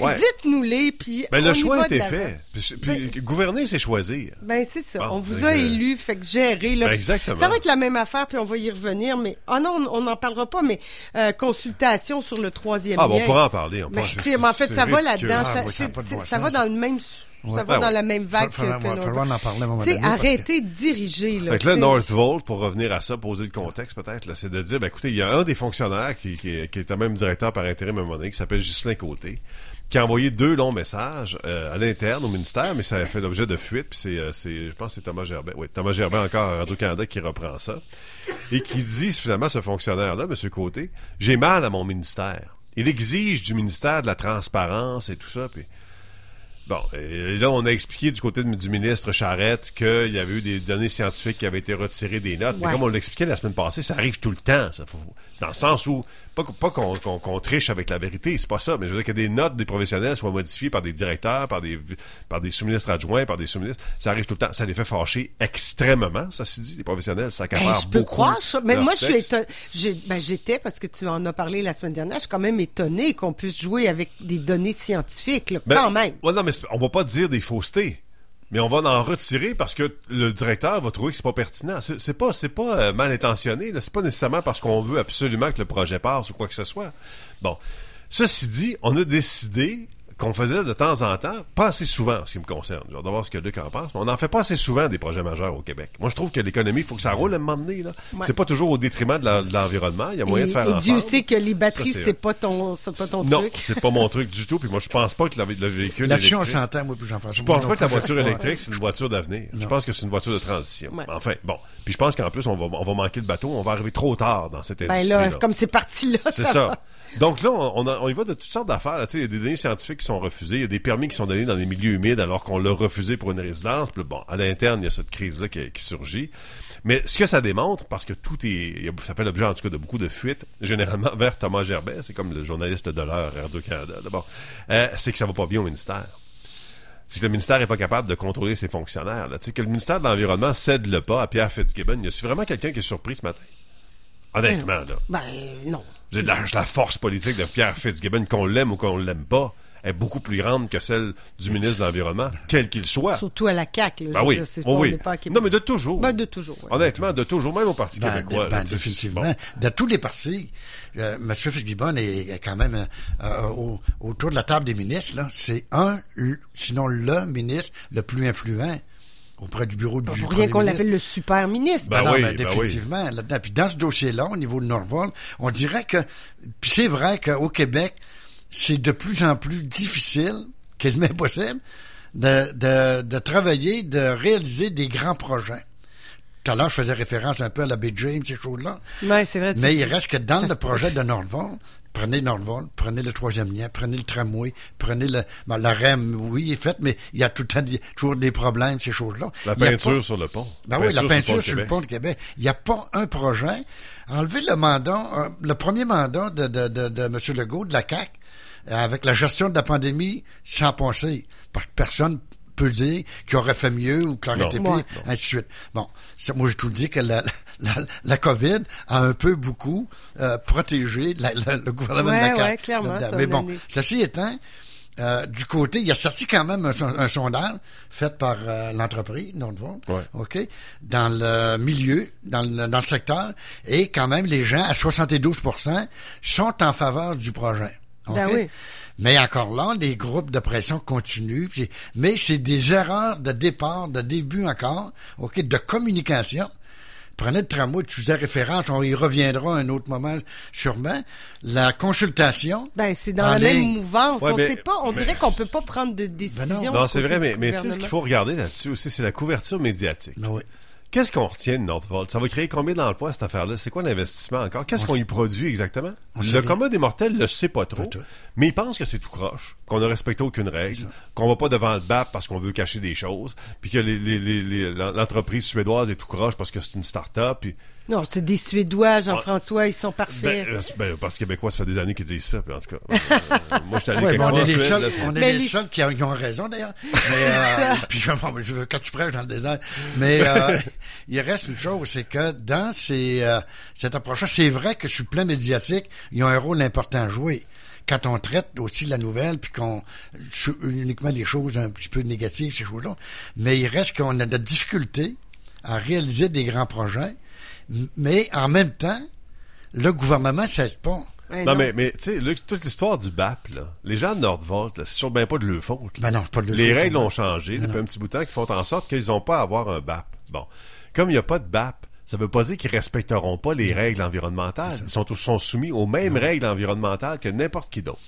Ouais. dites-nous-les, puis Ben, le choix a été fait. Puis, puis gouverner, c'est choisir. Ben c'est ça. Bon, on vous a que- élu, fait que gérer là. Ben, exactement. Ça va être la même affaire, puis on va y revenir. Mais ah non, on n'en parlera pas. Mais euh, consultation sur le troisième Ah, bon, on pourra en parler, on Mais, sais, mais en fait, ça va là-dedans. Ah, ça, va dans le même Ça Ouais. va Ah dans la même vague Fa- que, fa- que va notre- falloir en parler à un moment Tu sais, donné, parce arrêtez de diriger, là. Fait que là. Northvolt, pour revenir à ça, poser le contexte peut-être, là, c'est de dire, ben écoutez, il y a un des fonctionnaires qui, qui, est- même directeur par intérim à un moment donné, qui s'appelle Ghislain Côté, qui a envoyé deux longs messages euh, à l'interne au ministère, mais ça a fait l'objet de fuite, puis c'est, euh, c'est, je pense que c'est Thomas Gerbet, oui, Thomas Gerbet encore à Radio-Canada qui reprend ça, et qui dit finalement, ce fonctionnaire-là, M. Côté, j'ai mal à mon ministère. Il exige du ministère de la transparence et tout ça, puis Bon, et là, on a expliqué du côté de- du ministre Charette qu'il y avait eu des données scientifiques qui avaient été retirées des notes. Mais comme on l'expliquait la semaine passée, ça arrive tout le temps. Ça. Faut- dans le sens où, pas, pas qu'on triche avec la vérité, c'est pas ça, mais je veux dire que des notes des professionnels soient modifiées par des directeurs, par des, par des sous-ministres adjoints, par des sous-ministres. Ça arrive tout le temps. Ça les fait fâcher extrêmement, ça se dit. Les professionnels, ça Ben, accapare je peux beaucoup croire ça. Mais moi, je suis éton- ben, j'étais, parce que tu en as parlé la semaine dernière, je suis quand même étonné qu'on puisse jouer avec des données scientifiques, là, Ben, quand même. ouais, non, mais on va pas dire des faussetés. Mais on va en retirer parce que le directeur va trouver que c'est pas pertinent. C'est pas, c'est pas euh, mal intentionné. C'est pas nécessairement parce qu'on veut absolument que le projet passe ou quoi que ce soit. Bon, ceci dit, on a décidé qu'on faisait de temps en temps, pas assez souvent en ce qui me concerne. Hâte de voir ce que Luc en pense, mais on n'en fait pas assez souvent des projets majeurs au Québec. Moi, je trouve que l'économie, il faut que ça roule à un moment donné. Là. Ouais. C'est pas toujours au détriment de l'environnement. Il y a moyen et, de faire et Dieu sait que les batteries, c'est- pas ton, c'est pas ton non, truc. c'est pas mon truc du tout. Puis moi, je pense pas que le, le véhicule Là-dessus, on s'entend, moi, puis Jean-François. Je pense non pas que la je voiture électrique, c'est une voiture d'avenir. Je Non. pense que c'est une voiture de transition. Ouais. Enfin, bon. Puis je pense qu'en plus, on va, on va manquer le bateau. On va arriver trop tard dans cette Ben industrie. là, c'est comme c'est parti là, C'est ça. ça. Donc là, on, on, a- on y va de toutes sortes d'affaires. Il y a des données scientifiques qui sont refusées. Il y a des permis qui sont donnés dans des milieux humides alors qu'on l'a refusé pour une résidence. Puis bon, à l'interne, il y a cette crise-là qui, qui surgit. Mais ce que ça démontre, parce que tout est... il ça fait l'objet en tout cas de beaucoup de fuites, généralement vers Thomas Gerbet, c'est comme le journaliste de l'heure Radio-Canada. D'abord, euh, c'est que ça va pas bien au ministère c'est que le ministère est pas capable de contrôler ses fonctionnaires. Là. Que le ministère de l'Environnement cède le pas à Pierre Fitzgibbon. Y a vraiment quelqu'un qui est surpris ce matin? Honnêtement, là. Ben, non. Vous êtes La, la force politique de Pierre Fitzgibbon, qu'on l'aime ou qu'on l'aime pas, est beaucoup plus grande que celle du ministre de l'Environnement, quel qu'il soit. Surtout à la CAQ. Là, Ben oui, dire, c'est oui. Non, mais de toujours. Ben, de toujours, oui. Honnêtement, de toujours, même au Parti Ben, québécois. de- là, ben, sais, définitivement. bon. De tous les partis, euh, M. Fitzgibbon est, quand même euh, euh, au- autour de la table des ministres. là. C'est un, sinon le ministre le plus influent auprès du bureau du pour rien qu'on l'appelle le super ministre. Ben Non, non, oui, mais ben définitivement. là-dedans. Puis dans ce dossier-là, au niveau de Norval, on dirait que, puis c'est vrai qu'au Québec, c'est de plus en plus difficile, quasiment impossible, de, de, de travailler, de réaliser des grands projets. Tout à l'heure, je faisais référence un peu à la baie James, ces choses-là. Ouais, c'est vrai. Mais il reste que dans le projet de Norval, prenez Norval, prenez le troisième lien, prenez le tramway, prenez le, ben, la REM, oui, est faite, mais il y a tout le temps des- toujours des problèmes, ces choses-là. La peinture pas- sur le pont. ben oui, la peinture sur le pont de Québec. Il n'y a pas un projet. Enlever le mandat, euh, le premier mandat de, de, de, de M. Legault, de la CAQ, avec la gestion de la pandémie, sans penser. Parce que personne peut dire qu'il aurait fait mieux ou qu'il aurait Non. été Ouais. pire, ainsi de suite. Bon, ça, moi, j'ai tout dit que la, la, la COVID a un peu beaucoup euh, protégé la- la- le gouvernement de la CAQ. ouais, clairement, ça, Mais on bon, ceci étant, euh, du côté, il a sorti quand même un, son- un sondage fait par euh, l'entreprise, Nordvolt, Ouais. OK, dans le milieu, dans le, dans le secteur, et quand même, les gens, à 72% sont en faveur du projet. OK? Ben oui. Mais encore là, des groupes de pression continuent, puis- mais c'est des erreurs de départ, de début encore, OK, de communication. Prenez le tramway, tu faisais référence, on y reviendra à un autre moment sûrement. La consultation. Ben, c'est dans la même ligne. mouvance. Ouais, on mais- sait pas, on mais- dirait qu'on peut pas prendre de décision. Non, c'est vrai, mais, mais tu sais, ce qu'il faut regarder là-dessus aussi, c'est la couverture médiatique. Ben oui. Qu'est-ce qu'on retient de Northvolt? Ça va créer combien d'emplois, cette affaire-là? C'est quoi l'investissement encore? Qu'est-ce On qu'on y produit exactement? Le commun des mortels le sait pas trop, Pas mais il pense que c'est tout croche, qu'on ne respecte aucune règle, qu'on va pas devant le BAP parce qu'on veut cacher des choses, puis que les- les- les- les- l'entreprise suédoise est tout croche parce que c'est une start-up, puis Non, c'est des Suédois, Jean-François, ils sont parfaits. ben, euh, ben, parce que Québécois, ça fait des années qu'ils disent ça, puis en tout cas. euh, moi, je suis allé Ouais, quelque ben, on est en les Suède, seuls, là, on est les les- seuls qui, ont- qui ont raison d'ailleurs. Mais, euh, puis je- bon, je- quand tu prêches dans le désert, mais euh, il reste une chose, c'est que dans ces, euh, cette approche-là, c'est vrai que sur le plan médiatique, ils ont un rôle important à jouer. Quand on traite aussi la nouvelle, puis qu'on uniquement des choses un petit peu négatives, ces choses-là, mais il reste qu'on a de la difficulté à réaliser des grands projets, mais en même temps, le gouvernement ne cesse pas. Ouais, non, non. mais, mais tu sais, Luc, toute l'histoire du BAP, là, les gens de Nordvolt, là, c'est toujours bien pas de leur faute. Ben non, c'est pas de leur Les règles ont changé Non, depuis non. un petit bout de temps qui font en sorte qu'ils n'ont pas à avoir un BAP. Bon. Comme il n'y a pas de BAP, ça veut pas dire qu'ils respecteront pas les règles environnementales. Ils sont, sont soumis aux mêmes règles environnementales que n'importe qui d'autre.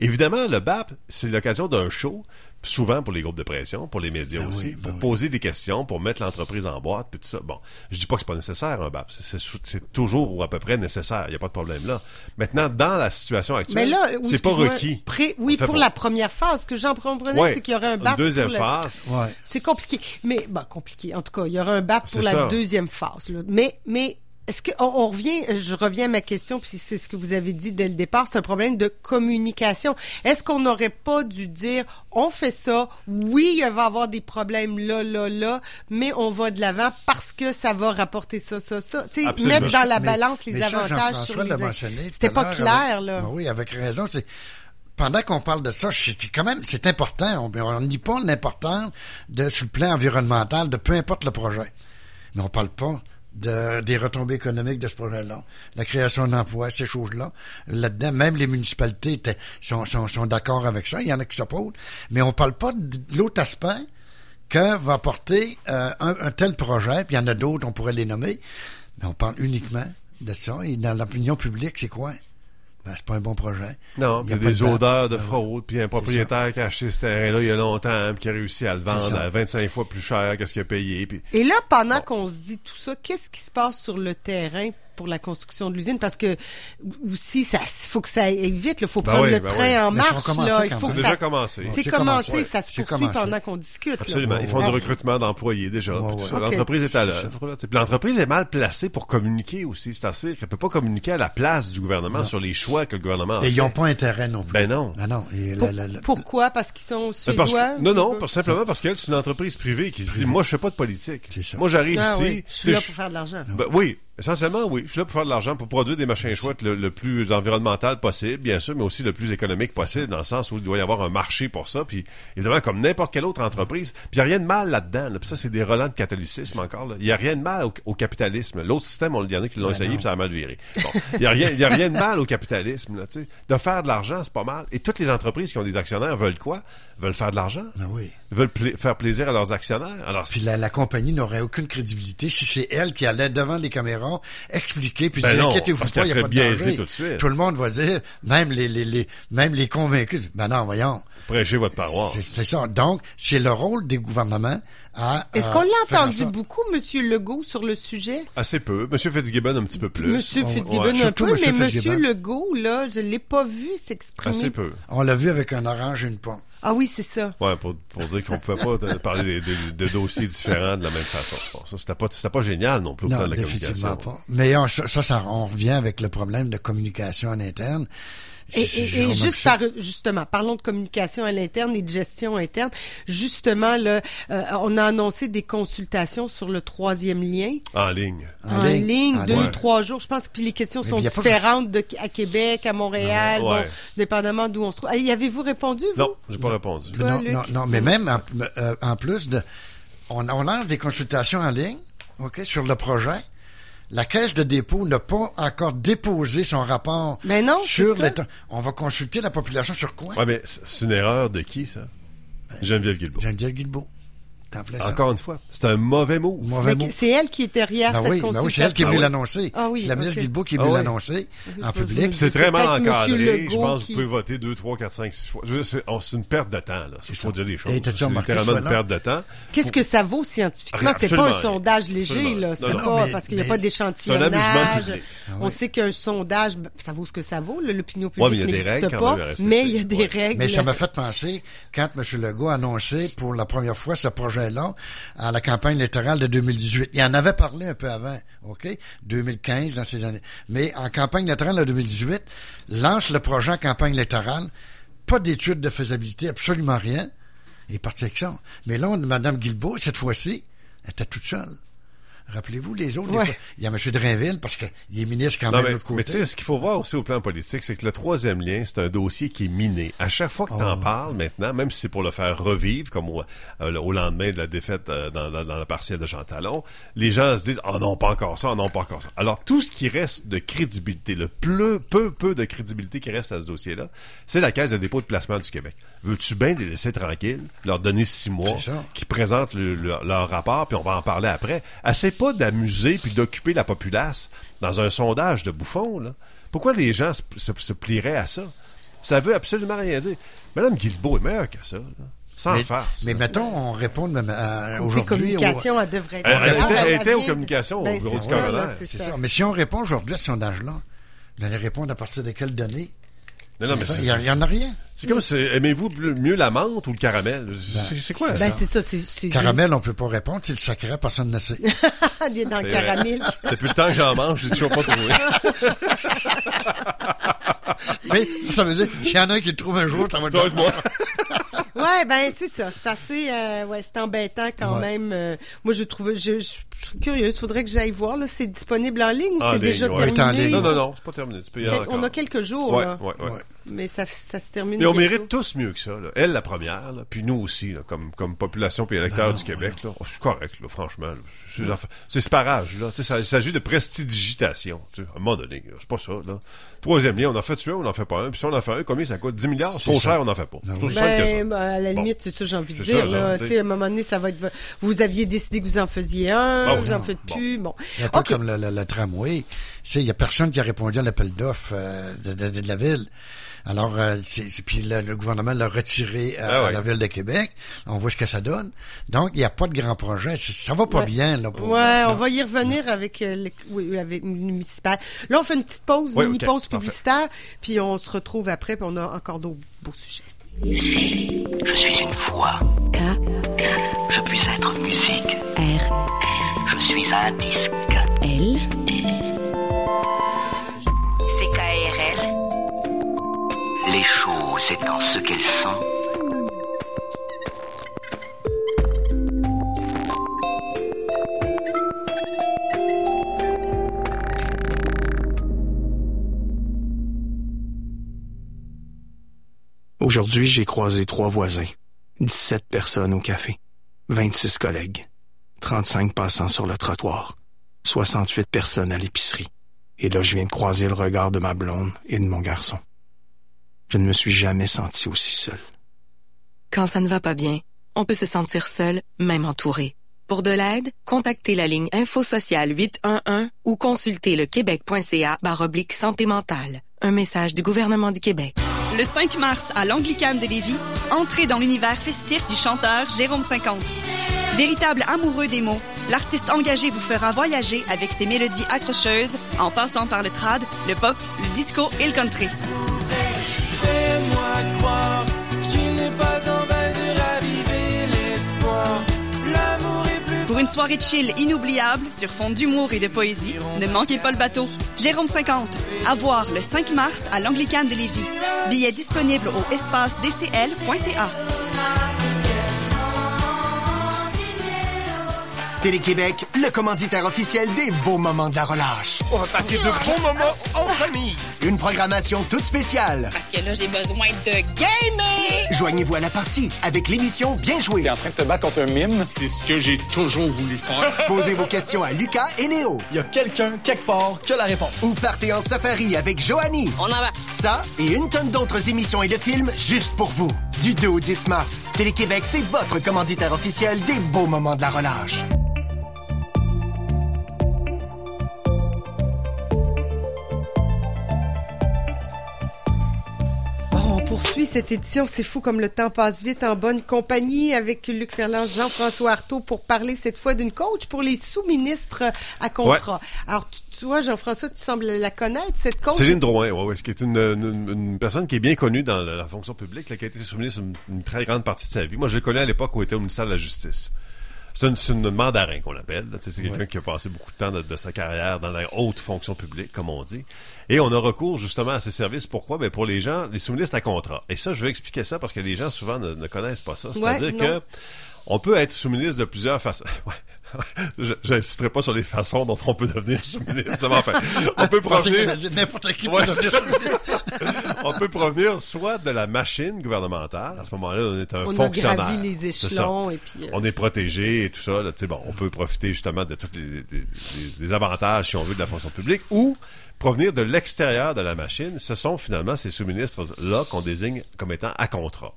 Évidemment, le BAP, c'est l'occasion d'un show, souvent pour les groupes de pression, pour les médias Ben aussi, oui, ben pour oui. poser des questions, pour mettre l'entreprise en boîte, puis tout ça. Bon, je dis pas que c'est pas nécessaire un BAP, c'est- toujours ou à peu près nécessaire, il n'y a pas de problème là. Maintenant, dans la situation actuelle, c'est pas requis. pré- oui, pour la première phase, ce que j'en comprenais, Ouais, c'est qu'il y aurait un une BAP. deuxième pour la- phase. Ouais. C'est compliqué. Mais, bah, compliqué. En tout cas, il y aura un BAP pour la ça. deuxième phase. là. Mais, mais, est-ce que, on, on revient, je reviens à ma question, puis c'est ce que vous avez dit dès le départ, c'est un problème de communication. Est-ce qu'on n'aurait pas dû dire, on fait ça, oui, il va y avoir des problèmes là, là, là, mais on va de l'avant parce que ça va rapporter ça, ça, ça. Tu sais, mettre dans la Mais- balance les mais ça, avantages sur les... C'était pas clair, avec- là. Oui, avec raison. C'est pendant qu'on parle de ça, c'est quand même c'est important. On on nie pas l'importance de sur le plan environnemental de peu importe le projet, mais on parle pas de, des retombées économiques de ce projet-là, la création d'emplois, ces choses-là. Là-dedans, même les municipalités sont, sont, sont d'accord avec ça. Il y en a qui s'opposent, mais on parle pas de l'autre aspect que va apporter euh, un, un tel projet, puis il y en a d'autres, on pourrait les nommer, mais on parle uniquement de ça. Et dans l'opinion publique, c'est quoi? Ben, c'est pas un bon projet. Non, puis il y a des odeurs de Ben fraude, puis un propriétaire qui a acheté ce terrain-là il y a longtemps, puis qui a réussi à le vendre à 25 fois plus cher que ce qu'il a payé. Puis... Et là, pendant qu'on se dit tout ça, qu'est-ce qui se passe sur le terrain pour la construction de l'usine? Parce que aussi, ça, faut que ça aille vite. Il faut Ben prendre oui, le ben train oui. en Mais ça a marche. commencé Là. Il faut que C'est ça, déjà commencé. C'est C'est commencé, commencé. ça se C'est poursuit commencé. pendant qu'on discute. là. Absolument. Ils font du recrutement d'employés déjà. L'entreprise est à C'est. Puis L'entreprise est mal placée pour communiquer aussi. C'est-à-dire qu'elle peut pas communiquer à la place du gouvernement sur les choix que le gouvernement a Et ils n'ont pas intérêt non plus. Ben non. Non. Et Pour- la- la- la- Pourquoi? Parce qu'ils sont Ben, suédois? que- non, non, parce- simplement parce qu'elle, c'est une entreprise privée qui se dit, moi, je fais pas de politique. C'est. Moi, j'arrive Ah ici. je suis là pour faire de l'argent. Ben oui, essentiellement, oui. Je suis là pour faire de l'argent, pour produire des machins chouettes le, le plus environnemental possible, bien sûr, mais aussi le plus économique possible, dans le sens où il doit y avoir un marché pour ça. Puis, évidemment, comme n'importe quelle autre entreprise. Puis, il n'y a rien de mal là-dedans. là. Puis ça, c'est des relents de catholicisme encore. Il n'y a rien de mal au, au capitalisme. L'autre système, on- il y en a qui l'ont Ben essayé, non. puis ça a mal viré. Bon. Il n'y a, rien- il y a rien de mal au capitalisme. Là, de faire de l'argent, c'est pas mal. Et toutes les entreprises qui ont des actionnaires veulent quoi? Veulent faire de l'argent. Ben oui. Veulent pla- faire plaisir à leurs actionnaires. Alors, Puis la, la compagnie n'aurait aucune crédibilité si c'est elle qui allait devant les caméras expliquer puis Ben dire inquiétez-vous pas, il n'y a pas de danger. tout de suite. Tout le monde va dire, même les, les, les même les convaincus, ben non, voyons. Prêchez votre paroisse. C'est c'est ça. Donc, c'est le rôle des gouvernements à. Est-ce à qu'on l'a entendu ça. beaucoup, Monsieur Legault, sur le sujet? Assez peu. Monsieur Fitzgibbon, un petit peu plus. Monsieur On- Fitzgibbon ouais, un surtout peu, Monsieur mais Monsieur Fitzgibbon. Legault, là, je l'ai pas vu s'exprimer. Assez peu. On l'a vu avec un orange et une pomme. Ah oui, c'est ça. Ouais, pour, pour dire qu'on pouvait pas euh, parler de, dossiers différents de la même façon. Bon, ça, c'était pas, c'était pas génial non plus au plan Non, de la définitivement communication. pas. Mais on- ça, ça, ça, on revient avec le problème de communication en interne. Et, et- et juste par, justement, parlons de communication à l'interne et de gestion interne. Justement, là, euh, on a annoncé des consultations sur le troisième lien En ligne. en, ligne, en deux ligne. ou trois jours. Je pense que puis les questions Mais sont différentes de, à Québec, à Montréal, Ouais. bon, dépendamment d'où on se trouve. Y avez-vous répondu, vous? Non, j'ai pas répondu. Toi, non, Luc? non, non, mais même en, euh, en plus de, on, on lance des consultations en ligne, ok, sur le projet. La caisse de dépôt n'a pas encore déposé son rapport Mais non, sur l'état. On va consulter la population sur quoi? Ouais, mais c'est une erreur de qui, ça? Geneviève Guilbeault. Geneviève Guilbeault. Encore une fois, c'est un mauvais mot. Mauvais mot. c'est elle qui est derrière Ben cette oui, ben oui, c'est elle qui est venue l'annoncer. Ah oui, c'est la ministre. Guilbeault qui est Ah oui. l'annoncer en public. C'est très mal encadré. Je pense que vous pouvez voter deux, trois, quatre, cinq, six fois. C'est oh, c'est une perte de temps, là. Il faut ça. dire les choses. C'est littéralement une perte de temps. Qu'est-ce que ça vaut scientifiquement? C'est pas un sondage léger, là. C'est pas parce qu'il n'y a pas c'est d'échantillonnage. Ah On sait qu'un sondage, ben, ça vaut ce que ça vaut. L'opinion publique n'existe pas. Mais il y a des règles. Mais ça m'a fait penser, quand M. Legault a annoncé pour la première fois ce à la campagne électorale de 2018. Il en avait parlé un peu avant, OK? 2015, dans ces années. Mais en campagne électorale de 2018, lance le projet en campagne électorale. Pas d'étude de faisabilité, absolument rien. Est parti avec ça. Mais là, Mme Guilbeault, cette fois-ci, était toute seule. Rappelez-vous, les autres, Ouais. fois, il y a M. Drainville, parce qu'il est ministre quand Non, même mais, de l'autre mais côté. tu sais, ce qu'il faut voir aussi au plan politique, c'est que le troisième lien, c'est un dossier qui est miné. À chaque fois que tu en Oh. parles maintenant, même si c'est pour le faire revivre, comme au, euh, au lendemain de la défaite euh, dans, dans, dans la partielle de Jean Talon, les gens se disent « Oh non, pas encore ça, oh non, pas encore ça ». Alors, tout ce qui reste de crédibilité, le peu, peu, peu de crédibilité qui reste à ce dossier-là, c'est la Caisse de dépôt de placement du Québec. Veux-tu bien les laisser tranquilles, leur donner six mois, qui présentent le- le- leur rapport, puis on va en parler après? Essaye pas d'amuser puis d'occuper la populace dans un sondage de bouffons. Là. Pourquoi les gens se, se- se plieraient à ça? Ça veut absolument rien dire. Madame Guilbeault est meilleure que ça. là. Sans mais, farce. mais mettons, on répond même à- Côté aujourd'hui. au- communication, elle devrait être Elle- elle était- elle Elle était aux communications, au Ben, bureau c'est du coroner. là, C'est C'est ça. ça. Mais si on répond aujourd'hui à ce sondage-là, vous allez répondre à partir de quelles données? Non, non, mais Enfin, c'est- il y, en- il y en a rien. C'est comme, si- aimez-vous mieux la menthe ou le caramel? C'est c'est quoi c'est ça? Ben, c'est ça, c'est... c'est- Caramel, on peut pas répondre. C'est le sacré, personne ne sait. Il est dans le caramel. Depuis le temps que j'en mange, j'ai toujours pas trouvé. Mais ça veut dire, s'il y en a un qui le trouve un jour, ça va être moi. Ouais, ben c'est ça. C'est assez, euh, ouais, c'est embêtant quand Ouais. même. euh, moi, je trouve, je, je, je suis curieuse. Faudrait que j'aille voir. Là, c'est disponible en ligne ou En c'est ligne, déjà ouais. terminé est en ligne. Non, non, non, c'est pas terminé. Tu peux y aller Quel- On a quelques jours Ouais, là, ouais, ouais. Mais ça, ça se termine. Mais on mérite tous mieux que ça. Là. Elle, la première, là, puis nous aussi, là, comme, comme population puis électeurs Non, du Québec. Là. Oh, je suis correct, là, franchement. là. C'est c'est ce parage. Là. Tu sais, ça- Il s'agit de prestidigitation. Tu sais, à un moment donné, c'est pas ça. Là. Troisième lien, on en fait un, on en fait pas un. Puis si on en fait un, combien ça coûte? 10 milliards? C'est Trop ça. cher, on n'en fait pas. Oui. ça. Ben, ben, à la Bon. limite, c'est ça, j'ai envie de dire. ça, là, tu. Tu à un moment donné, ça va être. Vous aviez décidé que vous en faisiez un, Ah oui. vous en faites Bon. plus. Bon. Un peu comme le, le- le tramway. Tu sais, il y a personne qui a répondu à l'appel d'offres euh, de, de- de la ville. Alors, euh, c'est, puis le, le gouvernement l'a retiré euh, Ah ouais. à la ville de Québec. On voit ce que ça donne. Donc, il n'y a pas de grand projet. Ça va pas Ouais. bien, là. Pour, Ouais, on non. va y revenir avec, euh, le, oui, avec le municipal. Là, on fait une petite pause, Ouais, mini ok, pause parfait. publicitaire, puis on se retrouve après, puis on a encore d'autres beaux sujets. Je suis une voix. K, Je puis être musique. R, Je suis un disque. L, choses étant ce qu'elles sont, Aujourd'hui, j'ai croisé trois voisins, 17 personnes au café, 26 collègues, 35 passants sur le trottoir, 68 personnes à l'épicerie. Et là, je viens de croiser le regard de ma blonde et de mon garçon. Je ne me suis jamais senti aussi seul. Quand ça ne va pas bien, on peut se sentir seul, même entouré. Pour de l'aide, contactez la ligne Info Sociale 811 ou consultez le québec.ca baroblique santé mentale. Un message du gouvernement du Québec. Le 5 mars, à l'Anglicane de Lévis, entrez dans l'univers festif du chanteur Jérôme 50. Véritable amoureux des mots, l'artiste engagé vous fera voyager avec ses mélodies accrocheuses en passant par le trad, le pop, le disco et le country. Fais-moi croire qu'il n'est pas en de raviver l'espoir. Pour une soirée de chill inoubliable sur fond d'humour et de poésie, ne manquez pas le bateau. Jérôme 50, à voir le 5 mars à l'Anglicane de Lévis. Billets disponibles au espace dcl.ca. Télé-Québec, le commanditaire officiel des beaux moments de la relâche. On va passer de bons moments en famille. Une programmation toute spéciale. parce que là, j'ai besoin de gamer. Joignez-vous à la partie avec l'émission Bien joué. T'es en train de te battre contre un mime? C'est ce que j'ai toujours voulu faire. Posez vos questions à Lucas et Léo. Il y a quelqu'un, quelque part, qui a la réponse. Ou partez en safari avec Joanie. On en va. Ça et une tonne d'autres émissions et de films juste pour vous. Du 2 au 10 mars, Télé-Québec, c'est votre commanditaire officiel des beaux moments de la relâche. Poursuit cette édition. C'est fou comme le temps passe vite en bonne compagnie avec Luc Ferland, Jean-François Artaud pour parler cette fois d'une coach pour les sous-ministres à contrat. Alors, vois, Jean-François, tu sembles la connaître, cette coach? Céline Drouin, ouais, ouais, qui est une, une, une personne qui est bien connue dans la, la fonction publique, là, qui a été soumise une, une très grande partie de sa vie. Moi, je l'ai connue à l'époque où il était au ministère de la Justice. C'est une, une mandarin qu'on appelle. C'est quelqu'un Ouais. qui a passé beaucoup de temps de, de sa carrière dans la haute fonction publique, comme on dit. Et on a recours justement à ces services. Pourquoi? Ben pour les gens, les sous-ministres à contrat. Et ça, je vais expliquer ça parce que les gens souvent ne, ne connaissent pas ça. C'est-à-dire Ouais, que. On peut être sous-ministre de plusieurs façons. Ouais. Je n'insisterai pas sur les façons dont on peut devenir sous-ministre. mais enfin, on peut provenir... n'importe qui peut Ouais, devenir on peut provenir soit de la machine gouvernementale. À ce moment-là, on est un On a fonctionnaire. gravi les échelons et puis, euh, On est protégé et tout ça. Là, bon, on peut profiter justement de tous les, les- les- les avantages, si on veut, de la fonction publique. Ou provenir de l'extérieur de la machine. Ce sont finalement ces sous-ministres-là qu'on désigne comme étant à contrat.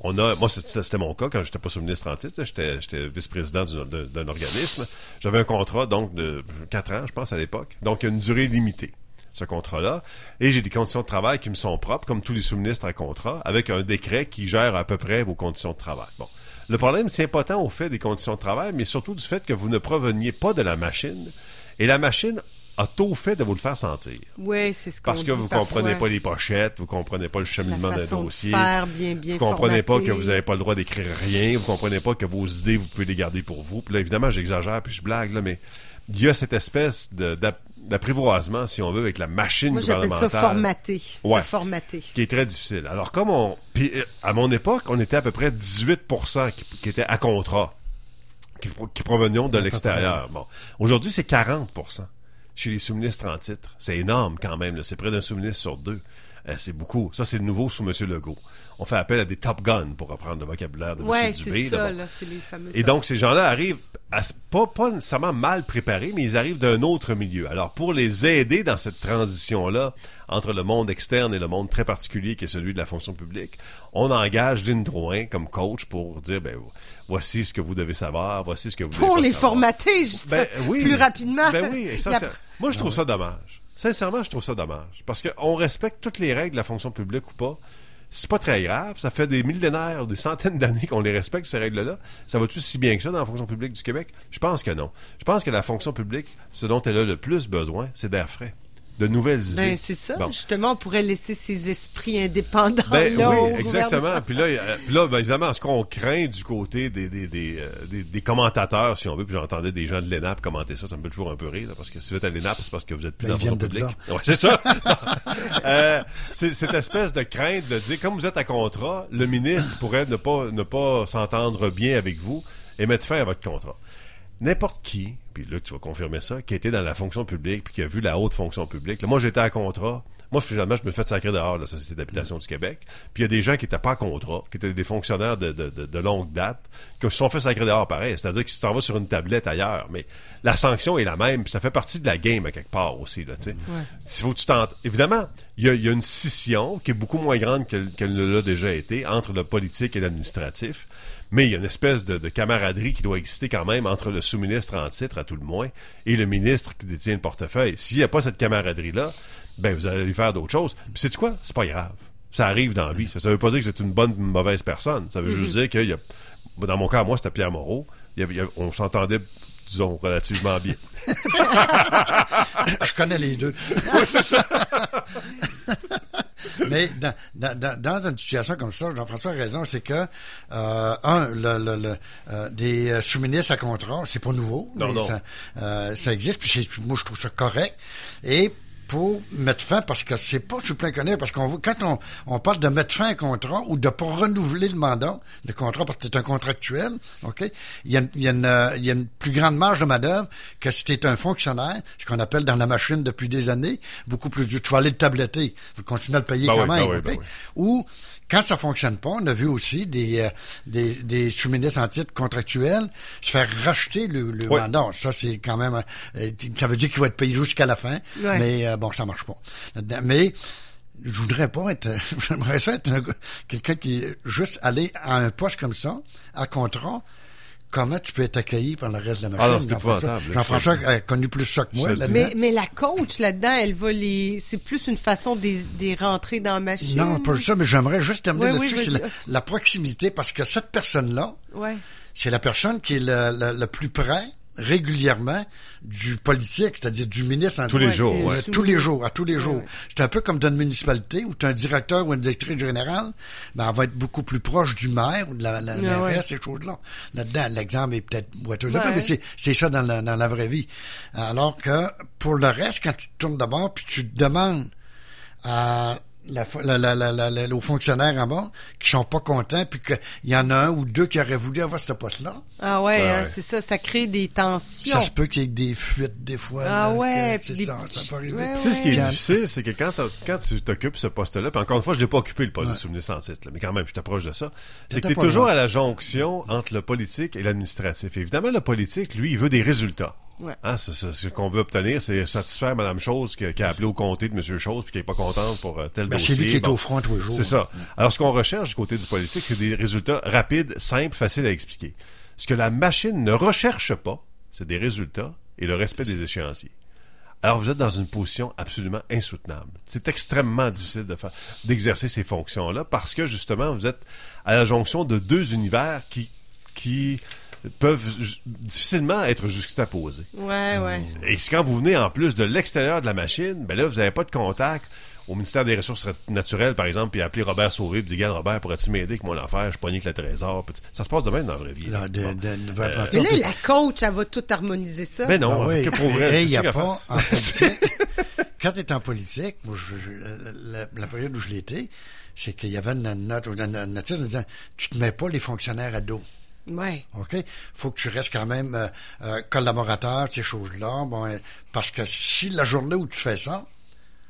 On a, moi, c'était mon cas quand j'étais pas sous-ministre en titre. J'étais vice-président d'un organisme. J'avais un contrat, donc, de 4 ans, je pense, à l'époque. Donc, une durée limitée, ce contrat-là. Et j'ai des conditions de travail qui me sont propres, comme tous les sous-ministres à contrat, avec un décret qui gère à peu près vos conditions de travail. Bon. Le problème, c'est pas tant au fait des conditions de travail, mais surtout du fait que vous ne proveniez pas de la machine. Et la machine a tôt fait de vous le faire sentir. Oui, c'est ce qu'on Parce que dit vous parfois. comprenez pas les pochettes, vous comprenez pas le cheminement d'un dossier. faire bien, bien vous comprenez pas que vous avez pas le droit d'écrire rien, vous comprenez pas que vos idées, vous pouvez les garder pour vous. Puis là, évidemment, j'exagère puis je blague, là, mais il y a cette espèce d'apprivoisement, si on veut, avec la machine Moi, j'appelle gouvernementale. ça formaté. C'est Ouais. formaté. Qui est très difficile. Alors, comme on. Puis, euh, à mon époque, on était à peu près 18 qui, qui étaient à contrat, qui, qui provenions de l'extérieur. Bon. Aujourd'hui, c'est 40 chez les sous-ministres en titre. C'est énorme quand même. C'est près d'un sous-ministre sur deux. Euh, c'est beaucoup. Ça, c'est nouveau sous M. Legault. On fait appel à des top guns, pour reprendre le vocabulaire de Ouais, M. Dubé. ça, là, c'est les fameux. Et donc, ces gens-là arrivent à- pas, pas nécessairement mal préparés, mais ils arrivent d'un autre milieu. Alors, pour les aider dans cette transition-là, entre le monde externe et le monde très particulier qui est celui de la fonction publique, on engage Lynn Drouin comme coach pour dire, ben, voici ce que vous devez savoir, voici ce que vous devez Pour pas les savoir. formater, juste Ben oui. plus rapidement. Ben oui, La- essentiel- Moi, je trouve ça dommage. Sincèrement, je trouve ça dommage. Parce qu'on respecte toutes les règles de la fonction publique ou pas. C'est pas très grave. Ça fait des millénaires, des centaines d'années qu'on les respecte, ces règles-là. Ça va-tu si bien que ça dans la fonction publique du Québec? Je pense que non. Je pense que la fonction publique, ce dont elle a le plus besoin, c'est d'air frais. De nouvelles idées. Ben, c'est ça. Bon. Justement, on pourrait laisser ces esprits indépendants Ben là, oui, exactement. Puis là, euh, puis là ben, évidemment, ce qu'on craint du côté des, des, des, euh, des- des commentateurs, si on veut, puis j'entendais des gens de l'ENAP commenter ça, ça me fait toujours un peu rire, là, parce que si vous êtes à l'ENAP, c'est parce que vous êtes plus Ben, dans viennent public. Ouais, c'est ça. Euh, c'est cette espèce de crainte de dire, comme vous êtes à contrat, le ministre pourrait ne pas, ne pas s'entendre bien avec vous et mettre fin à votre contrat. N'importe qui, puis là tu vas confirmer ça, qui était dans la fonction publique puis qui a vu la haute fonction publique. Là, moi j'étais à contrat. Moi, finalement, je me fais sacrer dehors de la Société d'habitation du Québec. Puis il y a des gens qui n'étaient pas à contrat, qui étaient des fonctionnaires de, de, de, de longue date, qui se sont fait sacrer dehors pareil. C'est-à-dire qu'ils s'en va sur une tablette ailleurs. Mais la sanction est la même, puis ça fait partie de la game à quelque part aussi. Là, tu sais. Ouais. Il faut que tu tentes. Évidemment, il y a, il y a une scission qui est beaucoup moins grande qu'elle qu'elle ne l'a déjà été entre le politique et l'administratif. Mais il y a une espèce de, de camaraderie qui doit exister quand même entre le sous-ministre en titre, à tout le moins, et le ministre qui détient le portefeuille. S'il n'y a pas cette camaraderie-là, ben vous allez faire d'autres choses. Puis c'est quoi? C'est pas grave. Ça arrive dans la vie. Ça, ça veut pas dire que c'est une bonne ou une mauvaise personne. Ça veut juste dire qu'il y a... Dans mon cas, moi, c'était Pierre Moreau. Il y avait- il y avait- on s'entendait, disons, relativement bien. Je connais les deux. Oui, c'est ça. Mais dans, dans, dans, dans une situation comme ça, Jean-François a raison, c'est que, euh, un, le, le, le, euh, des euh, sous-ministres à contrat, c'est pas nouveau. Non, mais non. Ça, euh, ça existe, puis moi, je trouve ça correct. Et pour mettre fin, parce que c'est pas sur plein connaître, parce qu'on quand on, on parle de mettre fin à un contrat ou de pas renouveler le mandat, le contrat, parce que c'est un contractuel, OK? Il y a, une- il y a une, euh, il y a une plus grande marge de manœuvre que si t'es un fonctionnaire, ce qu'on appelle dans la machine depuis des années, beaucoup plus dur. Tu vas aller le tabletter. Tu continuer à le payer Ben quand oui, ben même, oui, OK? ben oui. Ou, quand ça fonctionne pas, on a vu aussi des, euh, des, des sous-ministres en titre contractuel se faire racheter le, le Oui. mandat. Ça, c'est quand même... euh, ça veut dire qu'il va être payé jusqu'à la fin, Ouais. mais euh, bon, ça marche pas. Mais je voudrais pas être... J'aimerais ça être quelqu'un qui est juste aller à un poste comme ça, à contrat, Comment tu peux être accueilli par le reste de la machine? Ah non, c'est Jean-François? a connu plus ça que moi. Là-dedans. Mais, mais la coach là-dedans, elle va les. C'est plus une façon des, des rentrer dans la machine. Non, pas ça, mais j'aimerais juste terminer Oui, oui, là-dessus. c'est la, la proximité, parce que cette personne-là, Ouais. c'est la personne qui est le, le- le plus près régulièrement du politique, c'est-à-dire du ministre. en- Tous les jours, ouais. Tous les jours, à tous les jours. C'est un peu comme dans une municipalité où tu as un directeur ou une directrice générale, ben, elle va être beaucoup plus proche du maire ou de la, la, Ah mairesse, ouais. ces choses-là. Là-dedans, l'exemple est peut-être boiteux un peu, Ouais. mais c'est, c'est ça dans la, dans la vraie vie. Alors que pour le reste, quand tu te tournes d'abord puis tu te demandes à la, la, la, la, la- la- aux fonctionnaires en bas qui sont pas contents, puis qu'il y en a un ou deux qui auraient voulu avoir ce poste-là. Ah ouais, Ah hein, ouais. c'est ça, ça crée des tensions. Ça se peut qu'il y ait des fuites des fois. Ah là, ouais, c'est ça, petits- ça peut arriver. ouais, Tu sais, ce qui est difficile, c'est que quand, quand tu t'occupes ce poste-là, puis encore une fois, je l'ai pas occupé le poste de souvenir sans titre, là, mais quand même, je t'approche de ça, c'est que tu es toujours à la jonction entre le politique et l'administratif. Évidemment, le politique, lui, il veut des résultats. Ouais. Hein, ce qu'on veut obtenir, c'est satisfaire Mme Chose qui, qui a appelé au comté de M. Chose puis qui est pas contente pour euh, tel Ben, dossier. c'est lui qui est au front tous les jours. C'est ça. Alors, ce qu'on recherche du côté du politique, c'est des résultats rapides, simples, faciles à expliquer. Ce que la machine ne recherche pas, c'est des résultats et le respect des échéanciers. Alors, vous êtes dans une position absolument insoutenable. C'est extrêmement difficile de faire, d'exercer ces fonctions-là parce que, justement, vous êtes à la jonction de deux univers qui, qui peuvent difficilement être juxtaposés. Ouais, ouais. Et quand vous venez en plus de l'extérieur de la machine, ben là, vous n'avez pas de contact au ministère des Ressources naturelles, par exemple, puis appeler Robert Sauvé, puis dire, Regarde, Robert, pourrais-tu m'aider avec mon affaire? Je avec le trésor. Puis Ça se passe de même dans la vraie vie. Là, de- Bon. de- de- Euh, Mais là, la coach, elle va tout harmoniser ça. Ben non, Ah oui. que pour vrai, il y a pas fasse? en politique. Quand tu es en politique, moi, je- je- la, la période où je l'étais, c'est qu'il y avait une note, une, une notice disant tu te mets pas les fonctionnaires à dos. Ouais. OK? faut que tu restes quand même euh, euh, collaborateur, ces choses-là. Bon, euh, parce que si la journée où tu fais ça,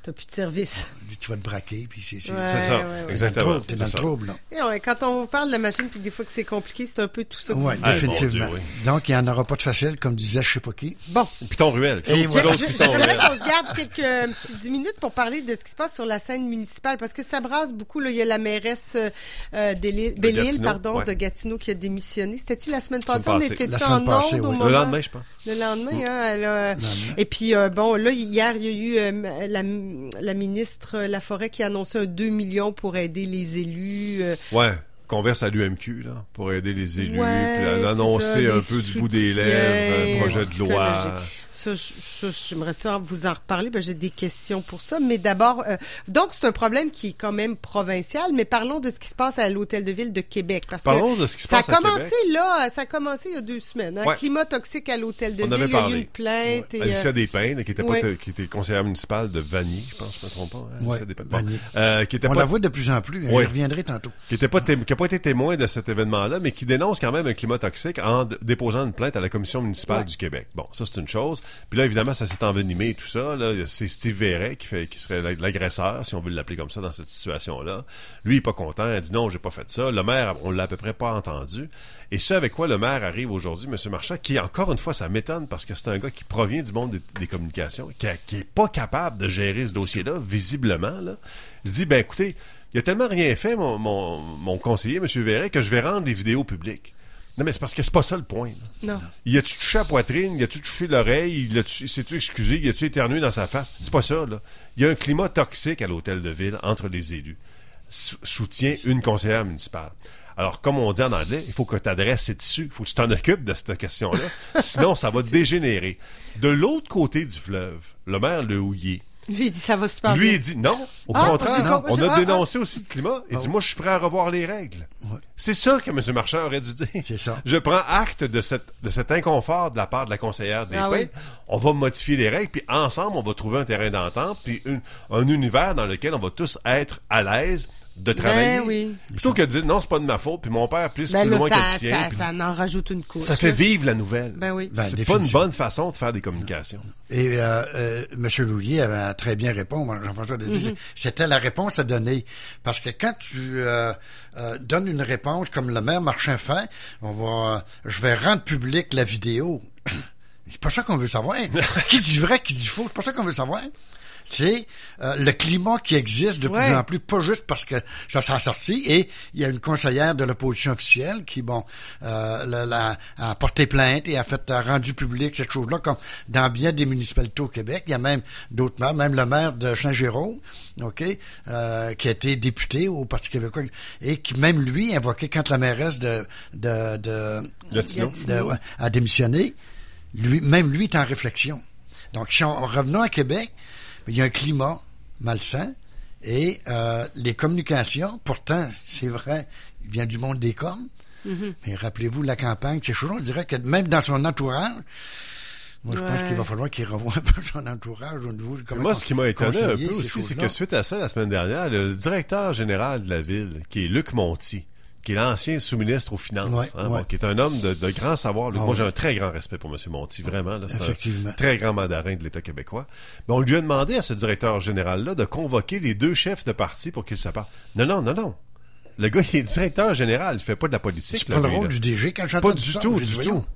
T'as plus de service. tu vas te braquer, puis c'est c'est- Ouais, c'est ça, ouais, ouais. T'es exactement, dans le trouble, T'es c'est dans le trouble, là. Et ouais, quand on vous parle de la machine, puis des fois que c'est compliqué, c'est un peu tout ça. Oui, Ah, dites. définitivement. Donc, il n'y en aura pas de facile, comme disait je sais pas qui. Bon. Piton Ruel. J'aimerais Ruel. qu'on se garde quelques euh, petits 10 minutes pour parler de ce qui se passe sur la scène municipale parce que ça brasse beaucoup. Là. Il y a la mairesse euh, euh, Belle-Île, pardon, ouais. de Gatineau qui a démissionné. C'était-tu la semaine passée? On La en semaine passée, onde au oui. moment? Le lendemain, je pense. Le lendemain, hein, Et puis, euh, bon, là, hier, il y a eu euh, la, la ministre euh, Laforêt qui a annoncé un 2 millions pour aider les élus. euh, Ouais. Converse à l'UMQ, là, pour aider les élus, Ouais, puis c'est annoncer ça, un peu du bout des lèvres, un projet de loi. Ça, je- j'aimerais ça vous en reparler, que j'ai des questions pour ça. Mais d'abord, euh, donc c'est un problème qui est quand même provincial, mais parlons de ce qui se passe à l'Hôtel de Ville de Québec. Parce Parlons que de ce qui se ça passe à a commencé Québec. là, ça a commencé il y a deux semaines. hein. Ouais. Climat toxique à l'Hôtel de On Ville, avait il y a eu parlé. une plainte. et, Alicia euh, Despins, qui était, pas, ouais. qui était conseillère municipale de Vanier, je pense, je me trompe pas. Hein, Ouais, Alicia. Bon. Euh, qui était On pas, la voit de plus en plus. hein, Ouais. Je reviendrai tantôt. qui était pas, qui pas été témoin de cet événement-là, mais qui dénonce quand même un climat toxique en déposant une plainte à la Commission municipale Ouais. du Québec. Bon, ça, c'est une chose. Puis là, évidemment, ça s'est envenimé et tout ça. C'est Steve Verret qui fait, qui serait l'ag- l'agresseur, si on veut l'appeler comme ça, dans cette situation-là. Lui, il est pas content. Il dit non, j'ai pas fait ça. Le maire, on l'a à peu près pas entendu. Et ce avec quoi le maire arrive aujourd'hui, M. Marchand, qui, encore une fois, ça m'étonne parce que c'est un gars qui provient du monde des, des communications, qui, qui est pas capable de gérer ce dossier-là, visiblement, là. Il dit, ben, écoutez, il a tellement rien fait, mon, mon, mon conseiller, M. Verret, que je vais rendre les vidéos publiques. Non, mais c'est parce que c'est pas ça le point. là. Non. Il a-tu touché la poitrine? Il a-tu touché l'oreille? Il s'est-tu excusé? Il a-tu éternué dans sa face? C'est pas ça, là. Il y a un climat toxique à l'hôtel de ville entre les élus. Sou- soutient une conseillère municipale. Alors, comme on dit en anglais, il faut que tu adresses dessus. Il faut que tu t'en occupes de cette question-là. Sinon, ça va dégénérer. De l'autre côté du fleuve, le maire Le Houillet, Lui, il dit ça va super lui, bien. il dit non. Au Ah, contraire, non. on a Ah, dénoncé aussi le climat. Il dit, moi, je suis prêt à revoir les règles. C'est ça que M. Marchand aurait dû dire. C'est ça. Je prends acte de, cette, de cet inconfort de la part de la conseillère des Ah oui. On va modifier les règles, puis ensemble, on va trouver un terrain d'entente, puis une- un univers dans lequel on va tous être à l'aise de travailler. Ben oui. Plutôt que de dire, non, c'est pas de ma faute, puis mon père plus, Ben plus là, loin ça, que le tien. ça, puis- ça en rajoute une couche. ça fait là. vivre la nouvelle. Ben oui. Ben, c'est pas une bonne façon de faire des communications. Et euh, euh, M. Loulier avait très bien répondu, Jean-François Désir. Mhm. C'était la réponse à donner. Parce que quand tu euh, euh, donnes une réponse comme le maire Marchand fait, on va, euh, je vais rendre public la vidéo. C'est pas ça qu'on veut savoir. qui dit vrai, qui dit faux, c'est pas ça qu'on veut savoir. C'est euh, le climat qui existe de Ouais. plus en plus, pas juste parce que ça s'est sorti, et il y a une conseillère de l'opposition officielle qui, bon, euh, la- la- a porté plainte et a fait a rendu public cette chose-là, comme dans bien des municipalités au Québec. Il y a même d'autres maires, même le maire de Saint-Géraud, ok, euh, qui a été député au Parti québécois, et qui même lui invoquait quand la mairesse de de de, Gatineau. de- ouais, a démissionné, lui, même lui est en réflexion. Donc, si on revenons à Québec, il y a un climat malsain et euh, les communications, pourtant, c'est vrai, il vient du monde des coms, Mhm. mais rappelez-vous la campagne, ces choses on dirait que même dans son entourage, Moi, je pense qu'il va falloir qu'il revoie un peu son entourage au niveau comment Moi, ce qui m'a étonné un peu aussi, c'est que suite à ça, la semaine dernière, le directeur général de la ville, qui est Luc Monti, qui est l'ancien sous-ministre aux Finances, Ouais, hein, ouais. bon, qui est un homme de, de grand savoir. Ah moi, j'ai un très grand respect pour M. Monti, vraiment. C'est Effectivement. un très grand mandarin de l'État québécois. Mais on lui a demandé à ce directeur général-là de convoquer les deux chefs de parti pour qu'ils se parlent. Non, non, non, non. Le gars, il est directeur général, il fait pas de la politique. C'est pas le rôle du DG quand j'entends Pas du tout, du tout.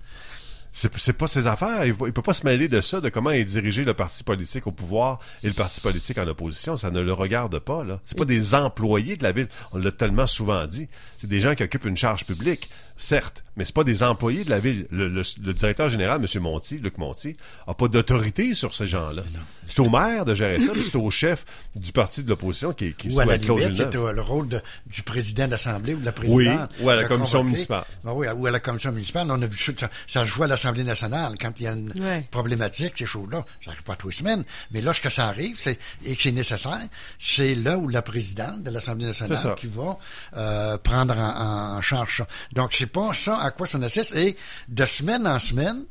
C'est c'est pas ses affaires. Il peut pas se mêler de ça, de comment est dirigé le parti politique au pouvoir et le parti politique en opposition. Ça ne le regarde pas, là. C'est pas des employés de la ville. On l'a tellement souvent dit. C'est des gens qui occupent une charge publique, certes, mais c'est pas des employés de la ville. Le, le- le directeur général, M. Monti, Luc Monti, a pas d'autorité sur ces gens-là. C'est au maire de gérer ça, c'est au chef du parti de l'opposition qui, qui Ou à la limite, c'est euh, le rôle de- du président de l'Assemblée ou de la Oui, présidente. ou à la commission convoquer. municipale. Ben oui, ou à la commission municipale. On a vu ça, ça, joue à l'Assemblée nationale quand il y a une Ouais. problématique, ces choses-là. Ça arrive pas tous les semaines. Mais lorsque ça arrive c'est, et que c'est nécessaire, c'est là où la présidente de l'Assemblée nationale qui va euh, prendre en, en charge ça. Donc, c'est pas ça à quoi ça nécessite. Et de semaine en semaine,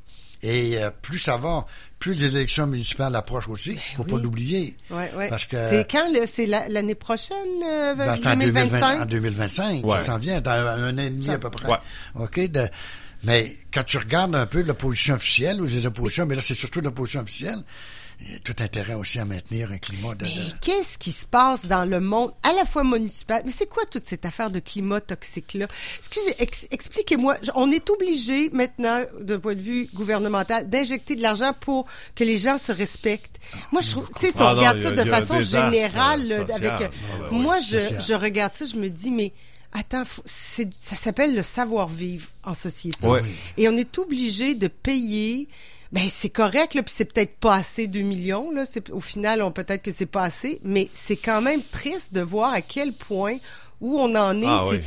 et euh, plus ça va, plus les élections municipales approchent aussi. Faut pas l'oublier. Ouais, ouais. Parce que C'est quand, là? C'est la- l'année prochaine, euh, ben, c'est en 2025? 2020 en 2025, ça s'en vient, dans un an et demi Ça- à peu près. Ouais. OK? de- mais quand tu regardes un peu l'opposition officielle ou les oppositions, mais là, c'est surtout l'opposition officielle, il y a tout intérêt aussi à maintenir un climat de... Mais qu'est-ce qui se passe dans le monde, à la fois municipal, mais c'est quoi toute cette affaire de climat toxique-là? Excusez, ex- expliquez-moi. On est obligé maintenant, d'un point de vue gouvernemental, d'injecter de l'argent pour que les gens se respectent. Moi, je trouve, tu sais, si on Ah regarde ça a- de façon générale, euh, social. avec, Ah, ben oui, moi, je, social. je regarde ça, je me dis, mais attends, ça s'appelle le savoir-vivre en société. Ouais. Et on est obligé de payer. Ben c'est correct là, puis c'est peut-être pas assez 2 millions là. C'est au final, on peut-être que c'est pas assez, mais c'est quand même triste de voir à quel point où on en est. Ah C'est- oui.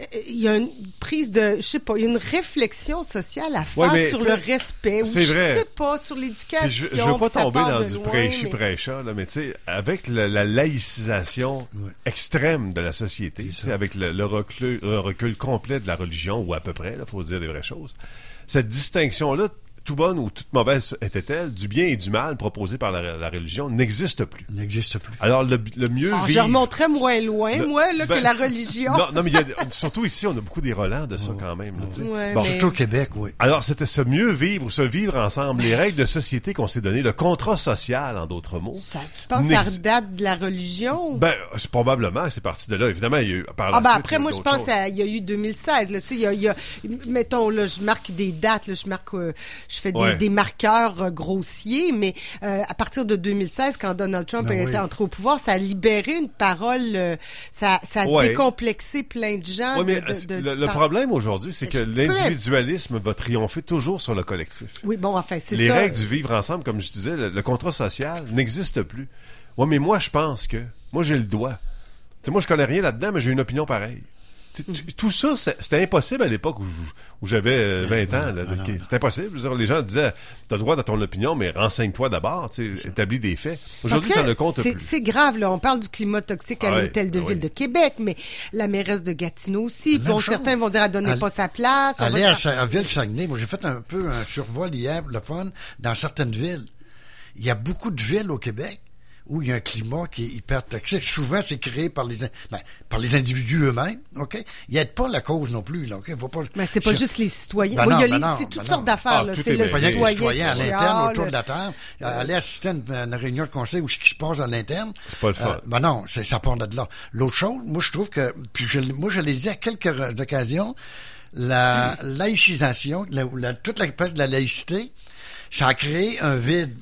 euh, Il y a une prise de, je sais pas, il y a une réflexion sociale à faire Ouais, sur le respect. Ou je vrai. sais pas sur l'éducation. Je, je veux pas tomber dans du prêchi mais- prêcha là, mais tu sais, avec la laïcisation extrême de la société, avec le, le recul, le recul complet de la religion ou à peu près, là, faut se dire les vraies choses. Cette distinction là, tout bonne ou toute mauvaise était-elle, du bien et du mal proposé par la, la religion n'existe plus. N'existe plus. Alors le, le mieux Ah, je vivre remonterais moins loin, Le- moi, là, ben, que la religion. Non, non, mais il y a, surtout ici, on a beaucoup des relents de ça quand même. là, tu sais. Ouais, Bon. mais- Surtout au Québec, oui. Alors, c'était se mieux vivre ou se vivre ensemble, les règles de société qu'on s'est données, le contrat social, en d'autres mots. Ça, tu penses que ça redate de la religion? Ben, c'est probablement c'est parti de là. Évidemment, il y a eu par la Ah ben suite, après moi je pense choses. à- il y a eu 2016 là tu sais il y a, il y a- mettons là je marque des dates là je marque euh, je fais des, Ouais. des marqueurs euh, grossiers mais euh, à partir de 2016 quand Donald Trump Ben a été oui. entré au pouvoir ça a libéré une parole euh, ça ça a Ouais. décomplexé plein de gens Ouais, mais de- de- de- le, problème aujourd'hui, c'est que l'individualisme va triompher toujours sur le collectif. oui bon enfin c'est Les ça règles du vivre ensemble, comme je disais, le, le contrat social n'existe plus. Ouais, mais moi, je pense que moi, j'ai le doigt. Tu sais, moi, je connais rien là-dedans, mais j'ai une opinion pareille. Tout ça, c'était impossible à l'époque où, où j'avais euh, 20 ans. là, de- C'était impossible. Les gens disaient, tu as le droit de ton opinion, mais renseigne-toi d'abord, établis des faits. Aujourd'hui, ça ne compte c'est- plus. C'est grave, là. On parle du climat toxique à Ah ouais, l'hôtel de ah ville de Québec, mais la mairesse de Gatineau aussi. Bon, chose. certains vont dire, elle donnait pas sa place. Aller à, à Ville-Saguenay, moi j'ai fait un peu un survol hier, le fun, dans certaines villes. Il y a beaucoup de villes au Québec où il y a un climat qui est hyper toxique. Souvent, c'est créé par les, ben, par les individus eux-mêmes, OK? Ils n'aident pas la cause non plus, là, OK? Faut pas, Mais c'est pas juste les citoyens. Ben Oui, il y a non, les- ben c'est ben toutes non. sortes d'affaires. Ah, C'est est le les citoyen citoyens à l'interne, autour de la table, euh, aller assister à une, une réunion de conseil où ce qui se passe à l'interne. C'est pas le fun. euh, ben non, c'est, ça part de là. L'autre chose, moi, je trouve que, puis je, moi, je l'ai dit à quelques occasions, la laïcisation, la, la- toute la place de la laïcité, ça a créé un vide.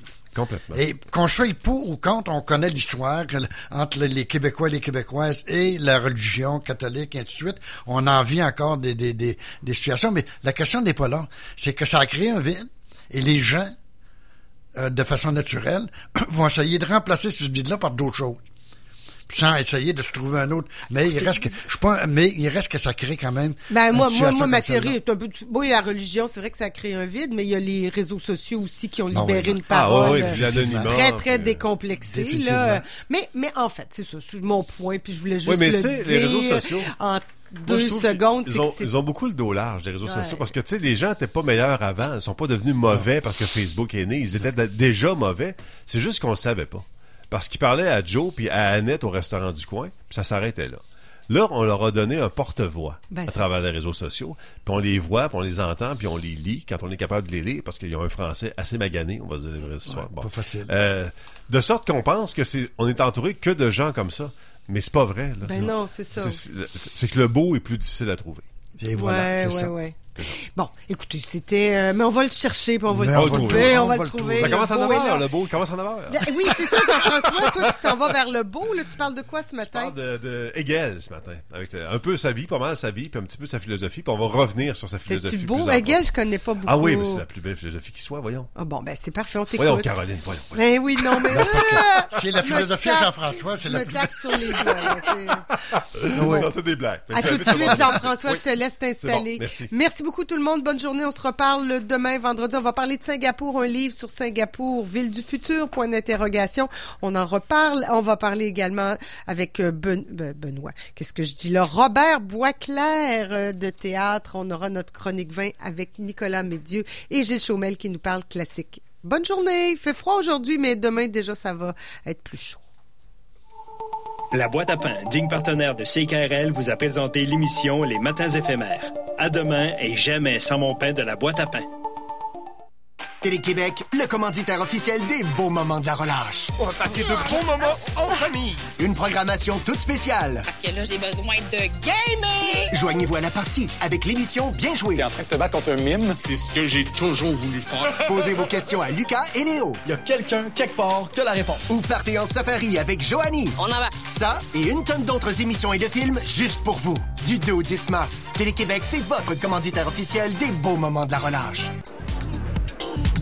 Et qu'on soit pour ou contre, on connaît l'histoire entre les Québécois et les Québécoises et la religion catholique et ainsi de suite. On en vit encore des situations, mais la question n'est pas là. C'est que ça a créé un vide et les gens, euh, de façon naturelle, vont essayer de remplacer ce vide-là par d'autres choses. Sans essayer de se trouver un autre. Mais il reste que, je suis pas, mais il reste que ça crée quand même. Ben, moi, moi, moi, ma théorie est un peu, oui, la religion, c'est vrai que ça crée un vide, mais il y a les réseaux sociaux aussi qui ont oui, libéré ben- une Ah, parole oui, euh, très, très euh, décomplexée, là. Mais, mais en fait, c'est ça, c'est mon point, puis je voulais juste Oui, mais le tu sais, dire les réseaux sociaux. en deux Moi, secondes, Ils ont, ils ont beaucoup le dos large des réseaux Ouais. sociaux parce que, tu sais, les gens étaient pas meilleurs avant. Ils sont pas devenus mauvais parce que Facebook est né. Ils étaient déjà mauvais. C'est juste qu'on le savait pas. Parce qu'ils parlaient à Joe puis à Annette au restaurant du coin, puis ça s'arrêtait là. Là, on leur a donné un porte-voix Ben, à travers ça. les réseaux sociaux. Puis on les voit, puis on les entend, puis on les lit quand on est capable de les lire parce qu'ils ont un français assez magané, on va se dire les histoires. Bon. pas facile. Euh, de sorte qu'on pense que c'est, on est entouré que de gens comme ça. Mais c'est pas vrai. Là. Ben non, c'est ça. C'est, c'est que le beau est plus difficile à trouver. Et voilà, ouais, c'est ouais, ça. Bon, écoutez, c'était... euh, mais on va le chercher, puis on va Mais le on va le trouver, on, va le trouver. Ça commence 9h, là. le beau commence à 9h. Ben Oui, c'est ça, Jean-François. Toi, tu t'en vas vers le beau, là. Tu parles de quoi ce matin? parle de, de Hegel ce matin, avec euh, un peu sa vie, pas mal sa vie, puis un petit peu sa philosophie, puis on va revenir sur sa philosophie. Plus beau? en Hegel, je connais pas beaucoup. Ah oui, mais c'est la plus belle philosophie qui soit, voyons. Ah bon, ben c'est parfait, on t'écoute. Voyons, Caroline, voyons. Ben oui, non, mais... C'est la Je philosophie Jean-François, c'est je la plus tape sur les doigts, c'est- Non, c'est des blagues. À tout de suite, Jean-François, je te laisse C'est t'installer. bon, merci. Beaucoup tout le monde. Bonne journée. On se reparle demain, vendredi. On va parler de Singapour, un livre sur Singapour, ville du futur, point d'interrogation. On en reparle. On va parler également avec euh, Ben- Ben- Benoît. Qu'est-ce que je dis là? Robert Boisclair euh, de théâtre. On aura notre chronique 20 avec Nicolas Médieu et Gilles Chaumel qui nous parle classique. Bonne journée. Il fait froid aujourd'hui, mais demain déjà ça va être plus chaud. La boîte à pain, digne partenaire de CKRL, vous a présenté l'émission Les Matins éphémères. À demain et jamais sans mon pain de la boîte à pain. Télé-Québec, le commanditaire officiel des beaux moments de la relâche. On va passer de bons moments en famille. Une programmation toute spéciale. Parce que là, j'ai besoin de gamer. Joignez-vous à la partie avec l'émission Bien joué. T'es en train de te battre contre un mime? C'est ce que j'ai toujours voulu faire. Posez vos questions à Lucas et Léo. Il y a quelqu'un, quelque part, qui a la réponse. Ou partez en safari avec Joanie. On en va. Ça et une tonne d'autres émissions et de films juste pour vous. Du 2 au 10 mars, Télé-Québec, c'est votre commanditaire officiel des beaux moments de la relâche.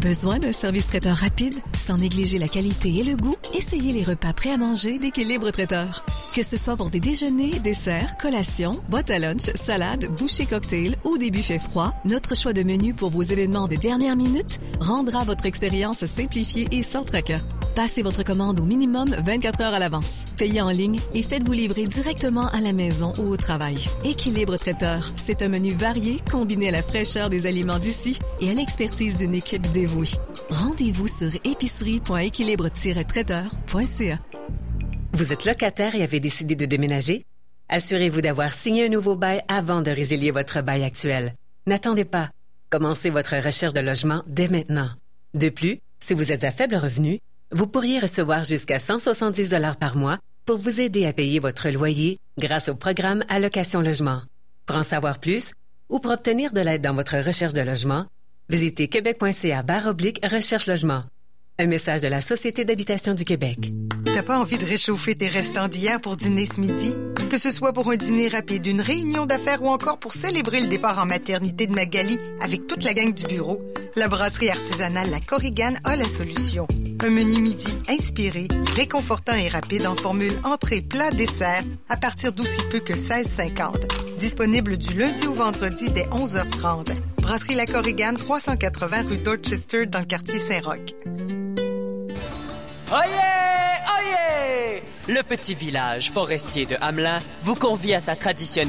Besoin d'un service traiteur rapide, sans négliger la qualité et le goût? Essayez les repas prêts à manger d'Équilibre Traiteur. Que ce soit pour des déjeuners, desserts, collations, boîtes à lunch, salades, bouchées cocktails ou des buffets froids, notre choix de menu pour vos événements de dernière minute rendra votre expérience simplifiée et sans tracas. Passez votre commande au minimum 24 heures à l'avance. Payez en ligne et faites-vous livrer directement à la maison ou au travail. Équilibre Traiteur, c'est un menu varié combiné à la fraîcheur des aliments d'ici et à l'expertise d'une équipe dévouée. Rendez-vous sur épicerie.équilibre-traiteur.ca. Vous êtes locataire et avez décidé de déménager? Assurez-vous d'avoir signé un nouveau bail avant de résilier votre bail actuel. N'attendez pas. Commencez votre recherche de logement dès maintenant. De plus, si vous êtes à faible revenu, vous pourriez recevoir jusqu'à 170 dollars par mois pour vous aider à payer votre loyer grâce au programme Allocation Logement. Pour en savoir plus ou pour obtenir de l'aide dans votre recherche de logement, visitez québec.ca barre oblique recherche logement. Un message de la Société d'habitation du Québec. T'as pas envie de réchauffer tes restants d'hier pour dîner ce midi? Que ce soit pour un dîner rapide, une réunion d'affaires ou encore pour célébrer le départ en maternité de Magali avec toute la gang du bureau, la brasserie artisanale La Corrigane a la solution. Un menu midi inspiré, réconfortant et rapide en formule entrée, plat, dessert à partir d'aussi peu que 16,50. Disponible du lundi au vendredi dès 11h30. Brasserie La Corrigane, 380 rue Dorchester dans le quartier Saint-Roch. Oyez! Oyez! Le petit village forestier de Hamelin vous convie à sa traditionnelle